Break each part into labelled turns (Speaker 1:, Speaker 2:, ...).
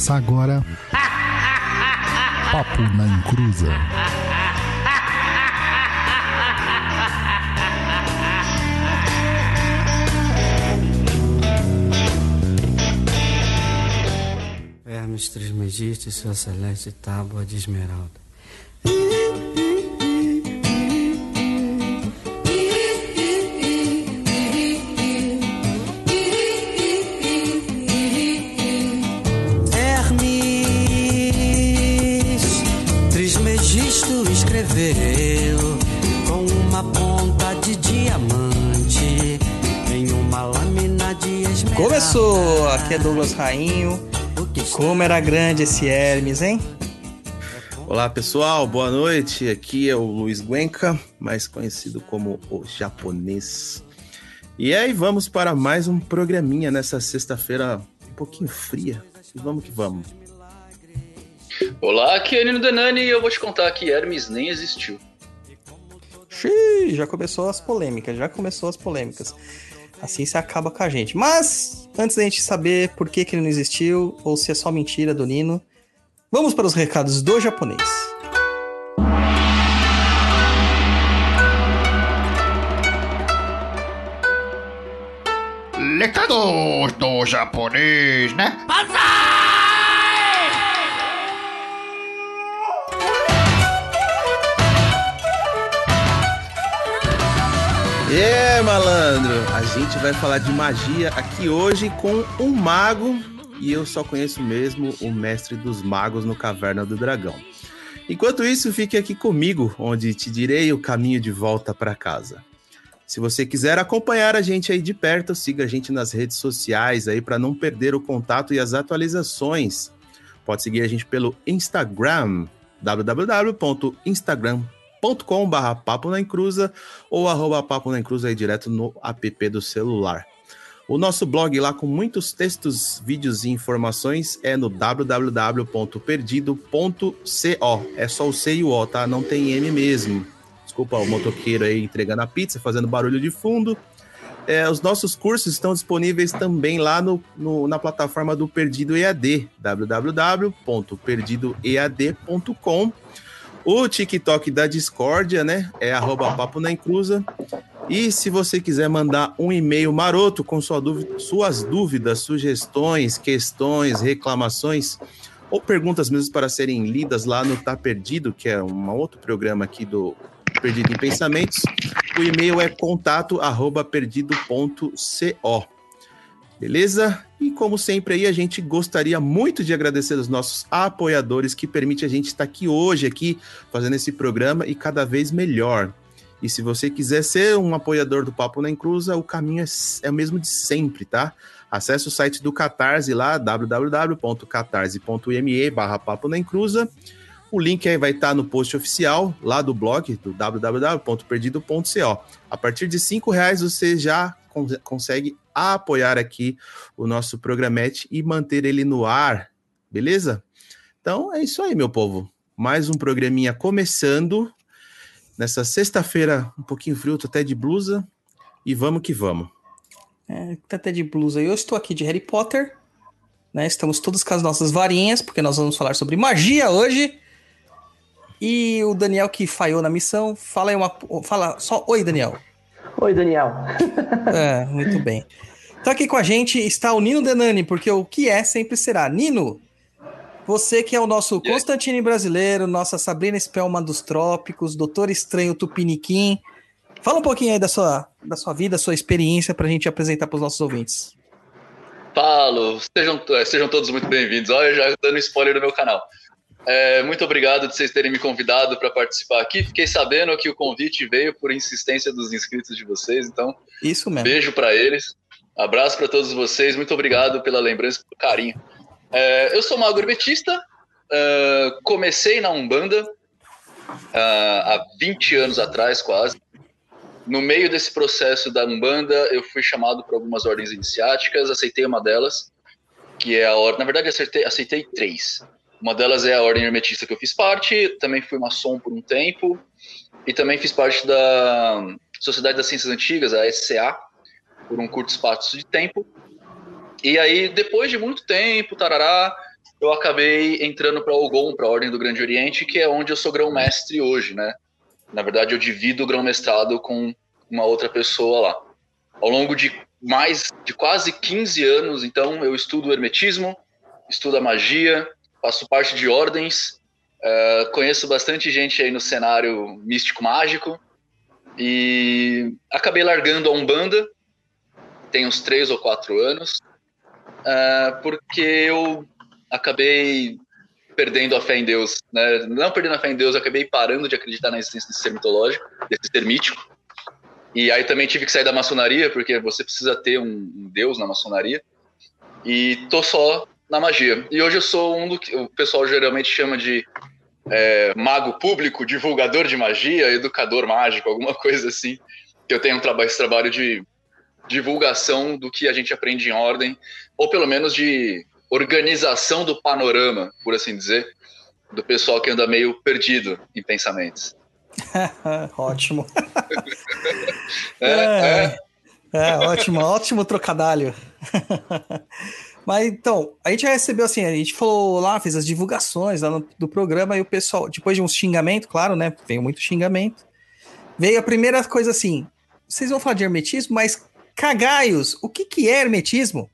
Speaker 1: Começa agora. Papo na Encruza.
Speaker 2: Hermes Trismegisto e sua celeste tábua de esmeralda. Com uma ponta de diamante em uma lâmina de esmeralda.
Speaker 3: Começou! Aqui é Douglas Rainho. Como era grande esse Hermes, hein?
Speaker 4: Olá pessoal, boa noite. Aqui é o Luiz Guenca, mais conhecido como o japonês. E aí vamos para mais um programinha nessa sexta-feira um pouquinho fria. E vamos que vamos.
Speaker 5: Olá, aqui é Nino Denani e eu vou te contar que Hermes nem existiu.
Speaker 3: Xiii, já começou as polêmicas, já começou as polêmicas. Assim se acaba com a gente. Mas, antes da gente saber por que, que ele não existiu, ou se é só mentira do Nino, vamos para os recados do japonês.
Speaker 6: Recados do japonês, né?
Speaker 4: É, malandro! A gente vai falar de magia aqui hoje com um mago e eu só conheço mesmo o mestre dos magos no Caverna do Dragão. Enquanto isso, fique aqui comigo, onde te direi o caminho de volta para casa. Se você quiser acompanhar a gente aí de perto, siga a gente nas redes sociais aí para não perder o contato e as atualizações. Pode seguir a gente pelo Instagram, www.instagram.com barra Papo na Encruza ou arroba Papo na Encruza aí direto no app do celular. O nosso blog lá com muitos textos, vídeos e informações é no www.perdido.co. É só o C e o O, tá? Não tem M mesmo. Desculpa o motoqueiro aí entregando a pizza, fazendo barulho de fundo. É, os nossos cursos estão disponíveis também lá no, no- na plataforma do Perdido EAD, www.perdidoead.com. O TikTok da Discordia, né? É arroba papo na encruza. E se você quiser mandar um e-mail maroto com sua dúvida- suas dúvidas, sugestões, questões, reclamações ou perguntas mesmo para serem lidas lá no Tá Perdido, que é um outro programa aqui do Perdido em Pensamentos, o e-mail é contato arroba perdido.co. Beleza? E como sempre aí, a gente gostaria muito de agradecer os nossos apoiadores que permitem a gente estar aqui hoje, aqui, fazendo esse programa e cada vez melhor. E se você quiser ser um apoiador do Papo na Encruza, o caminho é, é o mesmo de sempre, tá? Acesse o site do Catarse lá, www.catarse.me barra Papo na Encruza. O link aí vai estar no post oficial lá do blog, do www.perdido.co. A partir de cinco reais você já con- consegue apoiar aqui o nosso programete e manter ele no ar, beleza? Então é isso aí, meu povo. Mais um programinha começando nessa sexta-feira, um pouquinho frio, tô até de blusa. E vamos que vamos.
Speaker 3: É, tá até de blusa. Eu estou aqui de Harry Potter. Né? Estamos todos com as nossas varinhas, porque nós vamos falar sobre magia hoje. E o Daniel que falhou na missão, fala uma. Fala só oi, Daniel.
Speaker 7: Oi, Daniel.
Speaker 3: É, muito bem. Então aqui com a gente está o Nino Denani, porque o que é sempre será. Nino, você que é o nosso Constantine brasileiro, nossa Sabrina Spellman dos Trópicos, Doutor Estranho Tupiniquim. Fala um pouquinho aí da sua, da sua vida, sua experiência para a gente apresentar para os nossos ouvintes.
Speaker 5: Falo, sejam, eh, sejam todos muito bem-vindos. Olha, já dando spoiler do meu canal. É, muito obrigado de vocês terem me convidado para participar aqui. Fiquei sabendo que o convite veio por insistência dos inscritos de vocês, então
Speaker 3: Isso mesmo.
Speaker 5: beijo para eles. Abraço para todos vocês. Muito obrigado pela lembrança pelo carinho. É, eu sou mago hermetista. é, comecei na Umbanda ah, há 20 anos atrás, quase. No meio desse processo da Umbanda, eu fui chamado para algumas ordens iniciáticas, aceitei uma delas, que é a ordem. Na verdade, aceitei, aceitei três. Uma delas é a ordem hermetista que eu fiz parte, também fui maçom por um tempo, e também fiz parte da Sociedade das Ciências Antigas, a SCA, por um curto espaço de tempo. E aí, depois de muito tempo, tarará, eu acabei entrando para Ogon, para a Ordem do Grande Oriente, que é onde eu sou grão-mestre hoje, né? Na verdade, eu divido o grão-mestrado com uma outra pessoa lá. Ao longo de mais de quase 15 anos, então, eu estudo hermetismo, estudo a magia, faço parte de ordens, uh, conheço bastante gente aí no cenário místico-mágico e acabei largando a Umbanda, tem uns três ou quatro anos, uh, porque eu acabei perdendo a fé em Deus, né? Não perdendo a fé em Deus, acabei parando de acreditar na existência desse ser mitológico, desse ser mítico. E aí também tive que sair da maçonaria, porque você precisa ter um, um Deus na maçonaria. E tô só na magia. E hoje eu sou um do que o pessoal geralmente chama de é, mago público, divulgador de magia, educador mágico, alguma coisa assim. Que eu tenho um trabalho, esse trabalho de divulgação do que a gente aprende em ordem, ou pelo menos de organização do panorama, por assim dizer, do pessoal que anda meio perdido em pensamentos.
Speaker 3: ótimo. é, é. é, ótimo, ótimo trocadilho. Mas então, a gente já recebeu assim, a gente falou lá, fez as divulgações lá no, do programa e o pessoal, depois de um xingamento, claro, né? Veio muito xingamento. Veio a primeira coisa assim: vocês vão falar de hermetismo, mas cagaios, o que, que é hermetismo?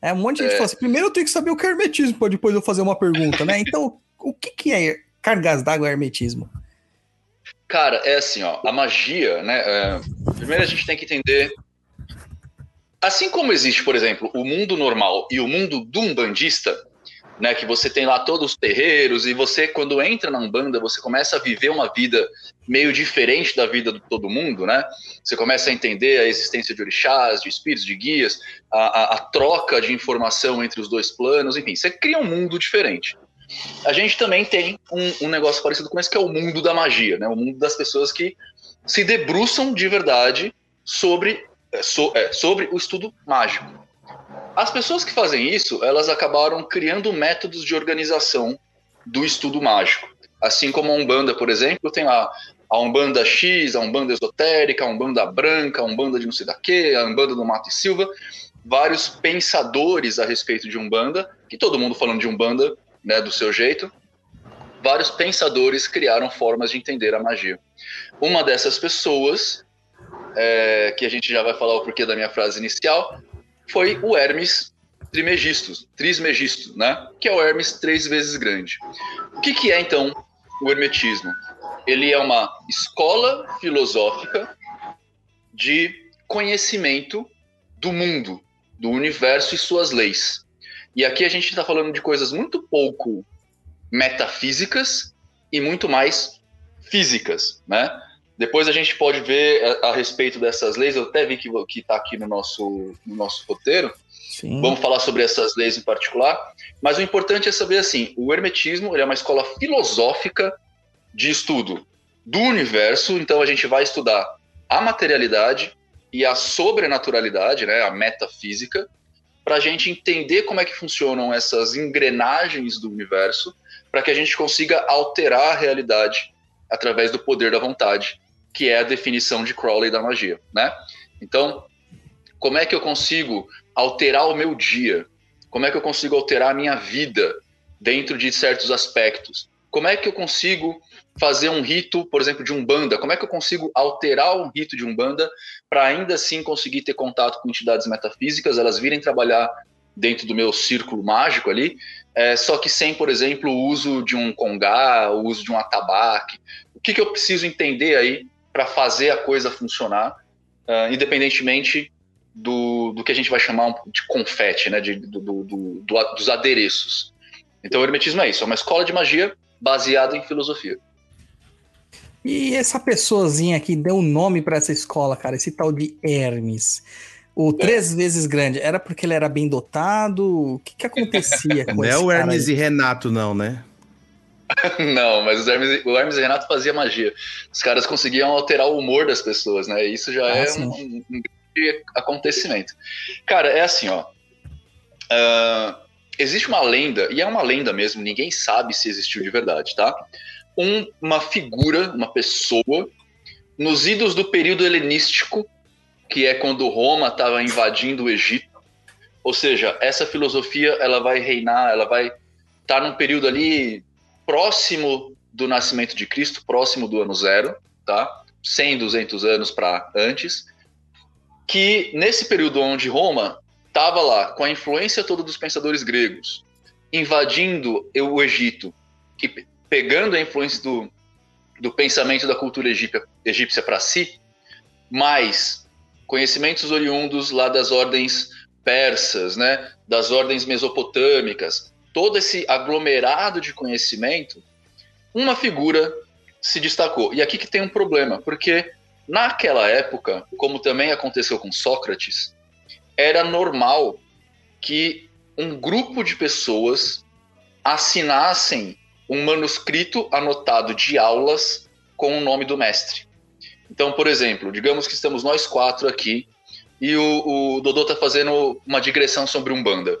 Speaker 3: É, um monte de gente é. fala assim: primeiro eu tenho que saber o que é hermetismo, para depois eu fazer uma pergunta, né? Então, o que, que é cargas d'água hermetismo?
Speaker 5: Cara, é assim, ó, a magia, né? É, primeiro a gente tem que entender. Assim como existe, por exemplo, o mundo normal e o mundo do umbandista, né? Que você tem lá todos os terreiros e você, quando entra na Umbanda, você começa a viver uma vida meio diferente da vida de todo mundo, né? Você começa a entender a existência de orixás, de espíritos, de guias, a, a, a troca de informação entre os dois planos, enfim, você cria um mundo diferente a gente também tem um, um, negócio parecido com esse, que é o mundo da magia, né? O mundo das pessoas que se debruçam de verdade sobre, so, é, sobre o estudo mágico. As pessoas que fazem isso, elas acabaram criando métodos de organização do estudo mágico. Assim como a Umbanda, por exemplo, tem lá a Umbanda X, a Umbanda Esotérica, a Umbanda Branca, a Umbanda de não sei da a Umbanda do Mato e Silva, vários pensadores a respeito de Umbanda, que todo mundo falando de Umbanda né, do seu jeito, vários pensadores criaram formas de entender a magia. Uma dessas pessoas, é, que a gente já vai falar o porquê da minha frase inicial, foi o Hermes Trimegisto, Trismegisto, né? Que é o Hermes três vezes grande. O que, que é então o Hermetismo? Ele é uma escola filosófica de conhecimento do mundo, do universo e suas leis. E aqui a gente está falando de coisas muito pouco metafísicas e muito mais físicas, né? Depois a gente pode ver a, a respeito dessas leis, eu até vi que está aqui no nosso, no nosso roteiro, Sim. Vamos falar sobre essas leis em particular, mas o importante é saber assim, o hermetismo é uma escola filosófica de estudo do universo, então a gente vai estudar a materialidade e a sobrenaturalidade, né, a metafísica, para a gente entender como é que funcionam essas engrenagens do universo, para que a gente consiga alterar a realidade através do poder da vontade, que é a definição de Crowley da magia, né? Então, como é que eu consigo alterar o meu dia? Como é que eu consigo alterar a minha vida dentro de certos aspectos? Como é que eu consigo fazer um rito, por exemplo, de umbanda? Como é que eu consigo alterar um rito de umbanda para ainda assim conseguir ter contato com entidades metafísicas, elas virem trabalhar dentro do meu círculo mágico ali, é, só que sem, por exemplo, o uso de um congá, o uso de um atabaque. O que, que eu preciso entender aí para fazer a coisa funcionar, uh, independentemente do, do que a gente vai chamar de confete, né, de, do, do, do, dos adereços. Então, o hermetismo é isso, é uma escola de magia baseada em filosofia.
Speaker 3: E essa pessoazinha que deu o nome para essa escola, cara, esse tal de Hermes, o três vezes grande, era porque ele era bem dotado? O que que acontecia com
Speaker 4: Não é o Hermes e Renato, não, né?
Speaker 5: não, mas Hermes, o Hermes e Renato fazia magia. Os caras conseguiam alterar o humor das pessoas, né? Isso já ah, é um, um, um, grande acontecimento. Cara, é assim, ó. Uh, existe uma lenda, e é uma lenda mesmo, ninguém sabe se existiu de verdade, tá? um, uma figura, uma pessoa, nos idos do período helenístico, que é quando Roma estava invadindo o Egito. Ou seja, essa filosofia ela vai reinar, ela vai tá num período ali próximo do nascimento de Cristo, próximo do ano zero, tá? 100, 200 anos para antes, que nesse período onde Roma estava lá com a influência toda dos pensadores gregos, invadindo o Egito e pegando a influência do, do pensamento da cultura egípcia, egípcia para si, mais conhecimentos oriundos lá das ordens persas, né, das ordens mesopotâmicas, todo esse aglomerado de conhecimento, uma figura se destacou. E aqui que tem um problema, porque naquela época, como também aconteceu com Sócrates, era normal que um grupo de pessoas assinassem um manuscrito anotado de aulas com o nome do mestre. Então, por exemplo, digamos que estamos nós quatro aqui e o, o Dodô está fazendo uma digressão sobre Umbanda.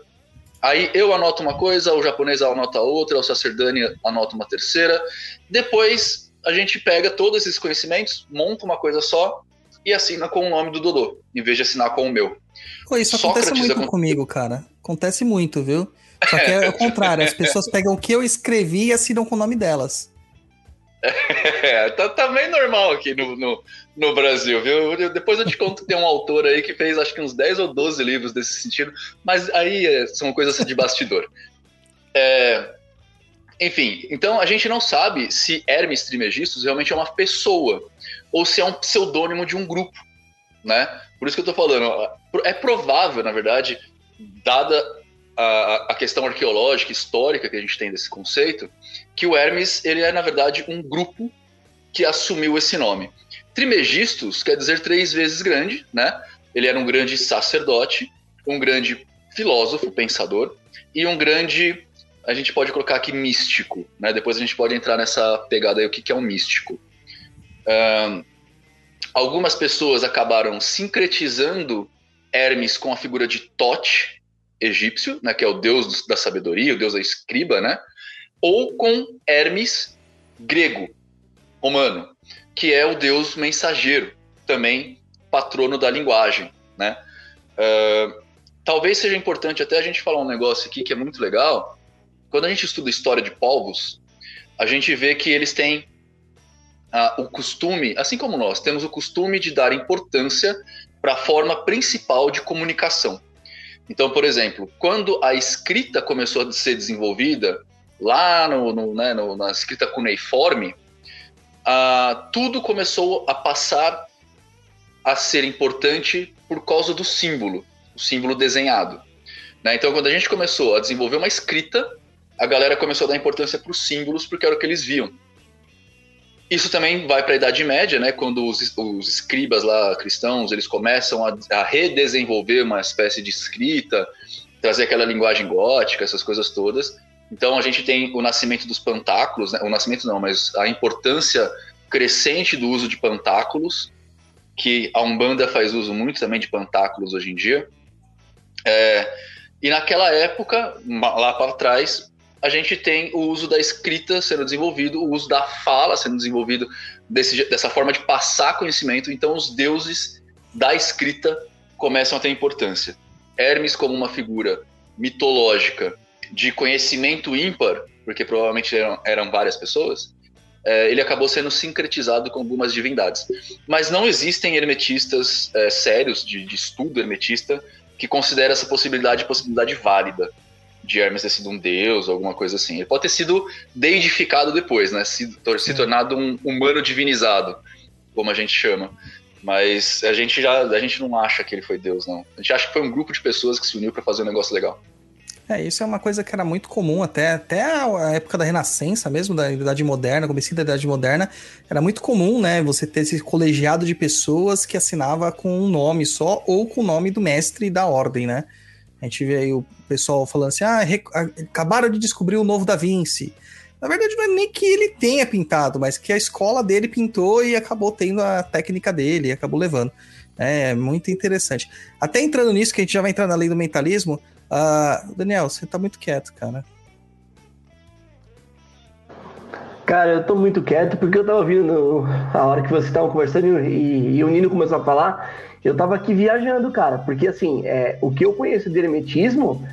Speaker 5: Aí eu anoto uma coisa, o japonês anota outra, o Sacerdani anota uma terceira. Depois a gente pega todos esses conhecimentos, monta uma coisa só e assina com o nome do Dodô, em vez de assinar com o meu.
Speaker 3: Pô, isso acontece
Speaker 5: Sócrates
Speaker 3: muito comigo, cara. Acontece muito, viu? Só que é o contrário, as pessoas pegam o que eu escrevi e assinam com o nome delas.
Speaker 5: É, tá, tá bem normal aqui no, no, no Brasil, viu? Depois eu te conto que tem um autor aí que fez acho que uns 10 ou 12 livros desse sentido, mas aí é, são coisas de bastidor. É, enfim, então a gente não sabe se Hermes Trismegistus realmente é uma pessoa ou se é um pseudônimo de um grupo, né? Por isso que eu tô falando, é provável, na verdade, dada a, a questão arqueológica, histórica que a gente tem desse conceito, que o Hermes ele é na verdade um grupo que assumiu esse nome. Trimegistus quer dizer três vezes grande, né? Ele era um grande sacerdote, um grande filósofo, pensador e um grande, a gente pode colocar aqui místico, né? Depois a gente pode entrar nessa pegada aí o que é um místico. Ahn, algumas pessoas acabaram sincretizando Hermes com a figura de Tote egípcio, né? Que é o deus da sabedoria, o deus da escriba, né? ou com Hermes grego, romano, que é o deus mensageiro, também patrono da linguagem, né? Ah, talvez seja importante até a gente falar um negócio aqui que é muito legal. Quando a gente estuda história de povos, a gente vê que eles têm ah, o costume, assim como nós, temos o costume de dar importância para a forma principal de comunicação. Então, por exemplo, quando a escrita começou a ser desenvolvida, lá no, no, né, no- na escrita cuneiforme, ah, tudo começou a passar a ser importante por causa do símbolo, o símbolo desenhado. né? Então, quando a gente começou a desenvolver uma escrita, a galera começou a dar importância para os símbolos porque era o que eles viam. Isso também vai para a Idade Média, né? Quando os, os escribas lá cristãos eles começam a, a redesenvolver uma espécie de escrita, trazer aquela linguagem gótica, essas coisas todas. Então a gente tem o nascimento dos pantáculos, né? o nascimento não, mas a importância crescente do uso de pantáculos, que a Umbanda faz uso muito também de pantáculos hoje em dia. É, e naquela época, lá para trás, a gente tem o uso da escrita sendo desenvolvido, o uso da fala sendo desenvolvido desse dessa forma de passar conhecimento. Então os deuses da escrita começam a ter importância. Hermes como uma figura mitológica de conhecimento ímpar, porque provavelmente eram, eram várias pessoas, é, ele acabou sendo sincretizado com algumas divindades. Mas não existem hermetistas é, sérios de, de estudo hermetista que considera essa possibilidade possibilidade válida de Hermes ter sido um deus, alguma coisa assim. Ele pode ter sido deidificado depois, né? Se, se tornado um humano divinizado, como a gente chama. Mas a gente já a gente não acha que ele foi deus, não. A gente acha que foi um grupo de pessoas que se uniu para fazer um negócio legal.
Speaker 3: É, isso é uma coisa que era muito comum até, até a época da Renascença mesmo, da Idade Moderna, comecinho da Idade Moderna, era muito comum, né, você ter esse colegiado de pessoas que assinava com um nome só ou com o nome do mestre da ordem, né? A gente vê aí o pessoal falando assim, ah, acabaram de descobrir o novo Da Vinci. Na verdade, não é nem que ele tenha pintado, mas que a escola dele pintou e acabou tendo a técnica dele, acabou levando. É muito interessante. Até entrando nisso, que a gente já vai entrar na lei do mentalismo, ah, Daniel, você tá muito quieto, cara.
Speaker 1: Cara, eu tô muito quieto porque eu tava ouvindo a hora que vocês estavam conversando e, e o Nino começou a falar. Eu tava aqui viajando, cara, porque assim, é, o que eu conheço de hermetismo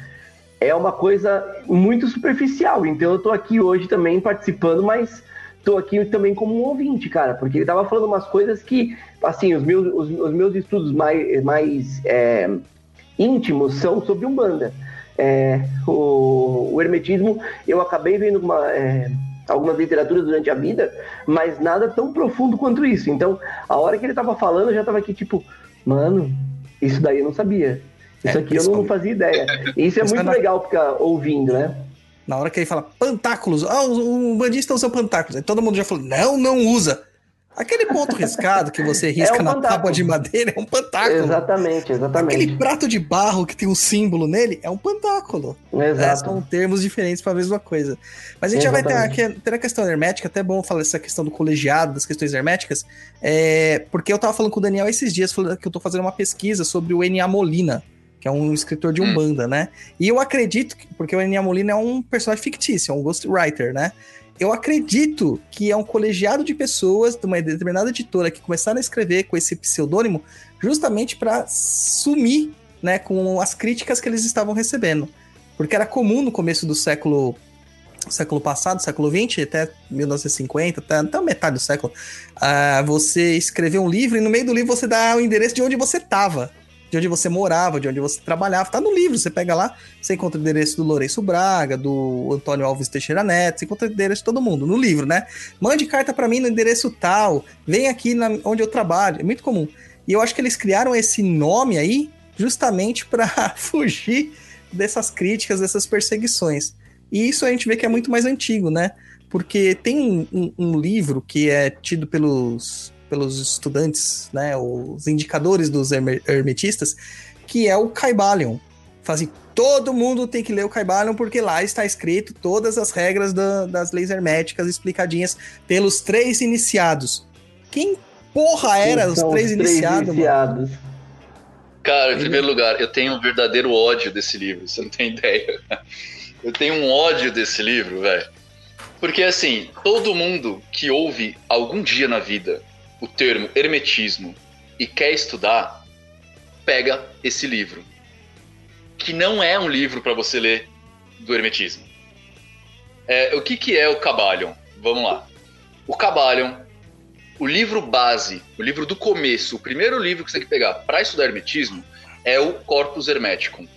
Speaker 1: é uma coisa muito superficial. Então eu tô aqui hoje também participando, mas tô aqui também como um ouvinte, cara, porque ele tava falando umas coisas que, assim, os meus, os, os meus estudos mais, mais é, íntimos são sobre Umbanda. É, o, o hermetismo, eu acabei vendo uma, é, algumas literaturas durante a vida, mas nada tão profundo quanto isso. Então, a hora que ele tava falando, eu já tava aqui tipo, mano, isso daí eu não sabia. Isso
Speaker 3: É,
Speaker 1: aqui eu não
Speaker 3: pessoal.
Speaker 1: fazia ideia. E isso é
Speaker 3: Isso
Speaker 1: muito
Speaker 3: é na-
Speaker 1: legal ficar ouvindo, né?
Speaker 3: Na hora que ele fala pantáculos, ah, o, o bandista usa pantáculos. Aí todo mundo já falou, não, não usa. Aquele ponto riscado que você risca
Speaker 1: um
Speaker 3: na
Speaker 1: pantáculo.
Speaker 3: tábua de madeira é um pantáculo.
Speaker 1: Exatamente, exatamente.
Speaker 3: Aquele prato de barro que tem um símbolo nele é um pantáculo. É,
Speaker 1: Exato.
Speaker 3: são termos diferentes para a mesma coisa. Mas a gente já vai ter
Speaker 1: Exatamente.
Speaker 3: aqui ter a questão hermética, até bom falar essa questão do colegiado, das questões herméticas, é, porque eu tava falando com o Daniel esses dias, falando que eu tô fazendo uma pesquisa sobre o Enia Molina, que é um escritor de
Speaker 5: Hum.
Speaker 3: Umbanda, né? E eu acredito, que, porque o Enia Molina é um personagem fictício, é um ghostwriter, né? Eu acredito que é um colegiado de pessoas de uma determinada editora que começaram a escrever com esse pseudônimo justamente para sumir né, com as críticas que eles estavam recebendo. Porque era comum no começo do século século passado, século 20, até 1950, até, até metade do século, ah, você escrever um livro e no meio do livro você dá o endereço de onde você estava, de onde você morava, de onde você trabalhava. Tá no livro, você pega lá, você encontra o endereço do Lourenço Braga, do Antônio Alves Teixeira Neto, você encontra o endereço de todo mundo no livro, né? Mande carta para mim no endereço tal, vem aqui na, onde eu trabalho, é muito comum. E eu acho que eles criaram esse nome aí justamente para fugir dessas críticas, dessas perseguições. E isso a gente vê que é muito mais antigo, né? Porque tem um, um- um livro que é tido pelos, pelos estudantes, né? Os indicadores dos herme- hermetistas, que é o Caibalion. Fazem todo mundo tem que ler o Caibalion porque lá está escrito todas as regras da- das leis herméticas explicadinhas pelos três iniciados. Quem porra era os
Speaker 1: São
Speaker 3: três iniciados, mano?
Speaker 1: iniciados.
Speaker 5: Cara, em primeiro lugar, eu tenho um verdadeiro ódio desse livro, você não tem ideia. Eu tenho um ódio desse livro, velho. Porque, assim, todo mundo que ouve algum dia na vida o termo hermetismo e quer estudar, pega esse livro. Que não é um livro para você ler do hermetismo. É, o que, que é o Cabalion? Vamos lá. O Cabalion o livro base, o livro do começo, o primeiro livro que você tem que pegar para estudar hermetismo é o Corpus Hermeticum.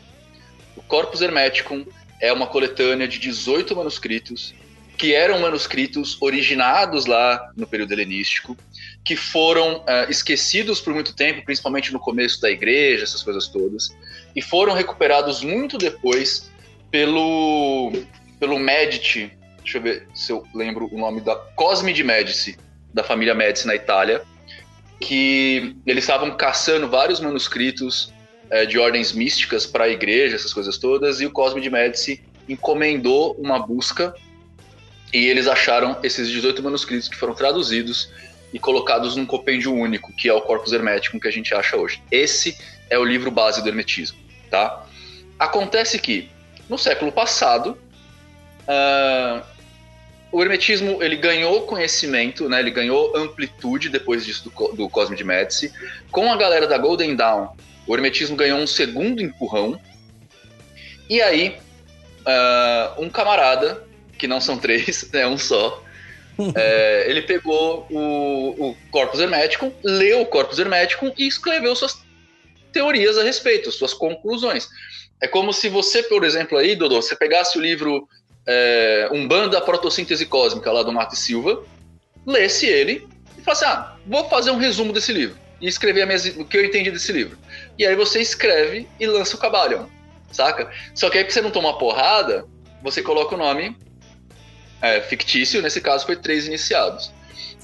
Speaker 5: O Corpus Hermeticum é uma coletânea de 18 manuscritos que eram manuscritos originados lá no período helenístico, que foram ah, esquecidos por muito tempo, principalmente no começo da igreja, essas coisas todas, e foram recuperados muito depois pelo pelo Medici, deixa eu ver se eu lembro o nome da Cosme de Medici, da família Médici na Itália, que eles estavam caçando vários manuscritos eh, de ordens místicas para a igreja, essas coisas todas, e o Cosme de Médici encomendou uma busca e eles acharam esses 18 manuscritos que foram traduzidos e colocados num compêndio único, que é o Corpus Hermeticum que a gente acha hoje. Esse é o livro base do hermetismo, tá? Acontece que no século passado ah, o hermetismo ele ganhou conhecimento, né? Ele ganhou amplitude depois disso do, do Cosme de Médici. Com a galera da Golden Dawn, o hermetismo ganhou um segundo empurrão. E aí, ah, um camarada, que não são três, é um só, é, ele pegou o, o Corpus Hermeticum, leu o Corpus Hermeticum e escreveu suas teorias a respeito, suas conclusões. É como se você, por exemplo, aí, Dodô, você pegasse o livro é, Umbanda Protossíntese Cósmica, lá do Mato e Silva, lesse ele e falasse, ah, vou fazer um resumo desse livro e escrever minha- o que eu entendi desse livro. E aí você escreve e lança o Cabalion, saca? Só que aí pra você não tomar porrada, você coloca o nome é, fictício, nesse caso foi três iniciados.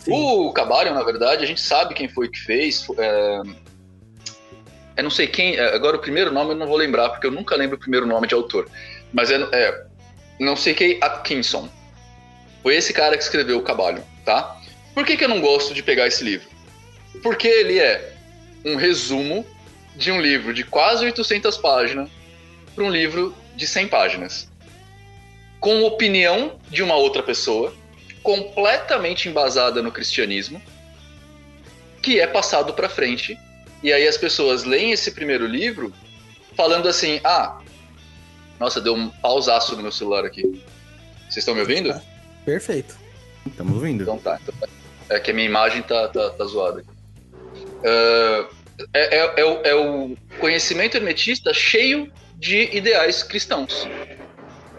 Speaker 5: O Cabalion, na verdade, a gente sabe quem foi que fez. É, eu não sei quem. é, Agora o primeiro nome eu não vou lembrar, porque eu nunca lembro o primeiro nome de autor. Mas é, é não sei quem Atkinson. Foi esse cara que escreveu o Cabalion, tá? Por que, que eu não gosto de pegar esse livro? Porque ele é um resumo de um livro de quase 800 páginas para um livro de 100 páginas. Com opinião de uma outra pessoa, completamente embasada no cristianismo, que é passado para frente. E aí as pessoas leem esse primeiro livro falando assim: ah, Nossa, deu um pausaço no meu celular aqui. Vocês estão me ouvindo?
Speaker 3: Tá. Perfeito.
Speaker 4: Estamos ouvindo.
Speaker 5: Então tá. Então tá. É que a minha imagem tá, tá, tá zoada. aqui. Ah, é, é- é o- é o conhecimento hermetista cheio de ideais cristãos.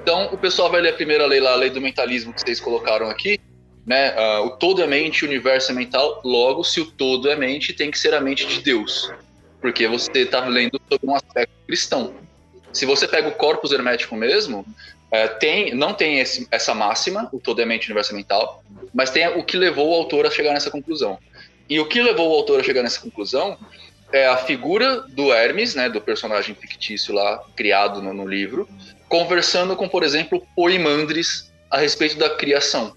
Speaker 5: Então, o pessoal vai ler a primeira lei lá, a lei do mentalismo que vocês colocaram aqui, né? Ah, o todo é mente, o universo é mental. Logo, se o todo é mente, tem que ser a mente de Deus. Porque você está lendo sobre um aspecto cristão. Se você pega o corpus hermético mesmo, é, tem, não tem esse- essa máxima, o todo é mente, o universo é mental, mas tem o que levou o autor a chegar nessa conclusão. E o que levou o autor a chegar nessa conclusão é a figura do Hermes, né, do personagem fictício lá criado no, no livro, conversando com, por exemplo, Poimandres a respeito da criação,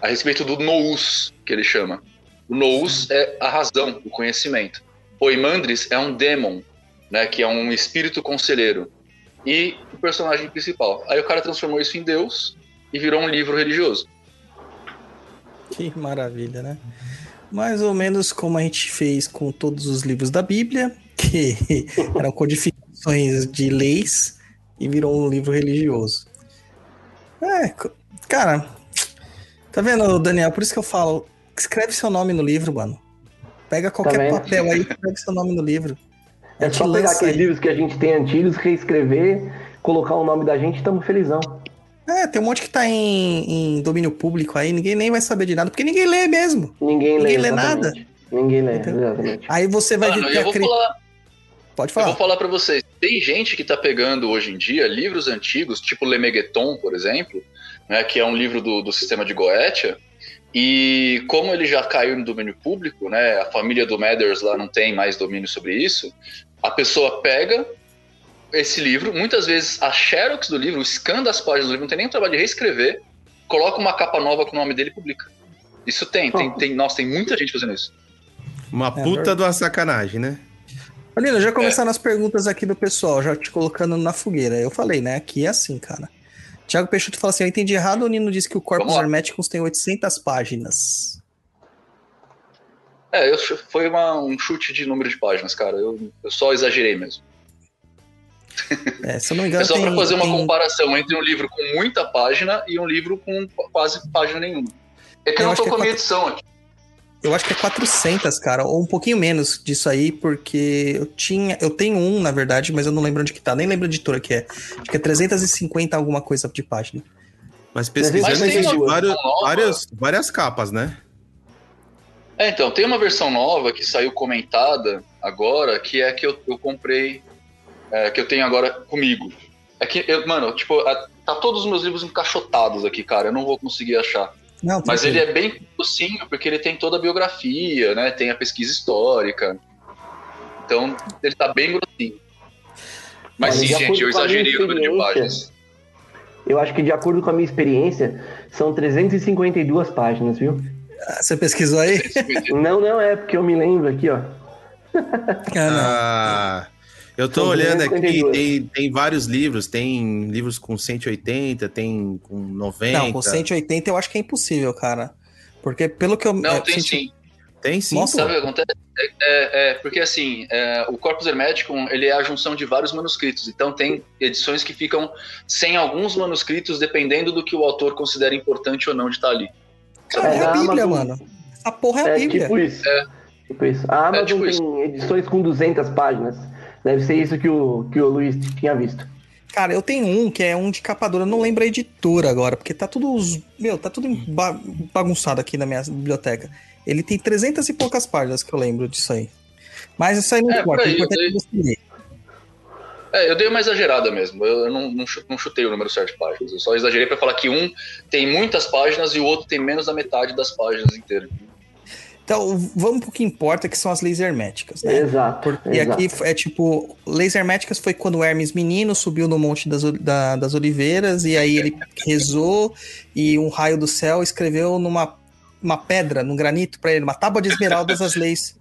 Speaker 5: a respeito do nous, que ele chama. O nous é a razão, o conhecimento. Poimandres é um demon, né, que é um espírito conselheiro. E o personagem principal. Aí o cara transformou isso em Deus e virou um livro religioso.
Speaker 3: Que maravilha, né? Mais ou menos como a gente fez com todos os livros da Bíblia, que eram codificações de leis e virou um livro religioso. É, cara, tá vendo, Daniel? Por isso que eu falo, escreve seu nome no livro, mano. Pega qualquer
Speaker 1: vendo?
Speaker 3: papel aí e escreve seu nome no livro. A
Speaker 1: É
Speaker 3: gente
Speaker 1: só pegar aqueles
Speaker 3: aí.
Speaker 1: livros que a gente tem antigos, reescrever, colocar o nome da gente e estamos felizão.
Speaker 3: É, tem um monte que tá em, em domínio público aí, ninguém nem vai saber de nada, porque ninguém lê mesmo.
Speaker 1: Ninguém,
Speaker 3: Ninguém lê
Speaker 1: lê. exatamente. Ninguém lê,
Speaker 3: Entendeu?
Speaker 1: exatamente.
Speaker 3: Aí você vai
Speaker 5: Mano,
Speaker 3: ter
Speaker 5: eu
Speaker 3: a
Speaker 5: falar,
Speaker 3: Pode
Speaker 5: Eu
Speaker 3: falar.
Speaker 5: vou falar pra vocês. Tem gente que tá pegando hoje em dia livros antigos, tipo Lemegeton, por exemplo, né, que é um livro do, do sistema de Goetia, e como ele já caiu no domínio público, né, a família do Mathers lá não tem mais domínio sobre isso, a pessoa pega esse livro, muitas vezes a xerox do livro, escanda as páginas do livro, não tem nem o trabalho de reescrever, coloca uma capa nova com o nome dele e publica. Isso tem, tem, tem, nossa, tem muita gente fazendo isso.
Speaker 4: Uma
Speaker 3: É
Speaker 4: puta
Speaker 3: verdade.
Speaker 4: de uma sacanagem, né?
Speaker 3: Olha,
Speaker 5: É.
Speaker 3: já começaram as perguntas aqui do pessoal, já te colocando na fogueira. Eu falei, né? Aqui é assim, cara. Tiago Peixoto fala assim: eu entendi errado, o Nino disse que o Corpus. Hermeticus tem 800 páginas.
Speaker 5: É, eu, foi uma- um chute de número de páginas, cara. Eu, eu só exagerei mesmo.
Speaker 3: É, se eu não me engano,
Speaker 5: É só para fazer uma
Speaker 3: tem-
Speaker 5: comparação entre um livro com muita página e um livro com quase página nenhuma. É que eu,
Speaker 3: Eu
Speaker 5: não tô
Speaker 3: que
Speaker 5: com a
Speaker 3: é
Speaker 5: minha
Speaker 3: quatro-
Speaker 5: edição aqui.
Speaker 3: Eu acho que é 400, cara, ou um pouquinho menos disso aí, porque eu tinha, eu tenho um, na verdade, mas eu não lembro onde que tá, nem lembro a editora que é. Acho que é 350 alguma coisa de página.
Speaker 4: Mas pesquisando
Speaker 1: Mas tem
Speaker 5: nova.
Speaker 4: várias, várias capas, né?
Speaker 5: É, então, tem uma versão nova que saiu comentada agora, que é a que eu, eu comprei, é, que eu tenho agora comigo. É que, eu, mano, tipo, a- tá todos os meus livros encaixotados aqui, cara, eu não vou conseguir achar.
Speaker 3: Não,
Speaker 5: Mas ele
Speaker 3: tranquilo.
Speaker 5: é bem docinho, porque ele tem toda a biografia, né? Tem a pesquisa histórica. Então, ele tá bem grossinho. Mas
Speaker 1: Olha,
Speaker 5: sim, gente, eu exagerei o número de páginas.
Speaker 1: Eu acho que de acordo com a minha experiência, são 352 páginas, viu?
Speaker 3: Ah, Você pesquisou aí?
Speaker 1: Não, não é, porque eu me lembro aqui, ó.
Speaker 3: Ah,
Speaker 4: eu tô olhando aqui,
Speaker 1: 252.
Speaker 4: tem, tem vários livros, tem livros com 180, tem com 90.
Speaker 3: Não, com 180 eu acho que é impossível, cara. Porque pelo que eu.
Speaker 5: Não,
Speaker 3: é,
Speaker 5: tem sim.
Speaker 4: Tem sim,
Speaker 3: Nossa.
Speaker 5: Sabe o que acontece? É, é- é, porque assim, é, o Corpus Hermeticum ele é a junção de vários manuscritos. Então tem edições que ficam sem alguns manuscritos, dependendo do que o autor considera importante ou não de estar ali.
Speaker 3: Cara, é
Speaker 1: É,
Speaker 3: a Bíblia,
Speaker 1: Amazon-
Speaker 3: mano. A porra é a
Speaker 1: É
Speaker 3: Bíblia.
Speaker 1: tipo isso. Tipo isso. A Amazon
Speaker 5: tipo
Speaker 1: tem
Speaker 5: isso.
Speaker 1: edições com 200 páginas. Deve ser isso que o, que o Luiz tinha visto.
Speaker 3: Cara, eu tenho um que é um de capa dura, eu não lembro a editora agora, porque tá tudo. Meu, tá tudo ba- bagunçado aqui na minha biblioteca. Ele tem 300 e poucas páginas que eu lembro disso aí. Mas isso aí não
Speaker 5: É,
Speaker 3: importa,
Speaker 5: aí, eu
Speaker 3: ler.
Speaker 5: É, eu dei uma exagerada mesmo. Eu eu não, não não chutei o número certo de páginas. Eu só exagerei para falar que um tem muitas páginas e o outro tem menos da metade das páginas inteiras.
Speaker 3: Então, vamos pro que importa, que são as leis herméticas, né?
Speaker 1: Exato.
Speaker 3: Porque
Speaker 1: exato.
Speaker 3: aqui é tipo, leis herméticas foi quando o Hermes menino subiu no Monte das, da- das Oliveiras e aí ele rezou e um raio do céu escreveu numa uma pedra, num granito pra ele, uma tábua de esmeraldas as leis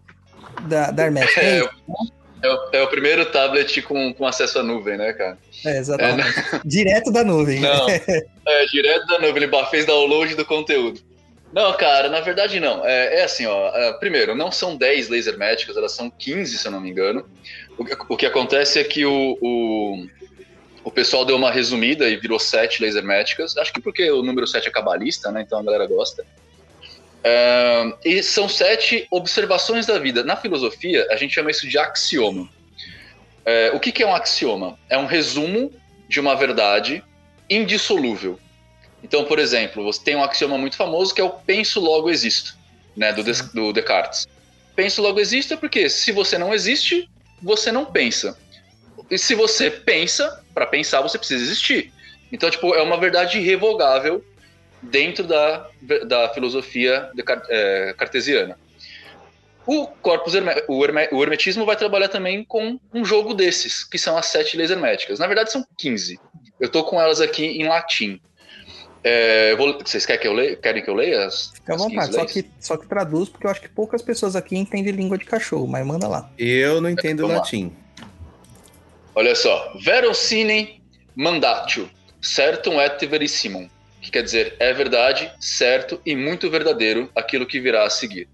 Speaker 3: da, da Hermética. É,
Speaker 5: É,
Speaker 3: isso?
Speaker 5: É o, é o primeiro tablet com, com acesso à nuvem, né, cara?
Speaker 3: É, exatamente. Direto da nuvem.
Speaker 5: Não, é direto da nuvem, ele fez download do conteúdo. Não, cara, na verdade não. É, é assim, ó. é, primeiro, não são 10 leis herméticas, elas são 15, se eu não me engano. O, que- o que acontece é que o, o, O pessoal deu uma resumida e virou sete leis herméticas. Acho que porque o número sete é cabalista, né? Então a galera gosta. Uh, e são sete observações da vida. Na filosofia, a gente chama isso de axioma. Uh, o que, que é um axioma? É um resumo de uma verdade indissolúvel. Então, por exemplo, você tem um axioma muito famoso que é o penso logo existo, né, do, Des do Descartes. Penso logo existo é porque se você não existe, você não pensa. E se você pensa, para pensar você precisa existir. Então, tipo, é uma verdade irrevogável dentro da, da filosofia de, é, cartesiana. O corpus herme, o, herme, o, hermetismo vai trabalhar também com um jogo desses, que são as sete leis herméticas. Na verdade, são 15. Eu estou com elas aqui em latim. É, vou, vocês querem que eu leia? Querem que eu leia as,
Speaker 3: Fica à vontade, só que, só que traduz, porque eu acho que poucas pessoas aqui entendem língua de cachorro, mas manda lá.
Speaker 4: Eu não entendo
Speaker 5: Vamos
Speaker 4: latim.
Speaker 5: Olha só. Verocine mandatio, certum et verissimum que quer dizer é verdade, certo e muito verdadeiro aquilo que virá a seguir.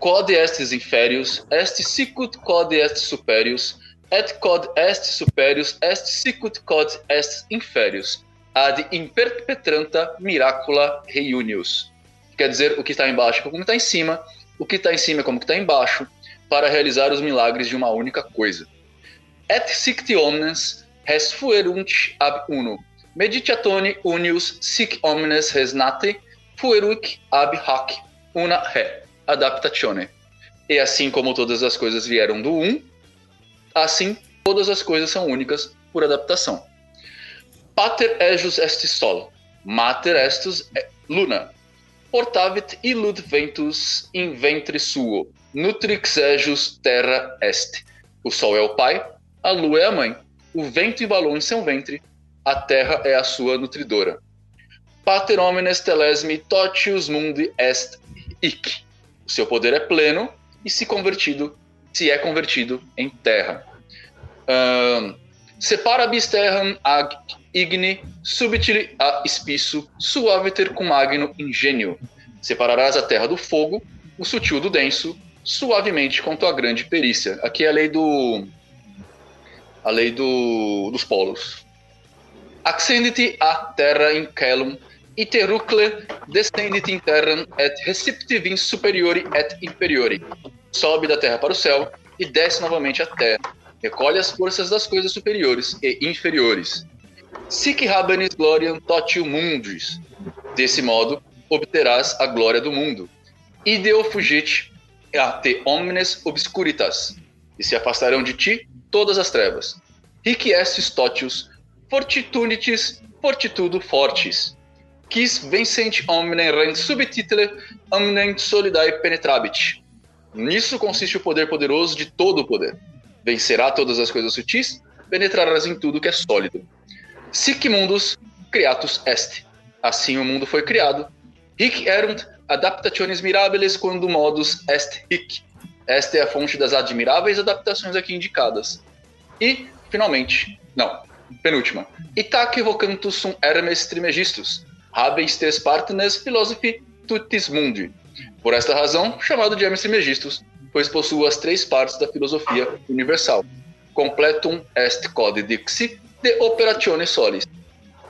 Speaker 5: Quod estes inferius, est sicut quod est superius, et quod est superius, est sicut quod est inferius, ad imperpetranta miracula reunius. Quer dizer, o que está embaixo é como está em cima, o que está em cima é como está embaixo, para realizar os milagres de uma única coisa. Et sicti omnes res fuerunt ab uno, Meditiatone unius sic omnes res nate fueruc ab hac una re adaptatione. E assim como todas as coisas vieram do um, assim todas as coisas são únicas por adaptação. Pater ejus est sol, mater estus luna. Portavit illud ventus in ventre suo, nutrix ejus terra est. O sol é o pai, a lua é a mãe, o vento embalou em seu ventre, a terra é a sua nutridora. Pater homines telesmi totius mundi est hic. O seu poder é pleno e se convertido, se é convertido em terra. Um, separabis terram ag igni subtili a spisso suaviter cum magno ingenio. Separarás a terra do fogo, o sutil do denso, suavemente com tua grande perícia. Aqui é a lei do a lei do, dos polos. Accenditi a terra in celum, iterucle descendit in terram et receptivim superiori et inferiori. Sobe da terra para o céu e desce novamente à terra. Recolhe as forças das coisas superiores e inferiores. Sic habenis gloriam totium mundis. Desse modo, obterás a glória do mundo. Ideo fugit a te omnes obscuritas. E se afastarão de ti todas as trevas. Hic estis totius fortitunitis fortitudo fortis, quis vencent omnem rent subtitule omnem solidae penetrabit. Nisso consiste o poder poderoso de todo o poder. Vencerá todas as coisas sutis, penetrarás em tudo que é sólido. Sic mundus creatus est. Assim o mundo foi criado. Hic erunt adaptationes mirabiles quando modus est hic. Esta é a fonte das admiráveis adaptações aqui indicadas. E, finalmente, não, penúltima. Itaque vocantus sum Hermes Trimegistus, habens tes partnes philosophi tutis mundi. Por esta razão, chamado de Hermes Trimegistus, pois possui as três partes da filosofia universal. Completum est code dixi de operatione solis.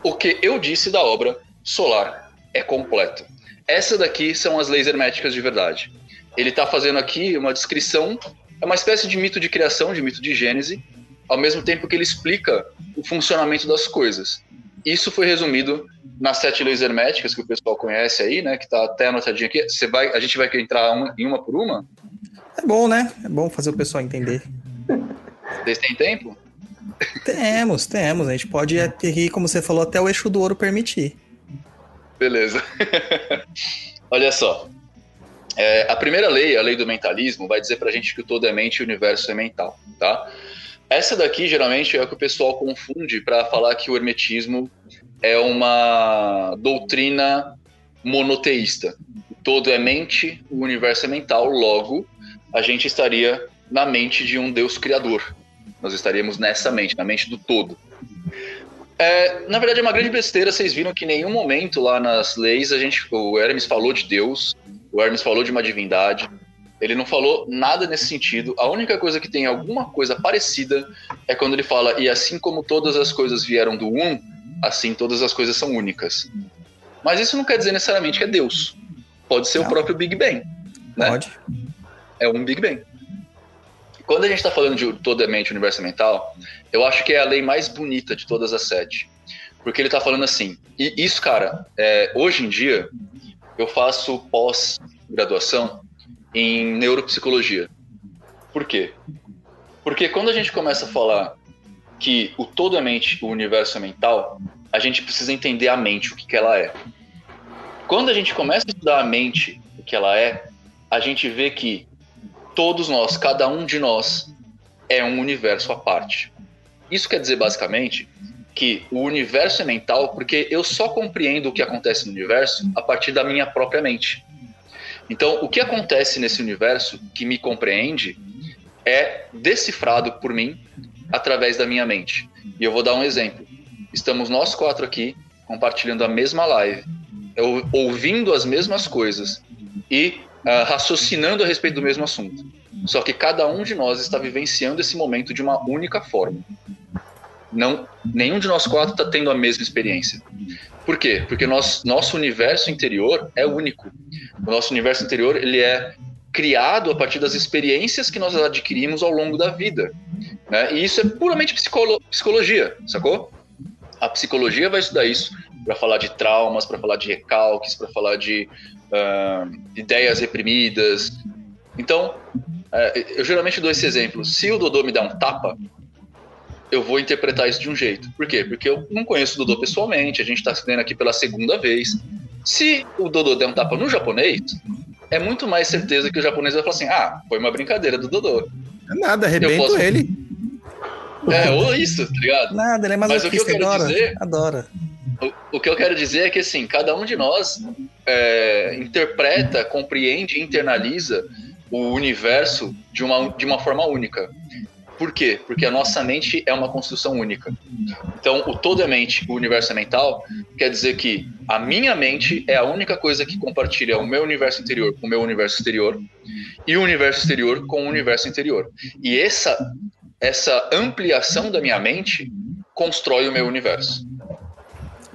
Speaker 5: O que eu disse da obra solar é completo. Essa daqui são as leis herméticas de verdade. Ele está fazendo aqui uma descrição, é uma espécie de mito de criação, de mito de Gênese, ao mesmo tempo que ele explica o funcionamento das coisas. Isso foi resumido nas sete leis herméticas que o pessoal conhece aí, né? Que está até anotadinho aqui. Você vai, a gente vai entrar uma, em uma por uma?
Speaker 3: É bom, né? É bom fazer o pessoal entender.
Speaker 5: Vocês têm tempo?
Speaker 3: Temos, temos. A gente pode ir, como você falou, até o eixo do ouro permitir.
Speaker 5: Beleza. Olha só. É, a primeira lei, a lei do mentalismo, vai dizer pra gente que o todo é mente e o universo é mental, tá? Essa daqui, geralmente, é o que o pessoal confunde para falar que o hermetismo é uma doutrina monoteísta. O todo é mente, o universo é mental, logo, a gente estaria na mente de um Deus criador. Nós estaríamos nessa mente, na mente do todo. É, na verdade, é uma grande besteira. Vocês viram que em nenhum momento lá nas leis a gente, o Hermes falou de Deus, o Hermes falou de uma divindade. Ele não falou nada nesse sentido. A única coisa que tem alguma coisa parecida é quando ele fala, e assim como todas as coisas vieram do um, assim todas as coisas são únicas. Mas isso não quer dizer necessariamente que é Deus. Pode ser
Speaker 3: Não.
Speaker 5: o próprio Big Bang. Né?
Speaker 3: Pode.
Speaker 5: É um Big Bang. Quando a gente está falando de toda a mente universo mental, eu acho que é a lei mais bonita de todas as sete. Porque ele está falando assim, e isso, cara, é, hoje em dia, eu faço pós-graduação em neuropsicologia. Por quê? Porque quando a gente começa a falar que o todo é mente, o universo é mental, a gente precisa entender a mente, o que, que ela é. Quando a gente começa a estudar a mente, o que ela é, a gente vê que todos nós, cada um de nós, é um universo à parte. Isso quer dizer basicamente que o universo é mental porque eu só compreendo o que acontece no universo a partir da minha própria mente. Então, o que acontece nesse universo que me compreende é decifrado por mim através da minha mente. E eu vou dar um exemplo. Estamos nós quatro aqui compartilhando a mesma live, eu- ouvindo as mesmas coisas e ah, raciocinando a respeito do mesmo assunto. Só que cada um de nós está vivenciando esse momento de uma única forma. Não, nenhum de nós quatro está tendo a mesma experiência. Por quê? Porque nosso universo interior é único. O nosso universo interior ele é criado a partir das experiências que nós adquirimos ao longo da vida. Né? E isso é puramente psicolo- psicologia, sacou? A psicologia vai estudar isso para falar de traumas, para falar de recalques, para falar de ah, ideias reprimidas. Então, é, eu geralmente dou esse exemplo. Se o Dodô me dá um tapa, eu vou interpretar isso de um jeito. Por quê? Porque eu não conheço o Dodô pessoalmente, a gente está estudando aqui pela segunda vez. Se o Dodô der um tapa no japonês, é muito mais certeza que o japonês vai falar assim: ah, foi uma brincadeira do Dodô.
Speaker 4: É nada, arrebento
Speaker 5: posso-
Speaker 4: ele.
Speaker 5: É, ou isso, tá ligado?
Speaker 3: Nada, ele é
Speaker 5: Mas o que eu quero
Speaker 3: adora.
Speaker 5: dizer-
Speaker 3: Adora.
Speaker 5: O, o que eu quero dizer é que, assim, cada um de nós é, interpreta, compreende e internaliza o universo de uma, de uma forma única. Por quê? Porque a nossa mente é uma construção única. Então, o todo é mente, o universo é mental, quer dizer que a minha mente é a única coisa que compartilha o meu universo interior com o meu universo exterior e o universo exterior com o universo interior. E essa, essa ampliação da minha mente constrói o meu universo.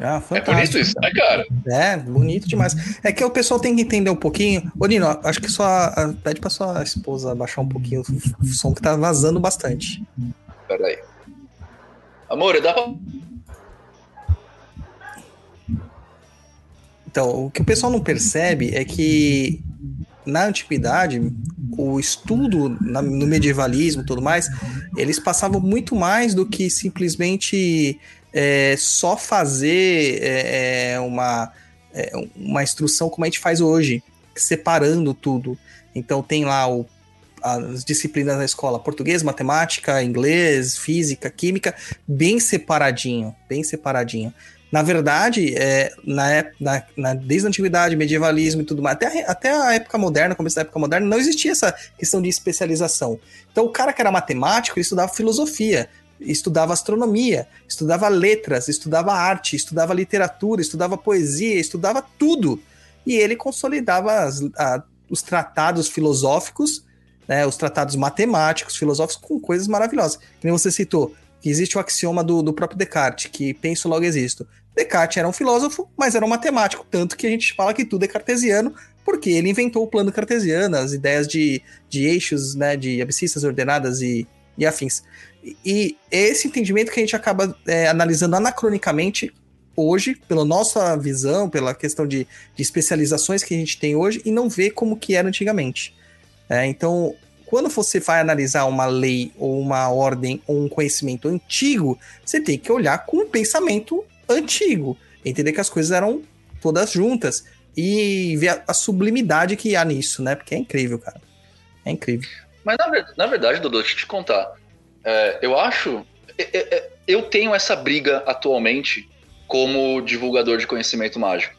Speaker 3: Ah,
Speaker 5: É bonito isso, né, cara?
Speaker 3: É, bonito demais. É que o pessoal tem que entender um pouquinho. Ô, Nino, acho que a- Pede pra sua esposa baixar um pouquinho o o som que tá vazando bastante.
Speaker 5: Peraí. Amor, dá pra.
Speaker 3: Então, o que o pessoal não percebe é que na antiguidade, o estudo na- no medievalismo e tudo mais, eles passavam muito mais do que simplesmente é, só fazer é, é, uma, é, uma instrução como a gente faz hoje, separando tudo. Então tem lá o- as disciplinas da escola, português, matemática, inglês, física, química, bem separadinho, bem separadinho. Na verdade, é, na, na- na- desde a antiguidade, medievalismo e tudo mais, até, a até a época moderna, começo da época moderna, não existia essa questão de especialização. Então, o cara que era matemático, ele estudava filosofia, estudava astronomia, estudava letras, estudava arte, estudava literatura, estudava poesia, estudava tudo. E ele consolidava as- a- os tratados filosóficos, né, os tratados matemáticos, filosóficos, com coisas maravilhosas. Nem você citou, que existe o axioma do, do próprio Descartes, que penso logo existo. Descartes era um filósofo, mas era um matemático, tanto que a gente fala que tudo é cartesiano, porque ele inventou o plano cartesiano, as ideias de, de eixos, né, de abscissas ordenadas e, e afins. E, é esse entendimento que a gente acaba é, analisando anacronicamente hoje, pela nossa visão, pela questão de, de especializações que a gente tem hoje, e não vê como que era antigamente. É, então, quando você vai analisar uma lei ou uma ordem ou um conhecimento antigo, você tem que olhar com um pensamento antigo, entender que as coisas eram todas juntas e ver a, a sublimidade que há nisso, né? Porque é incrível, cara. É incrível.
Speaker 5: Mas na, na verdade, Dodô, deixa eu te contar. É, eu acho. é, é, é, eu tenho essa briga atualmente como divulgador de conhecimento mágico.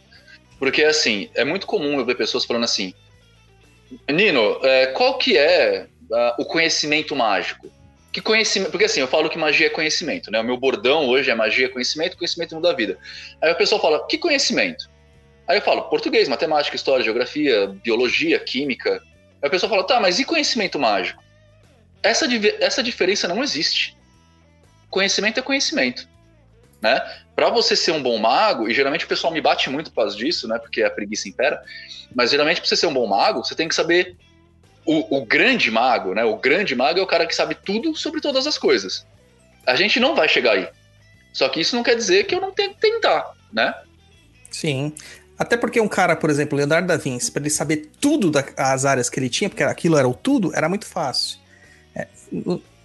Speaker 5: Porque, assim, é muito comum eu ver pessoas falando assim: Nino, é, qual que é ah, o conhecimento mágico? Que conhecimento. Porque, assim, eu falo que magia é conhecimento, né? O meu bordão hoje é magia é conhecimento, conhecimento muda a vida. Aí a pessoa fala: que conhecimento? Aí eu falo: português, matemática, história, geografia, biologia, química Aí a pessoa fala, tá, mas e conhecimento mágico? Essa, essa diferença não existe. Conhecimento é conhecimento, né? Para você ser um bom mago, e geralmente o pessoal me bate muito por causa disso, né? Porque a preguiça impera, mas geralmente para você ser um bom mago, você tem que saber o, o grande mago, né? O grande mago é o cara que sabe tudo sobre todas as coisas. A gente não vai chegar aí. Só que isso não quer dizer que eu não tenho que tentar, né?
Speaker 3: Sim. Até porque um cara, por exemplo, Leonardo da Vinci, para ele saber tudo das áreas que ele tinha, porque aquilo era o tudo, era muito fácil. É,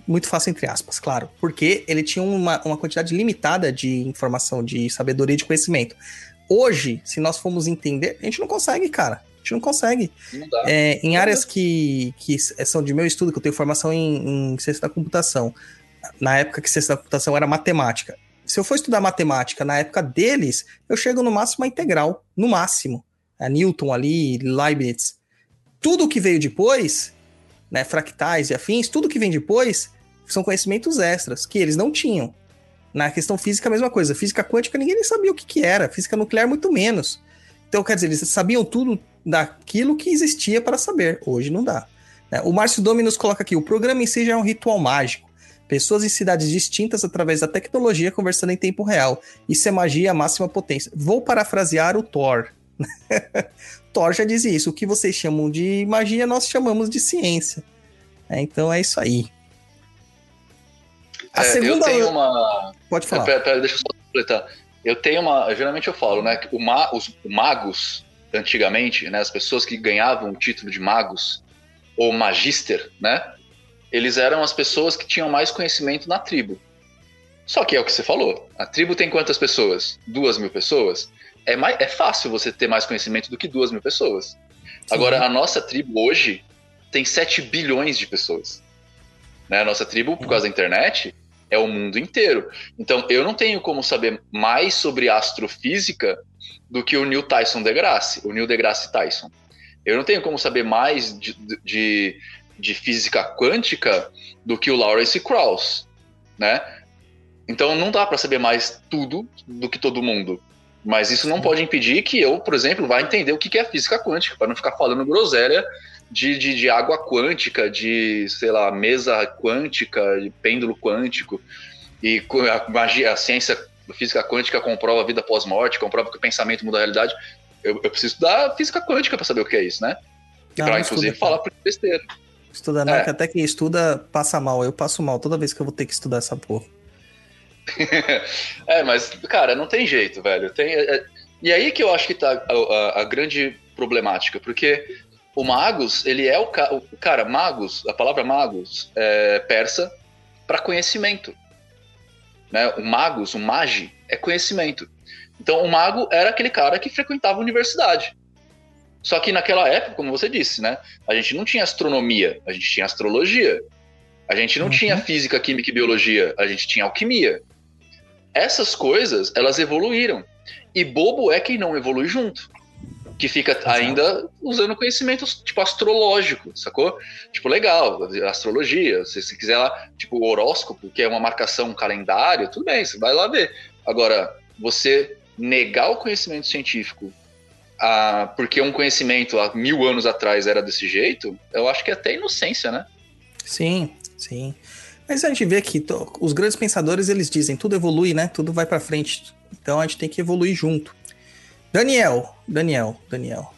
Speaker 3: muito fácil, entre aspas, claro. Porque ele tinha uma, uma quantidade limitada de informação, de sabedoria de conhecimento. Hoje, se nós formos entender, a gente não consegue, cara. Gente não consegue.
Speaker 5: Não dá.
Speaker 3: É, em áreas que, que são de meu estudo, que eu tenho formação em, em ciência da computação, na época que ciência da computação era matemática. Se eu for estudar matemática na época deles, eu chego no máximo a integral, no máximo. A Newton ali, Leibniz. Tudo que veio depois, né, fractais e afins, tudo que vem depois são conhecimentos extras que eles não tinham. Na questão física, a mesma coisa. Física quântica, ninguém nem sabia o que, que era. Física nuclear, muito menos. Então, quer dizer, eles sabiam tudo daquilo que existia para saber. Hoje não dá. né? O Márcio Domi nos coloca aqui: o programa em si já é um ritual mágico. Pessoas em cidades distintas através da tecnologia conversando em tempo real. Isso é magia à máxima potência. Vou parafrasear o Thor. Thor já dizia isso. O que vocês chamam de magia, nós chamamos de ciência. É, então é isso aí. A
Speaker 5: É,
Speaker 3: segunda.
Speaker 5: Eu tenho uma.
Speaker 3: Pode falar.
Speaker 5: Pera, pera, deixa eu só completar. Eu tenho uma. Geralmente eu falo, né? O ma, os magos, antigamente, né? As pessoas que ganhavam o título de magos, ou magister, né? Eles eram as pessoas que tinham mais conhecimento na tribo. Só que é o que você falou. A tribo tem quantas pessoas? Duas mil pessoas? É, mais, é fácil você ter mais conhecimento do que duas mil pessoas. Agora, a nossa tribo hoje tem 7 bilhões de pessoas. Né? A nossa tribo, por causa da internet, é o mundo inteiro. Então, eu não tenho como saber mais sobre astrofísica do que o Neil Tyson deGrasse, o Neil deGrasse Tyson. Eu não tenho como saber mais de, de, de física quântica do que o Lawrence Krauss, né? Então, não dá para saber mais tudo do que todo mundo. Mas isso não pode impedir que eu, por exemplo, vá entender o que é física quântica, para não ficar falando groselha de, de, de, água quântica, de, sei lá, mesa quântica, de pêndulo quântico. E a, magia, a ciência física quântica comprova a vida pós-morte, comprova que o pensamento muda a realidade. Eu, eu preciso estudar física quântica para saber o que é isso, né? E para, inclusive, estuda, falar por besteira.
Speaker 3: Estuda não, é. que até quem estuda passa mal. Eu passo mal toda vez que eu vou ter que estudar essa porra.
Speaker 5: é, mas, cara, não tem jeito, velho. Tem, é, e aí que eu acho que tá a, a, a grande problemática, porque o magos, ele é o, ca, o cara, magos, a palavra magos é persa para conhecimento. Né? O magos, o magi, é conhecimento. Então, o mago era aquele cara que frequentava a universidade. Só que naquela época, como você disse, né? A gente não tinha astronomia, a gente tinha astrologia. A gente não uhum. tinha física, química e biologia, a gente tinha alquimia. Essas coisas, elas evoluíram. E bobo é quem não evolui junto. Que fica ainda usando conhecimentos, tipo, astrológico, sacou? Tipo, legal, astrologia, se você quiser lá, tipo, horóscopo, que é uma marcação, um calendário, tudo bem, você vai lá ver. Agora, você negar o conhecimento científico ah, porque um conhecimento há mil anos atrás era desse jeito, eu acho que é até inocência, né?
Speaker 3: Sim, sim. Mas a gente vê que os grandes pensadores, eles dizem, tudo evolui, né? Tudo vai para frente. Então a gente tem que evoluir junto. Daniel, Daniel, Daniel.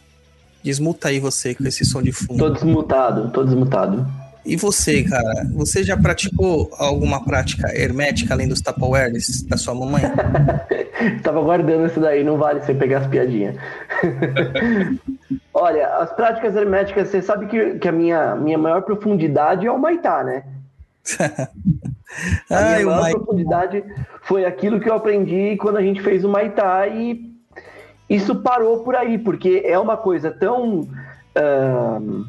Speaker 3: Desmuta aí você com esse som de fundo.
Speaker 1: Tô desmutado, tô desmutado.
Speaker 3: E você, cara? Você já praticou alguma prática hermética além dos Tupperwares da sua mamãe?
Speaker 1: Tava guardando isso daí, não vale você pegar as piadinhas. Olha, as práticas herméticas, você sabe que, que a minha, minha maior profundidade é o Maitá, né? a Ai, minha maior profundidade foi aquilo que eu aprendi quando a gente fez o Maitá e isso parou por aí, porque é uma coisa tão uh,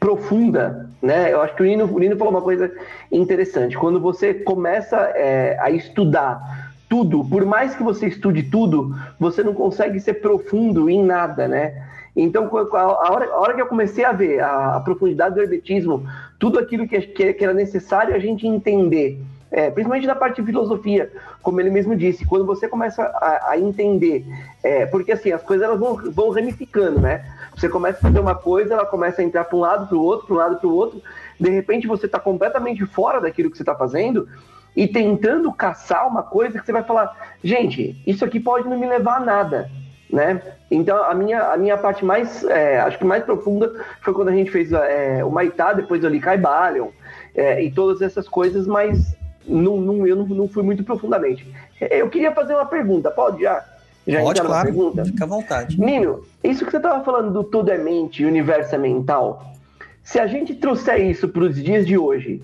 Speaker 1: profunda, né? Eu acho que o Nino, o Nino falou uma coisa interessante. Quando você começa é, a estudar tudo, por mais que você estude tudo, você não consegue ser profundo em nada, né? Então, a hora, a hora que eu comecei a ver a, a profundidade do hermetismo, tudo aquilo que, que, era necessário a gente entender, é, principalmente na parte de filosofia, como ele mesmo disse, quando você começa a, a entender, é, porque assim, as coisas elas vão, vão ramificando, né? Você começa a fazer uma coisa, ela começa a entrar para um lado, para o outro, para um lado, para o outro. De repente você está completamente fora daquilo que você está fazendo e tentando caçar uma coisa que você vai falar, gente, isso aqui pode não me levar a nada, né? Então a minha, a minha parte mais, é, acho que mais profunda foi quando a gente fez é, o Maitá, depois o Likai Balion é, e todas essas coisas, mas não, não, eu não, não fui muito profundamente. Eu queria fazer uma pergunta, pode já? Já
Speaker 3: Pode, claro.
Speaker 1: pergunta?
Speaker 3: Fica à vontade.
Speaker 1: Nino, isso que você estava falando do tudo é mente e o universo é mental, se a gente trouxer isso para os dias de hoje,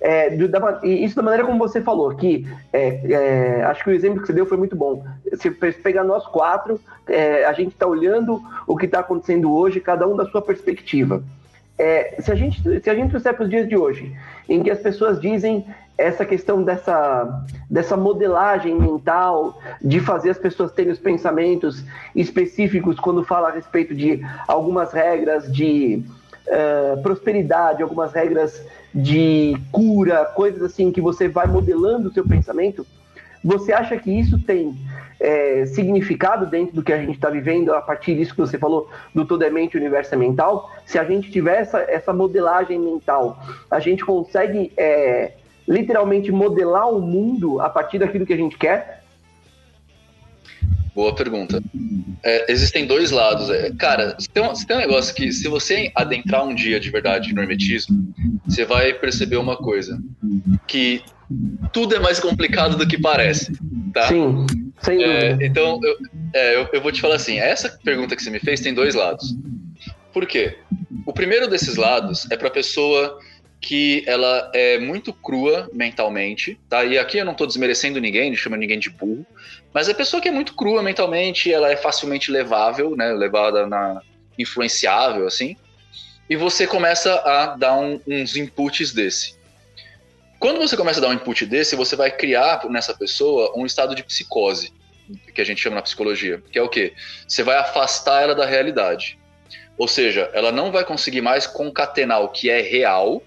Speaker 1: é, do- da- e isso da maneira como você falou, que é, é, acho que o exemplo que você deu foi muito bom. Se pe- pegar nós quatro, é, a gente está olhando o que está acontecendo hoje, cada um da sua perspectiva. É, se, a gente, se a gente trouxer para os dias de hoje, em que as pessoas dizem essa questão dessa, dessa modelagem mental, de fazer as pessoas terem os pensamentos específicos quando fala a respeito de algumas regras de eh, prosperidade, algumas regras de cura, coisas assim que você vai modelando o seu pensamento, você acha que isso tem eh, significado dentro do que a gente está vivendo a partir disso que você falou do todo é mente, universo é mental? Se a gente tiver essa, essa modelagem mental, a gente consegue eh, literalmente modelar o mundo a partir daquilo que a gente quer?
Speaker 5: Boa pergunta. É, existem dois lados. É, cara, se tem, um, se tem um negócio que, se você adentrar um dia de verdade no hermetismo, você vai perceber uma coisa: que tudo é mais complicado do que parece. Tá?
Speaker 1: Sim, sem
Speaker 5: É,
Speaker 1: dúvida.
Speaker 5: então, eu, é, eu, eu vou te falar assim: essa pergunta que você me fez tem dois lados. Por quê? O primeiro desses lados é para pessoa que ela é muito crua mentalmente, tá? E aqui eu não tô desmerecendo ninguém, não chama ninguém de burro, mas é pessoa que é muito crua mentalmente, ela é facilmente levável, né? Levada na influenciável assim. E você começa a dar um- uns inputs desse. Quando você começa a dar um input desse, você vai criar nessa pessoa um estado de psicose, que a gente chama na psicologia, que é o quê? Você vai afastar ela da realidade. Ou seja, ela não vai conseguir mais concatenar o que é real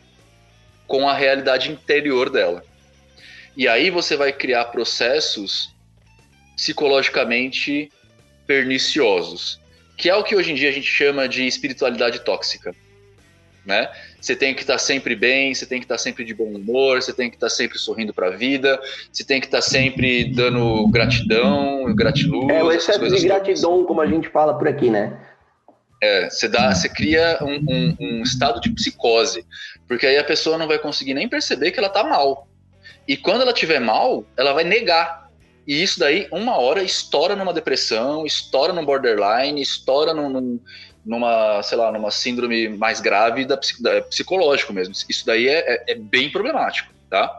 Speaker 5: com a realidade interior dela. E aí você vai criar processos psicologicamente perniciosos, que é o que hoje em dia a gente chama de espiritualidade tóxica, né? Você tem que estar sempre bem, você tem que estar sempre de bom humor, você tem que estar sempre sorrindo para a vida, você tem que estar sempre dando gratidão, gratiluz,
Speaker 1: É o excesso de
Speaker 5: todas.
Speaker 1: gratidão, como a gente fala por aqui, né?
Speaker 5: É, você, dá, você cria um, um- um estado de psicose, porque aí a pessoa não vai conseguir nem perceber que ela tá mal. E quando ela tiver mal, ela vai negar. E isso daí, uma hora, estoura numa depressão, estoura num borderline, estoura num, num- numa, sei lá, numa síndrome mais grave da, da- psicológico mesmo. Isso daí é, é- é bem problemático, tá?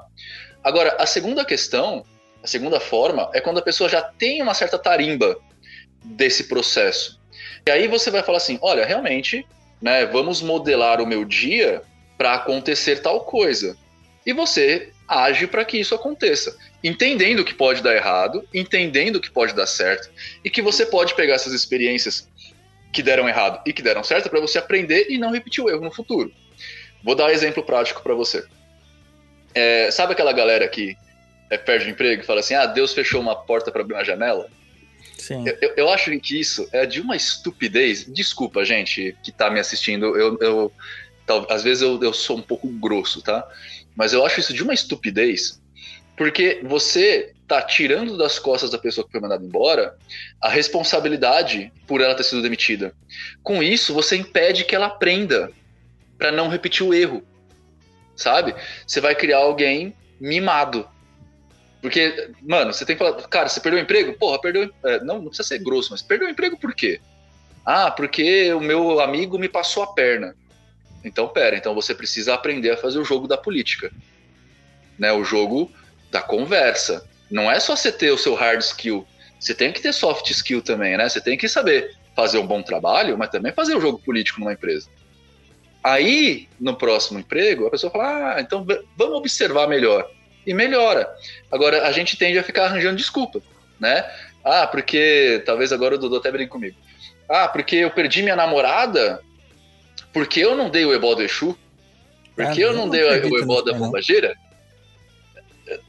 Speaker 5: Agora, a segunda questão, a segunda forma, é quando a pessoa já tem uma certa tarimba desse processo. E aí você vai falar assim, olha, realmente, né, vamos modelar o meu dia para acontecer tal coisa. E você age para que isso aconteça, entendendo que pode dar errado, entendendo que pode dar certo e que você pode pegar essas experiências que deram errado e que deram certo para você aprender e não repetir o erro no futuro. Vou dar um exemplo prático para você. É, sabe aquela galera que é, perde o emprego e fala assim: ah, Deus fechou uma porta para abrir uma janela?
Speaker 3: Sim.
Speaker 5: Eu, eu- acho que isso é de uma estupidez. Desculpa, gente, que tá me assistindo. Eu, eu- tal- às vezes eu, eu sou um pouco grosso, tá? Mas eu acho isso de uma estupidez, porque você tá tirando das costas da pessoa que foi mandada embora a responsabilidade por ela ter sido demitida. Com isso, você impede que ela aprenda para não repetir o erro, sabe? Você vai criar alguém mimado. Porque, mano, você tem que falar, cara, você perdeu o emprego? Porra, perdeu. é, não, não precisa ser grosso, mas perdeu o emprego por quê? Ah, porque o meu amigo me passou a perna. Então, pera, então você precisa aprender a fazer o jogo da política. Né? O jogo da conversa. Não é só você ter o seu hard skill. Você tem que ter soft skill também, né? Você tem que saber fazer um bom trabalho, mas também fazer o jogo político numa empresa. Aí, no próximo emprego, a pessoa fala: ah, então vamos observar melhor. E melhora. Agora, a gente tende a ficar arranjando desculpa, né? Ah, porque. Talvez agora o Dudu até brinque comigo. Ah, porque eu perdi minha namorada, porque eu não dei o ebó do Exu, porque
Speaker 3: Ah,
Speaker 5: eu não
Speaker 3: não
Speaker 5: dei o ebó da bombageira.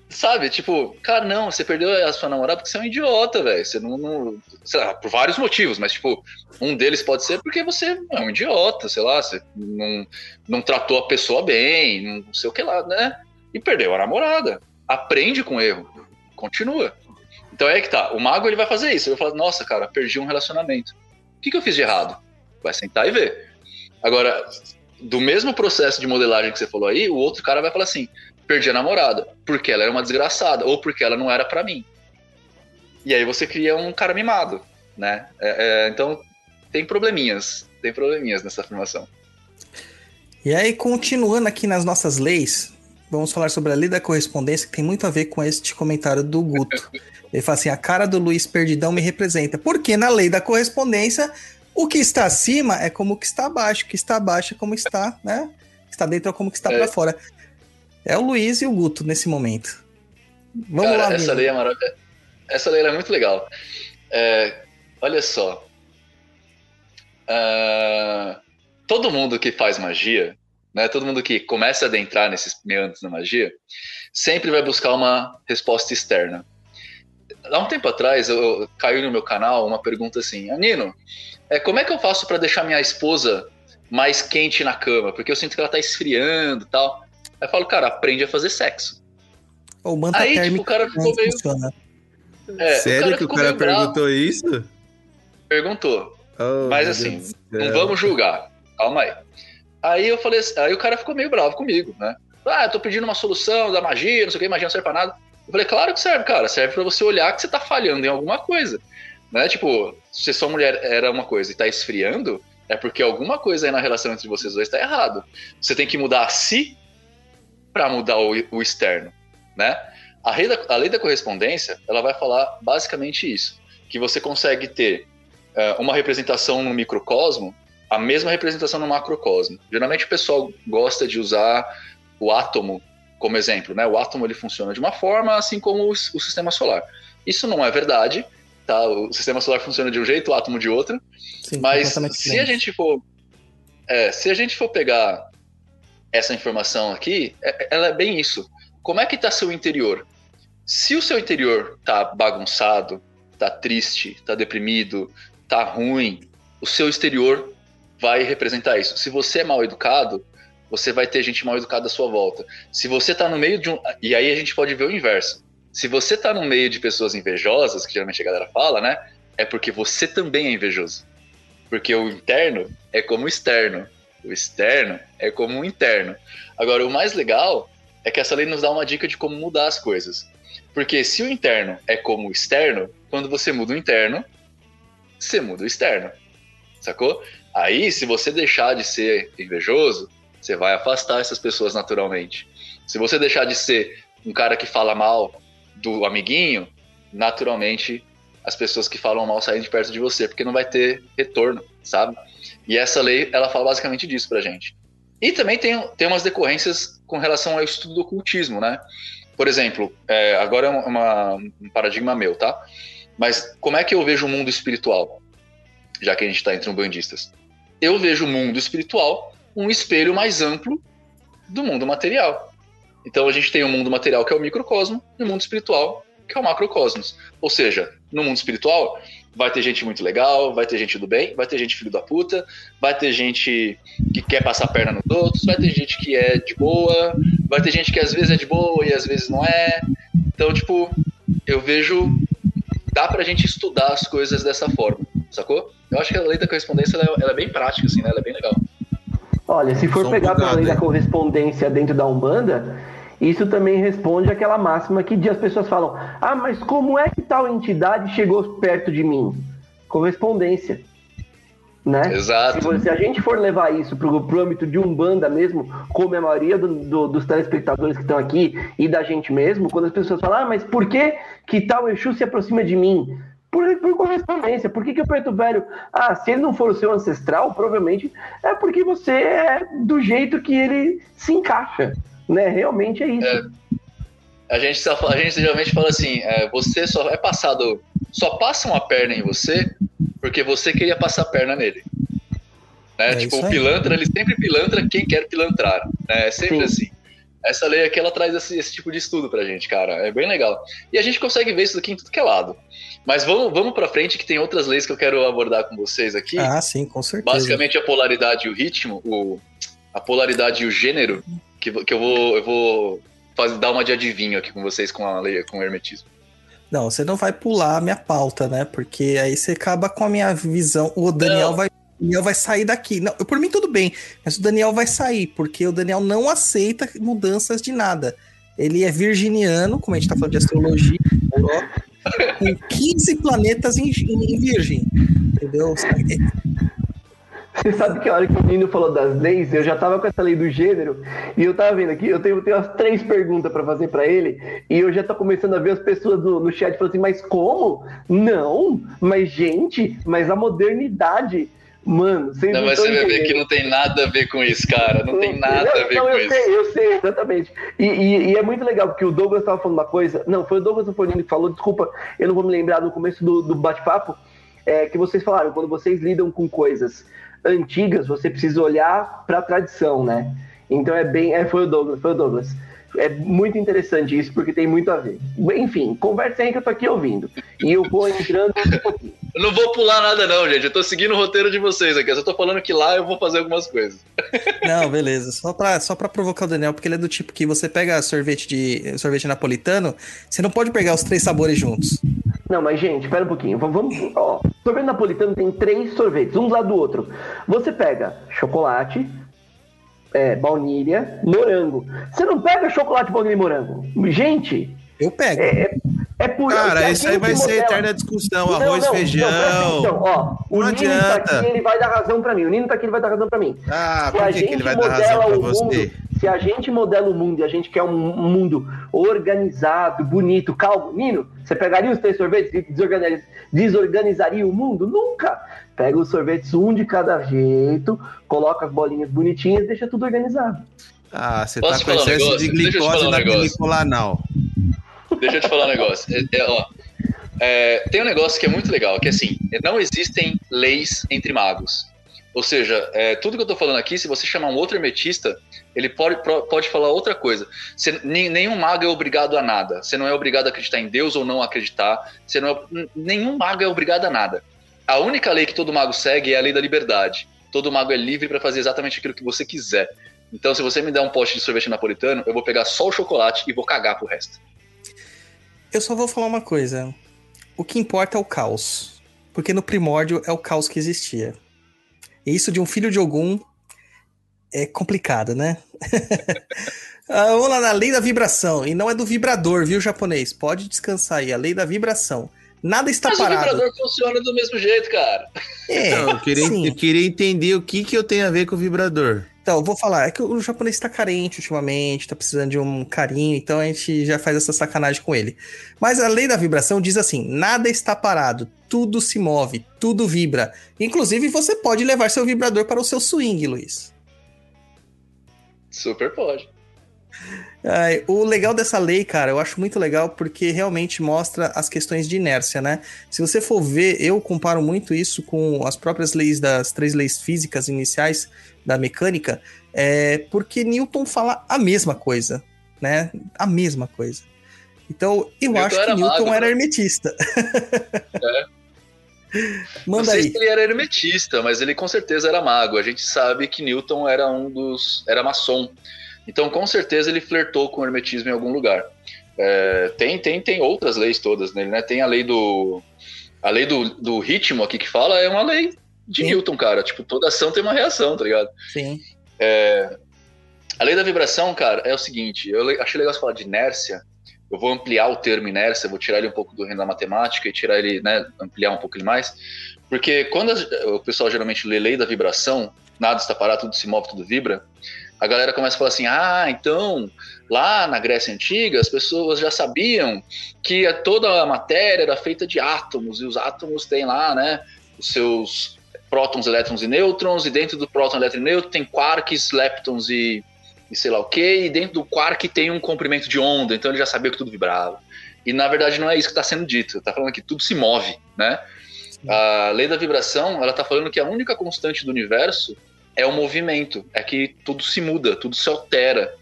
Speaker 5: Sabe, tipo, cara, não, você perdeu a sua namorada porque você é um idiota, velho. Você não. não sei lá, por vários motivos, mas, tipo, um deles pode ser porque você é um idiota, sei lá, você não, não tratou a pessoa bem, não sei o que lá, né? E perdeu a namorada. Aprende com o erro, continua. Então é que tá, o mago ele vai fazer isso. Ele vai falar, nossa, cara, perdi um relacionamento. O que, que eu fiz de errado? Vai sentar e ver. Agora, do mesmo processo de modelagem que você falou aí, o outro cara vai falar assim: perdi a namorada, porque ela era uma desgraçada, ou porque ela não era para mim. E aí você cria um cara mimado, né? É, é, então tem probleminhas, tem probleminhas nessa afirmação.
Speaker 3: E aí, continuando aqui nas nossas leis, vamos falar sobre a lei da correspondência, que tem muito a ver com este comentário do Guto. Ele fala assim: a cara do Luiz Perdidão me representa. Porque na lei da correspondência, o que está acima é como o que está abaixo, o que está abaixo é como está, né? O que está dentro é como que está é. para fora. É o Luiz e o Guto nesse momento.
Speaker 5: Vamos Cara, lá, essa lei, é maravilhosa. essa lei é muito legal. É, olha só. Uh, todo mundo que faz magia, né, todo mundo que começa a adentrar nesses meandros da magia, sempre vai buscar uma resposta externa. Há um tempo atrás, eu, eu caiu no meu canal uma pergunta assim: Anino, é, como é que eu faço para deixar minha esposa mais quente na cama? Porque eu sinto que ela tá esfriando e tal. Aí eu falo, cara, aprende a fazer sexo.
Speaker 3: O manta Aí, tipo, o
Speaker 5: cara ficou meio.
Speaker 4: É, Sério o que o cara perguntou bravo. isso?
Speaker 5: Perguntou. Oh, Mas assim, não vamos julgar. Calma aí. Aí eu falei aí o cara ficou meio bravo comigo, né? Ah, eu tô pedindo uma solução da magia, não sei o que, magia não serve pra nada. Eu falei, claro que serve, cara. Serve para você olhar que você tá falhando em alguma coisa. Né? Tipo, se sua mulher era uma coisa e tá esfriando, é porque alguma coisa aí na relação entre vocês dois tá errado. Você tem que mudar a si para mudar o, o, externo, né? A lei, da, a lei da correspondência, ela vai falar basicamente isso, que você consegue ter uh, uma representação no microcosmo, a mesma representação no macrocosmo. Geralmente o pessoal gosta de usar o átomo como exemplo, né? O átomo ele funciona de uma forma, assim como o, o sistema solar. Isso não é verdade, tá? O sistema solar funciona de um jeito, o átomo de outro. Sim, mas se a gente for, é, se a gente for pegar essa informação aqui, é, ela é bem isso. Como é que está seu interior? Se o seu interior tá bagunçado, tá triste, tá deprimido, tá ruim, o seu exterior vai representar isso. Se você é mal educado, você vai ter gente mal educada à sua volta. Se você tá no meio de um. E aí a gente pode ver o inverso. Se você tá no meio de pessoas invejosas, que geralmente a galera fala, né? É porque você também é invejoso. Porque o interno é como o externo. O externo é como o interno. Agora, o mais legal é que essa lei nos dá uma dica de como mudar as coisas. Porque se o interno é como o externo, quando você muda o interno, você muda o externo. Sacou? Aí, se você deixar de ser invejoso, você vai afastar essas pessoas naturalmente. Se você deixar de ser um cara que fala mal do amiguinho, naturalmente as pessoas que falam mal saem de perto de você, porque não vai ter retorno, sabe? E essa lei, ela fala basicamente disso pra gente. E também tem, tem umas decorrências com relação ao estudo do ocultismo, né? Por exemplo, é, agora é uma, um paradigma meu, tá? Mas como é que eu vejo o mundo espiritual? Já que a gente está entre umbandistas. Eu vejo o mundo espiritual um espelho mais amplo do mundo material. Então a gente tem o mundo material que é o microcosmo e o mundo espiritual que é o macrocosmos. Ou seja, no mundo espiritual vai ter gente muito legal, vai ter gente do bem, vai ter gente filho da puta, vai ter gente que quer passar a perna nos outros, vai ter gente que é de boa, vai ter gente que às vezes é de boa e às vezes não é. Então, tipo, eu vejo dá pra gente estudar as coisas dessa forma, sacou? Eu acho que a lei da correspondência ela é, ela é bem prática, assim, né? Ela é bem legal.
Speaker 1: Olha, se for pegar pela lei da correspondência dentro da Umbanda, isso também responde àquela máxima que as pessoas falam: ah, mas como é que tal entidade chegou perto de mim? Correspondência. Né?
Speaker 5: Exato.
Speaker 1: Se, se a gente for levar isso para o âmbito de Umbanda mesmo, como a maioria do, do, dos telespectadores que estão aqui e da gente mesmo, quando as pessoas falam, ah, mas por que, que tal Exu se aproxima de mim? Por, por correspondência. Por que, que o preto velho. Ah, se ele não for o seu ancestral, provavelmente é porque você é do jeito que ele se encaixa. Né? Realmente é isso. É,
Speaker 5: a, gente só, a gente geralmente fala assim: é, você só é passado. Só passa uma perna em você porque você queria passar a perna nele. Né? É tipo, o pilantra, ele sempre pilantra quem quer pilantrar. Né? É sempre Sim. assim. Essa lei aqui, ela traz esse, esse tipo de estudo pra gente, cara. É bem legal. E a gente consegue ver isso daqui em tudo que é lado. Mas vamos, vamos pra frente, que tem outras leis que eu quero abordar com vocês aqui.
Speaker 3: Ah, sim, com certeza.
Speaker 5: Basicamente a polaridade e o ritmo, o, a polaridade e o gênero, que, que eu vou, eu vou fazer, dar uma de adivinho aqui com vocês com a lei, com o hermetismo.
Speaker 3: Não, você não vai pular a minha pauta, né? Porque aí você acaba com a minha visão. O Daniel
Speaker 5: Não.
Speaker 3: vai. Daniel vai sair daqui. Não, por mim tudo bem, mas o Daniel vai sair, porque o Daniel não aceita mudanças de nada. Ele é virginiano, como a gente tá falando de astrologia, Europa, com 15 planetas em, em Virgem. Entendeu?
Speaker 1: Você sabe que a hora que o Nino falou das leis, eu já tava com essa lei do gênero, e eu tava vendo aqui, eu tenho, tenho umas três perguntas pra fazer pra ele, e eu já tô começando a ver as pessoas no, no chat falando assim, mas como? Não, mas gente, mas a modernidade. Mano, vocês
Speaker 5: Não,
Speaker 1: não
Speaker 5: mas você vai ver que não tem nada a ver com isso, cara. Não tem nada a ver
Speaker 1: não,
Speaker 5: com
Speaker 1: eu
Speaker 5: isso.
Speaker 1: sei, eu sei, exatamente. E, e- e é muito legal, porque o Douglas estava falando uma coisa. Não, foi o Douglas foi que falou, desculpa, eu não vou me lembrar no começo do, do bate-papo. É, que vocês falaram, quando vocês lidam com coisas antigas, você precisa olhar para a tradição, né? Então é bem. É, foi o Douglas, foi o Douglas. É muito interessante isso, porque tem muito a ver. Enfim, conversa aí que eu tô aqui ouvindo. E eu vou entrando um pouquinho.
Speaker 5: Eu não vou pular nada, não, gente. Eu tô seguindo o roteiro de vocês aqui. Eu só tô falando que lá eu vou fazer algumas coisas.
Speaker 3: Não, beleza. Só pra, só pra provocar o Daniel, porque ele é do tipo que você pega sorvete de sorvete napolitano, você não pode pegar os três sabores juntos.
Speaker 1: Não, mas gente, espera um pouquinho. Vamos, vamos- ó, sorvete napolitano tem três sorvetes, um do lado do outro. Você pega chocolate, é, baunilha, morango. Você não pega chocolate, baunilha e morango. Gente,
Speaker 3: Eu pego.
Speaker 1: é, é, é por
Speaker 4: Cara, isso aí vai ser
Speaker 1: modela-
Speaker 4: eterna discussão.
Speaker 1: Não,
Speaker 4: Arroz,
Speaker 1: não,
Speaker 4: feijão.
Speaker 1: Não, atenção, ó, o
Speaker 4: Não
Speaker 1: Nino tá aqui, ele vai dar razão pra mim. O Nino tá aqui, ele vai dar razão pra mim.
Speaker 4: Ah,
Speaker 1: Se a
Speaker 4: por que, que
Speaker 1: gente
Speaker 4: ele vai dar
Speaker 1: modela
Speaker 4: razão pra
Speaker 1: o
Speaker 4: você?
Speaker 1: mundo, se a gente modela o mundo e a gente quer um mundo organizado, bonito, calmo, Nino, você pegaria os três sorvetes e desorganiz- desorganizaria o mundo? Nunca! Pega os sorvetes um de cada jeito, coloca as bolinhas bonitinhas e deixa tudo organizado.
Speaker 4: Ah, você tá com
Speaker 5: um
Speaker 4: excesso
Speaker 5: negócio?
Speaker 4: de glicose
Speaker 5: um
Speaker 4: na
Speaker 5: negócio.
Speaker 4: película anal.
Speaker 5: Deixa eu te falar um negócio. É, é, ó, é, tem um negócio que é muito legal, que é assim, não existem leis entre magos. Ou seja, é, tudo que eu tô falando aqui, se você chamar um outro hermetista, ele pode, pode falar outra coisa. Você- nenhum mago é obrigado a nada. Você não é obrigado a acreditar em Deus ou não acreditar. Você não é- nenhum mago é obrigado a nada. A única lei que todo mago segue é a lei da liberdade. Todo mago é livre para fazer exatamente aquilo que você quiser. Então, se você me der um pote de sorvete napolitano, eu vou pegar só o chocolate e vou cagar pro resto.
Speaker 3: Eu só vou falar uma coisa. O que importa é o caos. Porque no primórdio é o caos que existia. E isso de um filho de Ogum é complicado, né? Ah, vamos lá na lei da vibração. E não é do vibrador, viu, japonês? Pode descansar aí. A lei da vibração. Nada está
Speaker 5: Mas o
Speaker 3: parado.
Speaker 5: vibrador funciona do mesmo jeito, cara.
Speaker 3: É,
Speaker 4: Não, eu, queria,
Speaker 3: sim.
Speaker 4: eu queria entender o que, que eu tenho a ver com o vibrador.
Speaker 3: Então, eu vou falar, é que o japonês está carente ultimamente, tá precisando de um carinho, então a gente já faz essa sacanagem com ele. Mas a lei da vibração diz assim: nada está parado, tudo se move, tudo vibra. Inclusive, você pode levar seu vibrador para o seu swing, Luiz.
Speaker 5: Super pode.
Speaker 3: Ai, o legal dessa lei, cara, eu acho muito legal porque realmente mostra as questões de inércia, né? Se você for ver, eu comparo muito isso com as próprias leis das três leis físicas iniciais da mecânica, é porque Newton fala a mesma coisa, né? A mesma coisa. Então, eu
Speaker 5: Newton
Speaker 3: acho que Newton era
Speaker 5: né?
Speaker 3: hermetista.
Speaker 5: Não
Speaker 3: Manda
Speaker 5: sei
Speaker 3: aí.
Speaker 5: se ele era hermetista, mas ele com certeza era mago. A gente sabe que Newton era um dos. era maçom. Então, com certeza, ele flertou com o hermetismo em algum lugar. É, tem, tem, tem outras leis todas nele, né? Tem a lei do. A lei do, do ritmo aqui que fala é uma lei de
Speaker 3: Sim.
Speaker 5: Newton, cara. Tipo, toda ação tem uma reação, tá ligado?
Speaker 3: Sim.
Speaker 5: A lei da vibração, cara, é o seguinte: eu achei legal você falar de inércia. Eu vou ampliar o termo inércia, vou tirar ele um pouco do reino da matemática e tirar ele, né, ampliar um pouco ele mais. Porque quando o pessoal geralmente lê lei da vibração, nada está parado, tudo se move, tudo vibra, a galera começa a falar assim: ah, então lá na Grécia Antiga as pessoas já sabiam que a- toda a matéria era feita de átomos, e os átomos têm lá, né, os seus prótons, elétrons e nêutrons, e dentro do próton, elétron e nêutron tem quarks, leptons e e sei lá o que, e dentro do quark tem um comprimento de onda, então ele já sabia que tudo vibrava. E na verdade não é isso que está sendo dito, está falando que tudo se move, né? A lei da vibração, ela está falando que a única constante do universo é o movimento, é que tudo se muda, tudo se altera.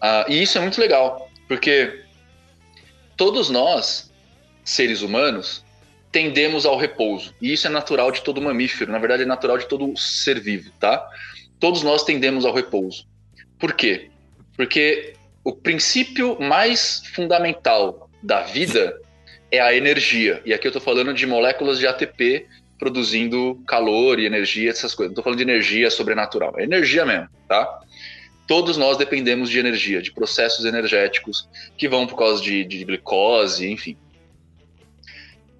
Speaker 5: Ah, e isso é muito legal, porque todos nós, seres humanos, tendemos ao repouso. E isso é natural de todo mamífero, na verdade é natural de todo ser vivo, tá? Todos nós tendemos ao repouso. Por quê? Porque o princípio mais fundamental da vida é a energia. E aqui eu estou falando de moléculas de ATP produzindo calor e energia, essas coisas. Não estou falando de energia sobrenatural, é energia mesmo, tá? Todos nós dependemos de energia, de processos energéticos que vão por causa de, de glicose, enfim.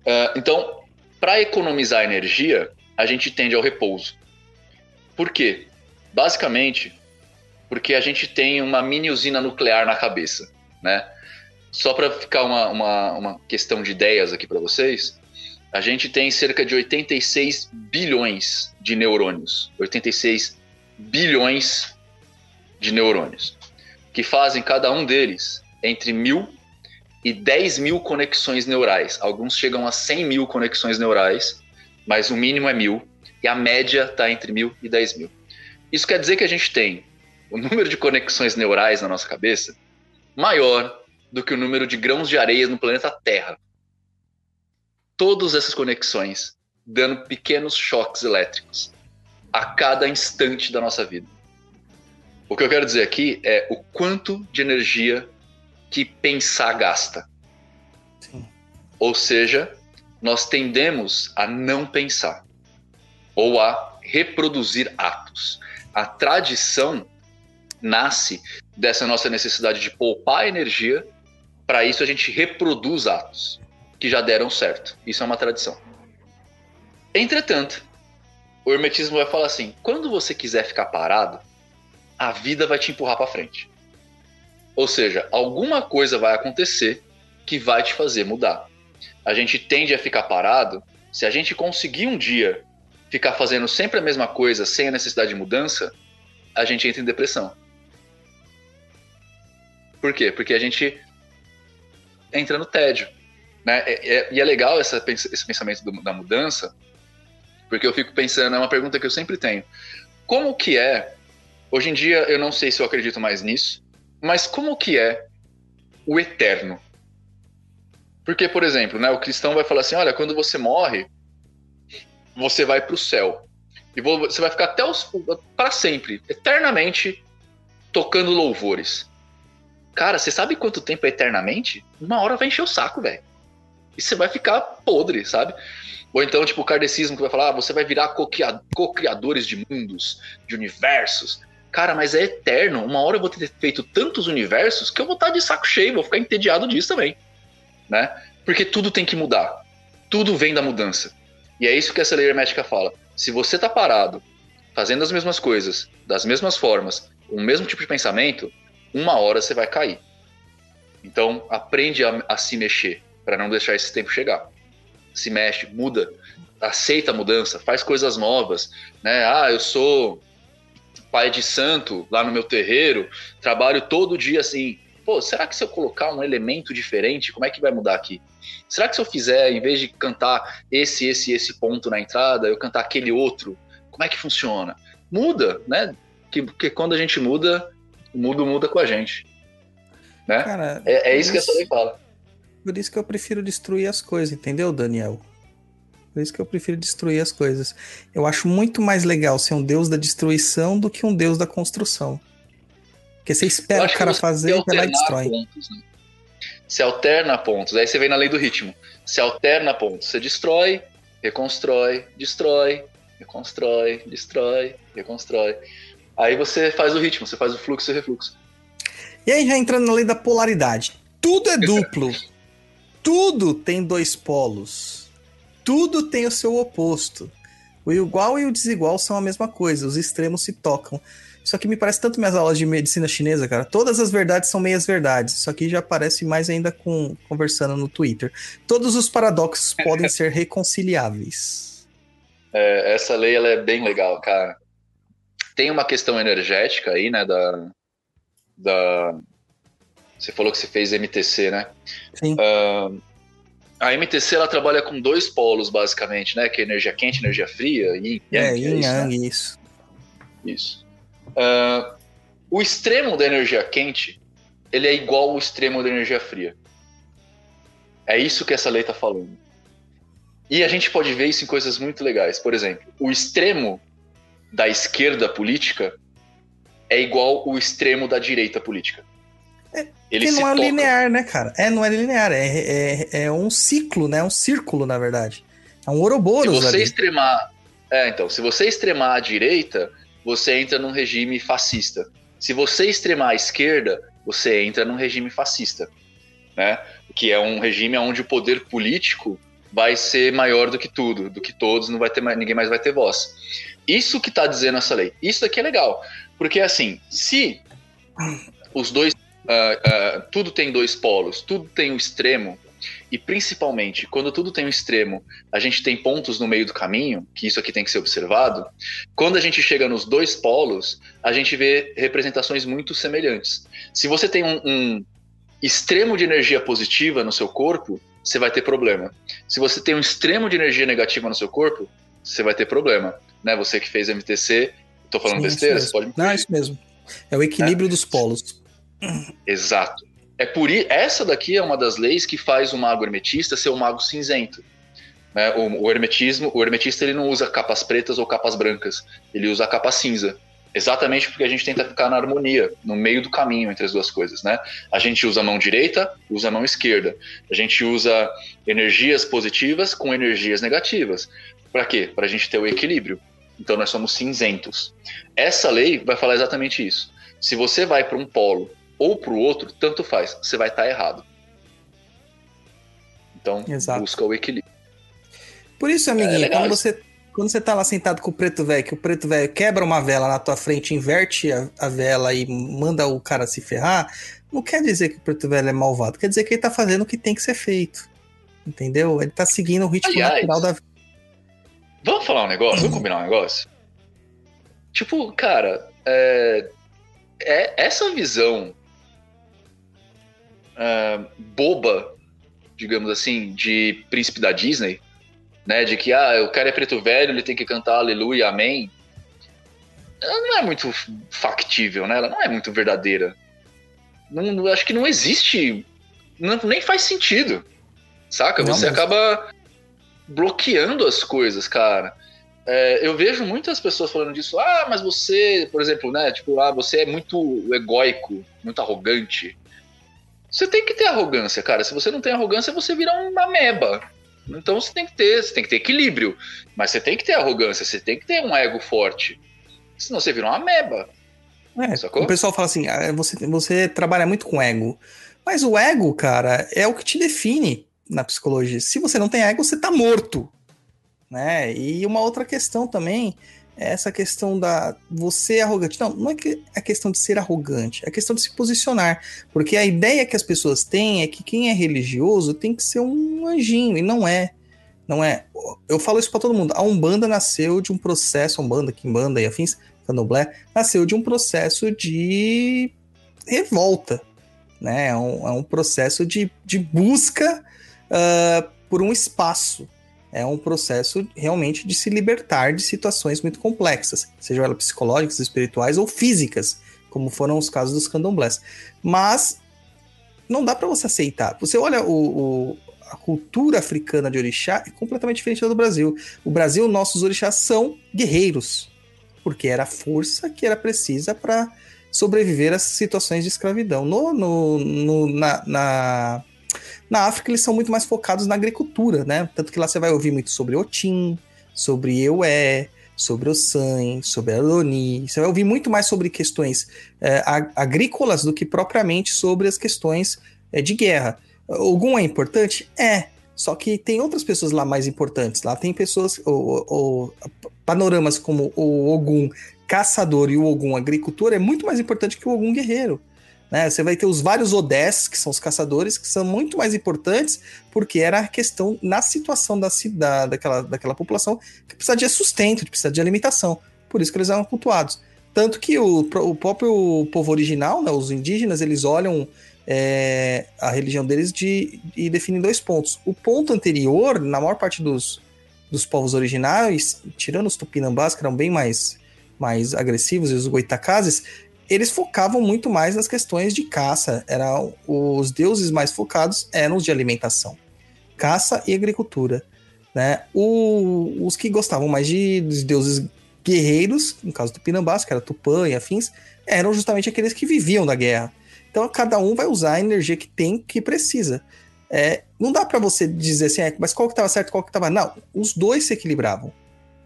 Speaker 5: Uh, então, para economizar energia, a gente tende ao repouso. Por quê? Basicamente, porque a gente tem uma mini usina nuclear na cabeça, né? Só para ficar uma, uma, uma questão de ideias aqui para vocês, a gente tem cerca de 86 bilhões de neurônios. 86 bilhões de neurônios. Que fazem cada um deles entre mil e 10 mil conexões neurais. Alguns chegam a 100 mil conexões neurais, mas o mínimo é mil. E a média está entre mil e 10 mil. Isso quer dizer que a gente tem o número de conexões neurais na nossa cabeça maior do que o número de grãos de areia no planeta Terra todas essas conexões, dando pequenos choques elétricos a cada instante da nossa vida. O que eu quero dizer aqui é o quanto de energia que pensar gasta. Sim. Ou seja, nós tendemos a não pensar ou a reproduzir atos. A tradição nasce dessa nossa necessidade de poupar energia, para isso a gente reproduz atos que já deram certo. Isso é uma tradição. Entretanto, o hermetismo vai falar assim: quando você quiser ficar parado, a vida vai te empurrar para frente. Ou seja, alguma coisa vai acontecer que vai te fazer mudar. A gente tende a ficar parado se a gente conseguir um dia ficar fazendo sempre a mesma coisa sem a necessidade de mudança, a gente entra em depressão. Por quê? Porque a gente entra no tédio. Né? É, é, e é legal essa, esse pensamento do, da mudança, porque eu fico pensando, é uma pergunta que eu sempre tenho. Como que é, hoje em dia eu não sei se eu acredito mais nisso, mas como que é o eterno? Porque, por exemplo, né, o cristão vai falar assim, olha, quando você morre, você vai para o céu. E você vai ficar até para sempre, eternamente, tocando louvores. Cara, você sabe quanto tempo é eternamente? Uma hora vai encher o saco, velho e você vai ficar podre, sabe? Ou então, tipo, o kardecismo que vai falar, ah, você vai virar co-criadores de mundos, de universos. Cara, mas é eterno. Uma hora eu vou ter feito tantos universos que eu vou estar de saco cheio, vou ficar entediado disso também. Né? Porque tudo tem que mudar. Tudo vem da mudança. E é isso que essa lei hermética fala. Se você tá parado, fazendo as mesmas coisas, das mesmas formas, com o mesmo tipo de pensamento, uma hora você vai cair. Então, aprende a, a se mexer para não deixar esse tempo chegar. Se mexe, muda, aceita a mudança, faz coisas novas, né? Ah, eu sou pai de santo lá no meu terreiro, trabalho todo dia assim. Pô, será que se eu colocar um elemento diferente, como é que vai mudar aqui? Será que se eu fizer, em vez de cantar esse, esse, esse ponto na entrada, eu cantar aquele outro, como é que funciona? Muda, né? Que, porque quando a gente muda, o mundo muda com a gente. Né? Cara, é, é isso, isso que essa lei fala.
Speaker 3: Por isso que eu prefiro destruir as coisas, entendeu, Daniel? Por isso que eu prefiro destruir as coisas. Eu acho muito mais legal ser um deus da destruição do que um deus da construção. Porque você espera o cara fazer e lá e destrói. Pontos, né?
Speaker 5: Se alterna pontos. Aí você vem na lei do ritmo. Se alterna pontos. Você destrói, reconstrói, destrói, reconstrói, destrói, reconstrói. Aí você faz o ritmo, você faz o fluxo e o refluxo.
Speaker 3: E aí já entrando na lei da polaridade. Tudo é duplo. tudo tem dois polos. Tudo tem o seu oposto. O igual e o desigual são a mesma coisa, os extremos se tocam. Isso aqui me parece tanto minhas aulas de medicina chinesa, cara. Todas as verdades são meias verdades. Isso aqui já aparece mais ainda com conversando no Twitter. Todos os paradoxos podem ser reconciliáveis.
Speaker 5: É, essa lei ela é bem legal, cara. Tem uma questão energética aí, né, da, da, você falou que você fez MTC, né?
Speaker 3: Sim. Uh,
Speaker 5: a MTC ela trabalha com dois polos, basicamente, né? Que é energia quente e energia fria.
Speaker 3: Yin, yang, é, yin, é yang, né? isso.
Speaker 5: Isso. Uh, o extremo da energia quente ele é igual ao extremo da energia fria. É isso que essa lei está falando. E a gente pode ver isso em coisas muito legais. Por exemplo, o extremo da esquerda política é igual o extremo da direita política.
Speaker 3: Ele não é linear, né, cara? É, não é linear, é, é, é um ciclo, né? É um círculo, na verdade. É um Ouroboros
Speaker 5: Se você
Speaker 3: ali.
Speaker 5: extremar. É, então, se você extremar a direita, você entra num regime fascista. Se você extremar a esquerda, você entra num regime fascista. Né? Que é um regime onde o poder político vai ser maior do que tudo, do que todos, não vai ter mais, ninguém mais vai ter voz. Isso que está dizendo essa lei. Isso aqui é legal. Porque assim, se os dois. Uh, uh, tudo tem dois polos, tudo tem um extremo, e principalmente, quando tudo tem um extremo, a gente tem pontos no meio do caminho, que isso aqui tem que ser observado. Quando a gente chega nos dois polos, a gente vê representações muito semelhantes. Se você tem um, um extremo de energia positiva no seu corpo, você vai ter problema. Se você tem um extremo de energia negativa no seu corpo, você vai ter problema. Né? Você que fez MTC, tô falando
Speaker 3: Sim,
Speaker 5: besteira, pode.
Speaker 3: Não, é isso mesmo. É o equilíbrio dos polos.
Speaker 5: Exato. É por essa daqui é uma das leis que faz o mago hermetista ser um mago cinzento. Né? O, o hermetismo, o hermetista ele não usa capas pretas ou capas brancas, ele usa a capa cinza. Exatamente porque a gente tenta ficar na harmonia, no meio do caminho entre as duas coisas, né? A gente usa a mão direita, usa a mão esquerda. A gente usa energias positivas com energias negativas. Para quê? Para a gente ter o equilíbrio. Então nós somos cinzentos. Essa lei vai falar exatamente isso. Se você vai para um polo ou para o outro, tanto faz, você vai estar errado. Então,
Speaker 3: Exato.
Speaker 5: busca o equilíbrio.
Speaker 3: Por isso, amiguinho,
Speaker 5: É
Speaker 3: quando você, quando você tá lá sentado com o preto velho, que o preto velho quebra uma vela na tua frente, inverte a, a vela e manda o cara se ferrar, não quer dizer que o preto velho é malvado, quer dizer que ele tá fazendo o que tem que ser feito. Entendeu? Ele tá seguindo o ritmo
Speaker 5: Aliás,
Speaker 3: natural da vida.
Speaker 5: Vamos falar um negócio? Vamos combinar um negócio? Tipo, cara, é, é essa visão ah, boba, digamos assim, de príncipe da Disney, né? De que ah, o cara é preto velho, ele tem que cantar aleluia, amém. Ela não é muito factível, né? Ela não é muito verdadeira. Não, acho que não existe. não- nem faz sentido. Saca?
Speaker 3: Não
Speaker 5: Você
Speaker 3: mesmo.
Speaker 5: acaba bloqueando as coisas, cara. É, eu vejo muitas pessoas falando disso. Ah, mas você, por exemplo, né? Tipo, ah, você é muito egóico, muito arrogante. Você tem que ter arrogância, cara. Se você não tem arrogância, você vira uma meba. Então você tem que ter, você tem que ter equilíbrio. Mas você tem que ter arrogância, você tem que ter um ego forte. Senão você vira uma meba.
Speaker 3: É,
Speaker 5: Sacou?
Speaker 3: o pessoal fala assim: ah, você, você trabalha muito com ego. Mas o ego, cara, é o que te define na psicologia. Se você não tem ego, você tá morto. Né? E uma outra questão também essa questão da você é arrogante. Não, não é que a questão de ser arrogante, é a questão de se posicionar. Porque a ideia que as pessoas têm é que quem é religioso tem que ser um anjinho, e não é. Não é. Eu falo isso pra todo mundo. A Umbanda nasceu de um processo, a Umbanda, Kimbanda e afins, Candomblé, nasceu de um processo de revolta, né? É um, é um processo de, de busca ah, por um espaço. É um processo realmente de se libertar de situações muito complexas, sejam elas psicológicas, espirituais ou físicas, como foram os casos dos candomblés. Mas não dá para você aceitar. Você olha o, o- a cultura africana de orixá é completamente diferente da do Brasil. O Brasil, nossos orixás são guerreiros, porque era a força que era precisa para sobreviver às situações de escravidão. No, no- no- na, na, na África, eles são muito mais focados na agricultura, né? Tanto que lá você vai ouvir muito sobre Otim, sobre Eué, sobre Ossan, sobre Aroni. Você vai ouvir muito mais sobre questões é, ag- agrícolas do que propriamente sobre as questões é, de guerra. Ogum é importante? É. Só que tem outras pessoas lá mais importantes. Lá tem pessoas, o, o- o- panoramas como o Ogum caçador e o Ogum agricultor é muito mais importante que o Ogum guerreiro. Né? Você vai ter os vários Odés, que são os caçadores, que são muito mais importantes, porque era a questão na situação da cidade, daquela, daquela população, que precisa de sustento, precisa de alimentação. Por isso que eles eram cultuados. Tanto que o, o próprio povo original, né, os indígenas, eles olham é, a religião deles de, e definem dois pontos. O ponto anterior, na maior parte dos, dos povos originais, tirando os tupinambás, que eram bem mais, mais agressivos, e os goitacazes, eles focavam muito mais nas questões de caça. Era, os deuses mais focados eram os de alimentação, caça e agricultura. Né? O, os que gostavam mais de, dos deuses guerreiros, no caso do Pinambás, que era Tupã e afins, eram justamente aqueles que viviam da guerra. Então cada um vai usar a energia que tem, que precisa. É, não dá para você dizer assim, é, mas qual que estava certo, qual que estava... Não, os dois se equilibravam.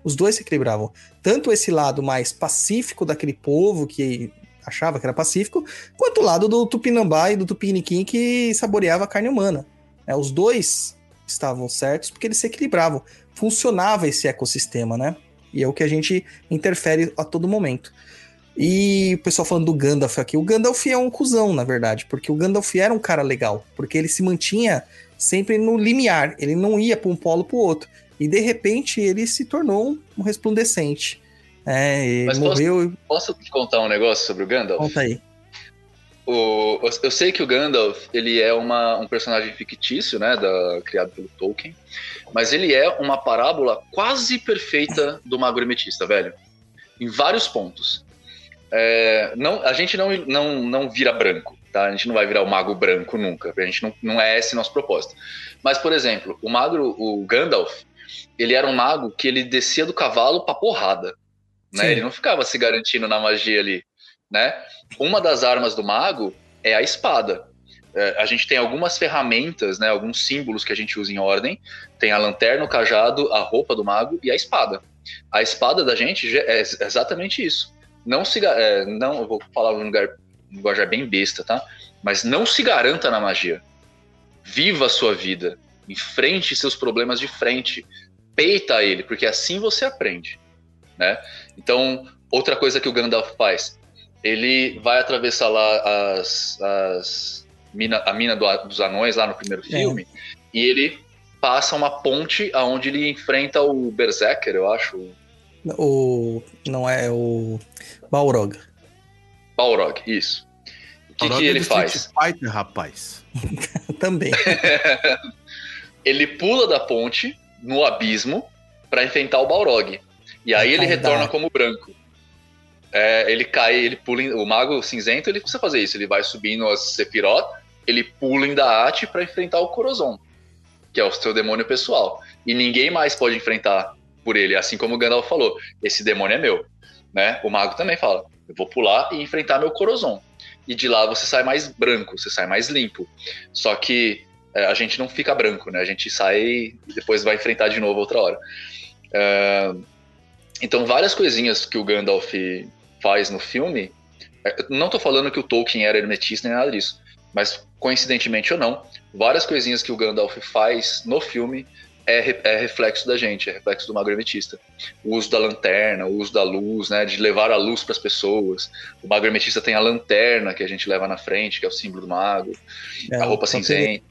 Speaker 3: Os dois se equilibravam. Tanto esse lado mais pacífico daquele povo que achava que era pacífico, quanto o lado do Tupinambá e do Tupiniquim que saboreava carne humana. É, os dois estavam certos porque eles se equilibravam. Funcionava esse ecossistema, né? E é o que a gente interfere a todo momento. E o pessoal falando do Gandalf aqui. O Gandalf é um cuzão, na verdade, porque o Gandalf era um cara legal, porque ele se mantinha sempre no limiar, ele não ia para um polo para o outro. E de repente ele se tornou um resplandecente. É,
Speaker 5: Mas
Speaker 3: morreu.
Speaker 5: Posso, posso te contar um negócio sobre o Gandalf?
Speaker 3: Conta aí.
Speaker 5: O, eu sei que o Gandalf ele é uma, um personagem fictício, né, da, criado pelo Tolkien, mas ele é uma parábola quase perfeita do mago hermetista, velho. Em vários pontos. É, não, a gente não, não, não vira branco, tá? A gente não vai virar o mago branco nunca. A gente não, não é esse nosso propósito. Mas, por exemplo, o mago, o Gandalf, ele era um mago que ele descia do cavalo pra porrada. Né? Ele não ficava se garantindo na magia ali né? Uma das armas do mago é a espada. É, a gente tem algumas ferramentas, né, alguns símbolos que a gente usa em ordem. Tem a lanterna, o cajado, a roupa do mago e a espada. A espada da gente é exatamente isso. Não se, é, não, eu vou falar num lugar, um linguajar bem besta, tá? Mas não se garanta na magia. Viva a sua vida. Enfrente seus problemas de frente. Peita ele, porque assim você aprende, né? Então, outra coisa que o Gandalf faz, ele vai atravessar lá as, as mina, a mina do, dos anões lá no primeiro filme e ele passa uma ponte aonde ele enfrenta o Berserker, eu acho.
Speaker 3: O. Não é o. Balrog.
Speaker 5: Balrog, isso. O que,
Speaker 4: Balrog
Speaker 5: que
Speaker 4: é
Speaker 5: ele
Speaker 4: do
Speaker 5: faz?
Speaker 4: Fighter, rapaz.
Speaker 3: Também.
Speaker 5: ele pula da ponte no abismo para enfrentar o Balrog. E aí ele retorna como branco. É, ele cai, ele pula. em- o mago cinzento ele precisa fazer isso. Ele vai subindo as Sephiroth, ele pula em Daat para enfrentar o Corozon, que é o seu demônio pessoal. E ninguém mais pode enfrentar por ele, assim como o Gandalf falou. Esse demônio é meu. Né? O mago também fala: eu vou pular e enfrentar meu Corozon. E de lá você sai mais branco, você sai mais limpo. Só que é, a gente não fica branco, né? A gente sai e depois vai enfrentar de novo outra hora. É, então, várias coisinhas que o Gandalf faz no filme. é, Não tô falando que o Tolkien era hermetista nem nada disso, mas coincidentemente ou não, várias coisinhas que o Gandalf faz no filme é, é reflexo da gente, é reflexo do mago hermetista. O uso da lanterna, o uso da luz, né, de levar a luz para as pessoas. O mago hermetista tem a lanterna que a gente leva na frente, que é o símbolo do mago,
Speaker 3: É,
Speaker 5: a roupa cinzenta.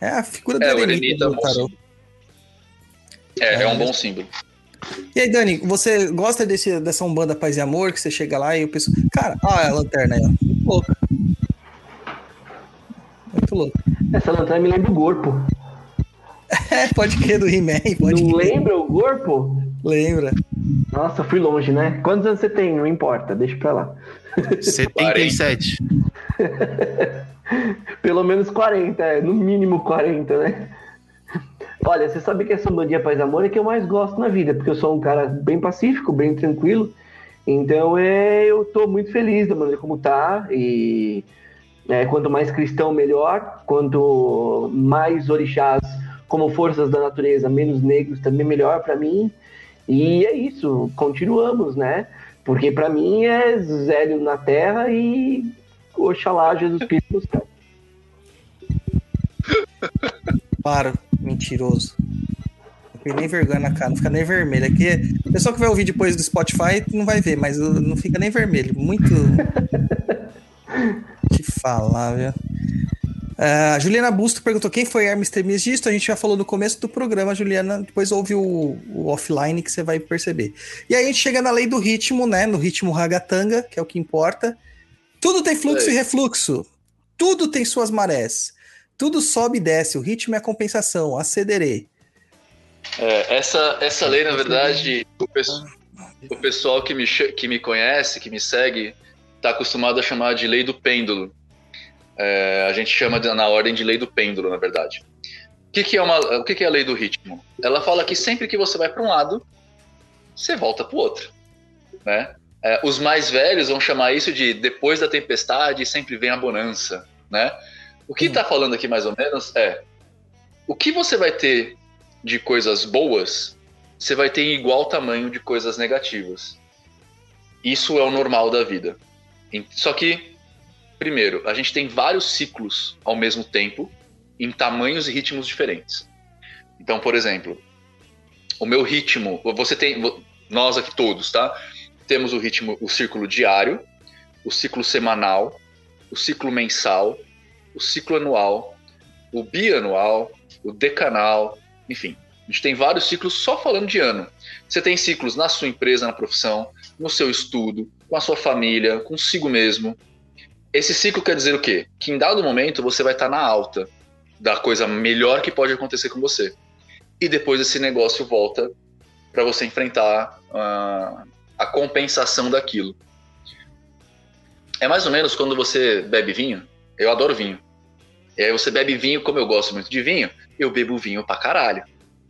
Speaker 3: É a figura do
Speaker 5: É, o
Speaker 3: eremita
Speaker 5: eremita é
Speaker 3: do
Speaker 5: um bom símbolo.
Speaker 3: E aí, Dani, você gosta desse, dessa Umbanda Paz e Amor, que você chega lá e o pessoal. Cara, ah, a lanterna aí, ó. Muito louca. Muito louco.
Speaker 1: Essa lanterna me lembra o corpo.
Speaker 3: É, pode crer do He-Man, pode
Speaker 1: Não
Speaker 3: crer.
Speaker 1: lembra o corpo?
Speaker 3: Lembra.
Speaker 1: Nossa, fui longe, né? Quantos anos você tem? Não importa, deixa pra lá.
Speaker 4: 77.
Speaker 1: Pelo menos 40, é, no mínimo 40, né? Olha, você sabe que essa Bandia Paz Amor é que eu mais gosto na vida, porque eu sou um cara bem pacífico, bem tranquilo. Então é, eu tô muito feliz da maneira como tá. E é, quanto mais cristão, melhor. Quanto mais orixás como forças da natureza, menos negros, também melhor pra mim. E é isso, continuamos, né? Porque pra mim é Zélio na terra e Oxalá Jesus Cristo no céu.
Speaker 3: Para, mentiroso. Não tem nem vergonha na cara, não fica nem vermelho. Aqui, o pessoal que vai ouvir depois do Spotify não vai ver, mas uh, não fica nem vermelho. Muito. Te falar, viu? Ah, Juliana Busto perguntou quem foi Hermes Trismegisto. A gente já falou no começo do programa, Juliana. Depois ouve o, o offline que você vai perceber. E aí a gente chega na lei do ritmo, né? No ritmo ragatanga, que é o que importa. Tudo tem fluxo
Speaker 5: É.
Speaker 3: e refluxo. Tudo tem suas marés. Tudo sobe e desce. O ritmo é a compensação. Acederei.
Speaker 5: É, essa, essa lei, na verdade, o, pesso- o pessoal que me, que me conhece, que me segue, está acostumado a chamar de lei do pêndulo. É, a gente chama de- na ordem de lei do pêndulo, na verdade. O que, que é uma, o que, que é a lei do ritmo? Ela fala que sempre que você vai para um lado, você volta para o outro. Né? É, os mais velhos vão chamar isso de depois da tempestade sempre vem a bonança. Né? O que está falando aqui mais ou menos é o que você vai ter de coisas boas, você vai ter em igual tamanho de coisas negativas. Isso é o normal da vida. Só que, primeiro, a gente tem vários ciclos ao mesmo tempo, em tamanhos e ritmos diferentes. Então, por exemplo, o meu ritmo, você tem, nós aqui todos, tá? Temos o ritmo, o círculo diário, o ciclo semanal, o ciclo mensal, o ciclo anual, o bianual, o decanal, enfim. A gente tem vários ciclos só falando de ano. Você tem ciclos na sua empresa, na profissão, no seu estudo, com a sua família, consigo mesmo. Esse ciclo quer dizer o quê? Que em dado momento você vai estar na alta da coisa melhor que pode acontecer com você. E depois esse negócio volta para você enfrentar ah, a compensação daquilo. É mais ou menos quando você bebe vinho. Eu adoro vinho. E aí você bebe vinho, como eu gosto muito de vinho, eu bebo vinho pra caralho.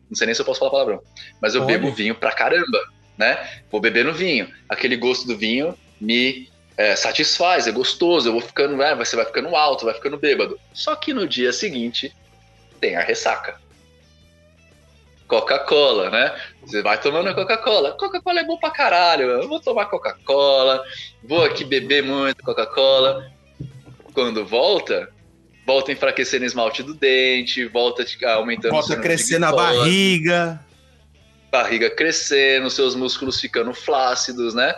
Speaker 5: Não sei nem se eu posso falar palavrão. Mas eu
Speaker 3: Pode.
Speaker 5: bebo vinho pra caramba, né? Vou bebendo vinho. Aquele gosto do vinho me é, satisfaz, é gostoso. Eu vou ficando, é, você vai ficando alto, vai ficando bêbado. Só que no dia seguinte tem a ressaca. Coca-Cola, né? Você vai tomando Coca-Cola. Coca-Cola é bom pra caralho. Eu vou tomar Coca-Cola, vou aqui beber muito Coca-Cola. Quando volta, volta enfraquecendo o esmalte do dente, volta aumentando o
Speaker 4: Volta a crescer na barriga.
Speaker 5: barriga crescendo, seus músculos ficando flácidos, né?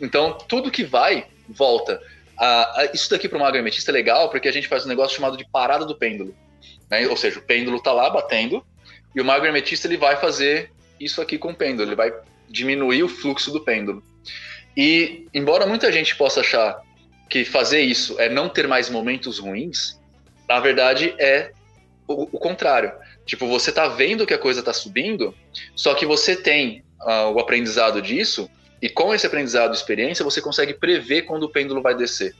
Speaker 5: Então, tudo que vai, volta. Ah, isso daqui para o magremetista é legal porque a gente faz um negócio chamado de parada do pêndulo. né? Ou seja, o pêndulo tá lá batendo e o magremetista ele vai fazer isso aqui com o pêndulo, ele vai diminuir o fluxo do pêndulo. E, embora muita gente possa achar que fazer isso é não ter mais momentos ruins, na verdade é o, o contrário. Tipo, você tá vendo que a coisa tá subindo, só que você tem ah, o aprendizado disso, e com esse aprendizado e experiência, você consegue prever quando o pêndulo vai descer.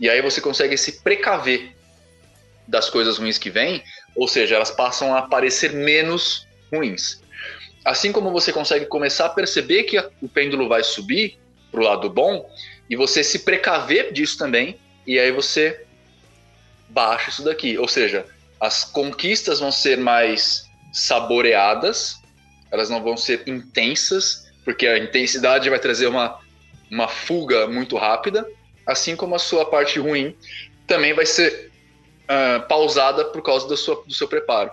Speaker 5: E aí você consegue se precaver das coisas ruins que vêm, ou seja, elas passam a parecer menos ruins. Assim como você consegue começar a perceber que a- o pêndulo vai subir para o lado bom, e você se precaver disso também, e aí você baixa isso daqui. Ou seja, as conquistas vão ser mais saboreadas, elas não vão ser intensas, porque a intensidade vai trazer uma, uma fuga muito rápida, assim como a sua parte ruim também vai ser ah, pausada por causa da sua, do seu preparo.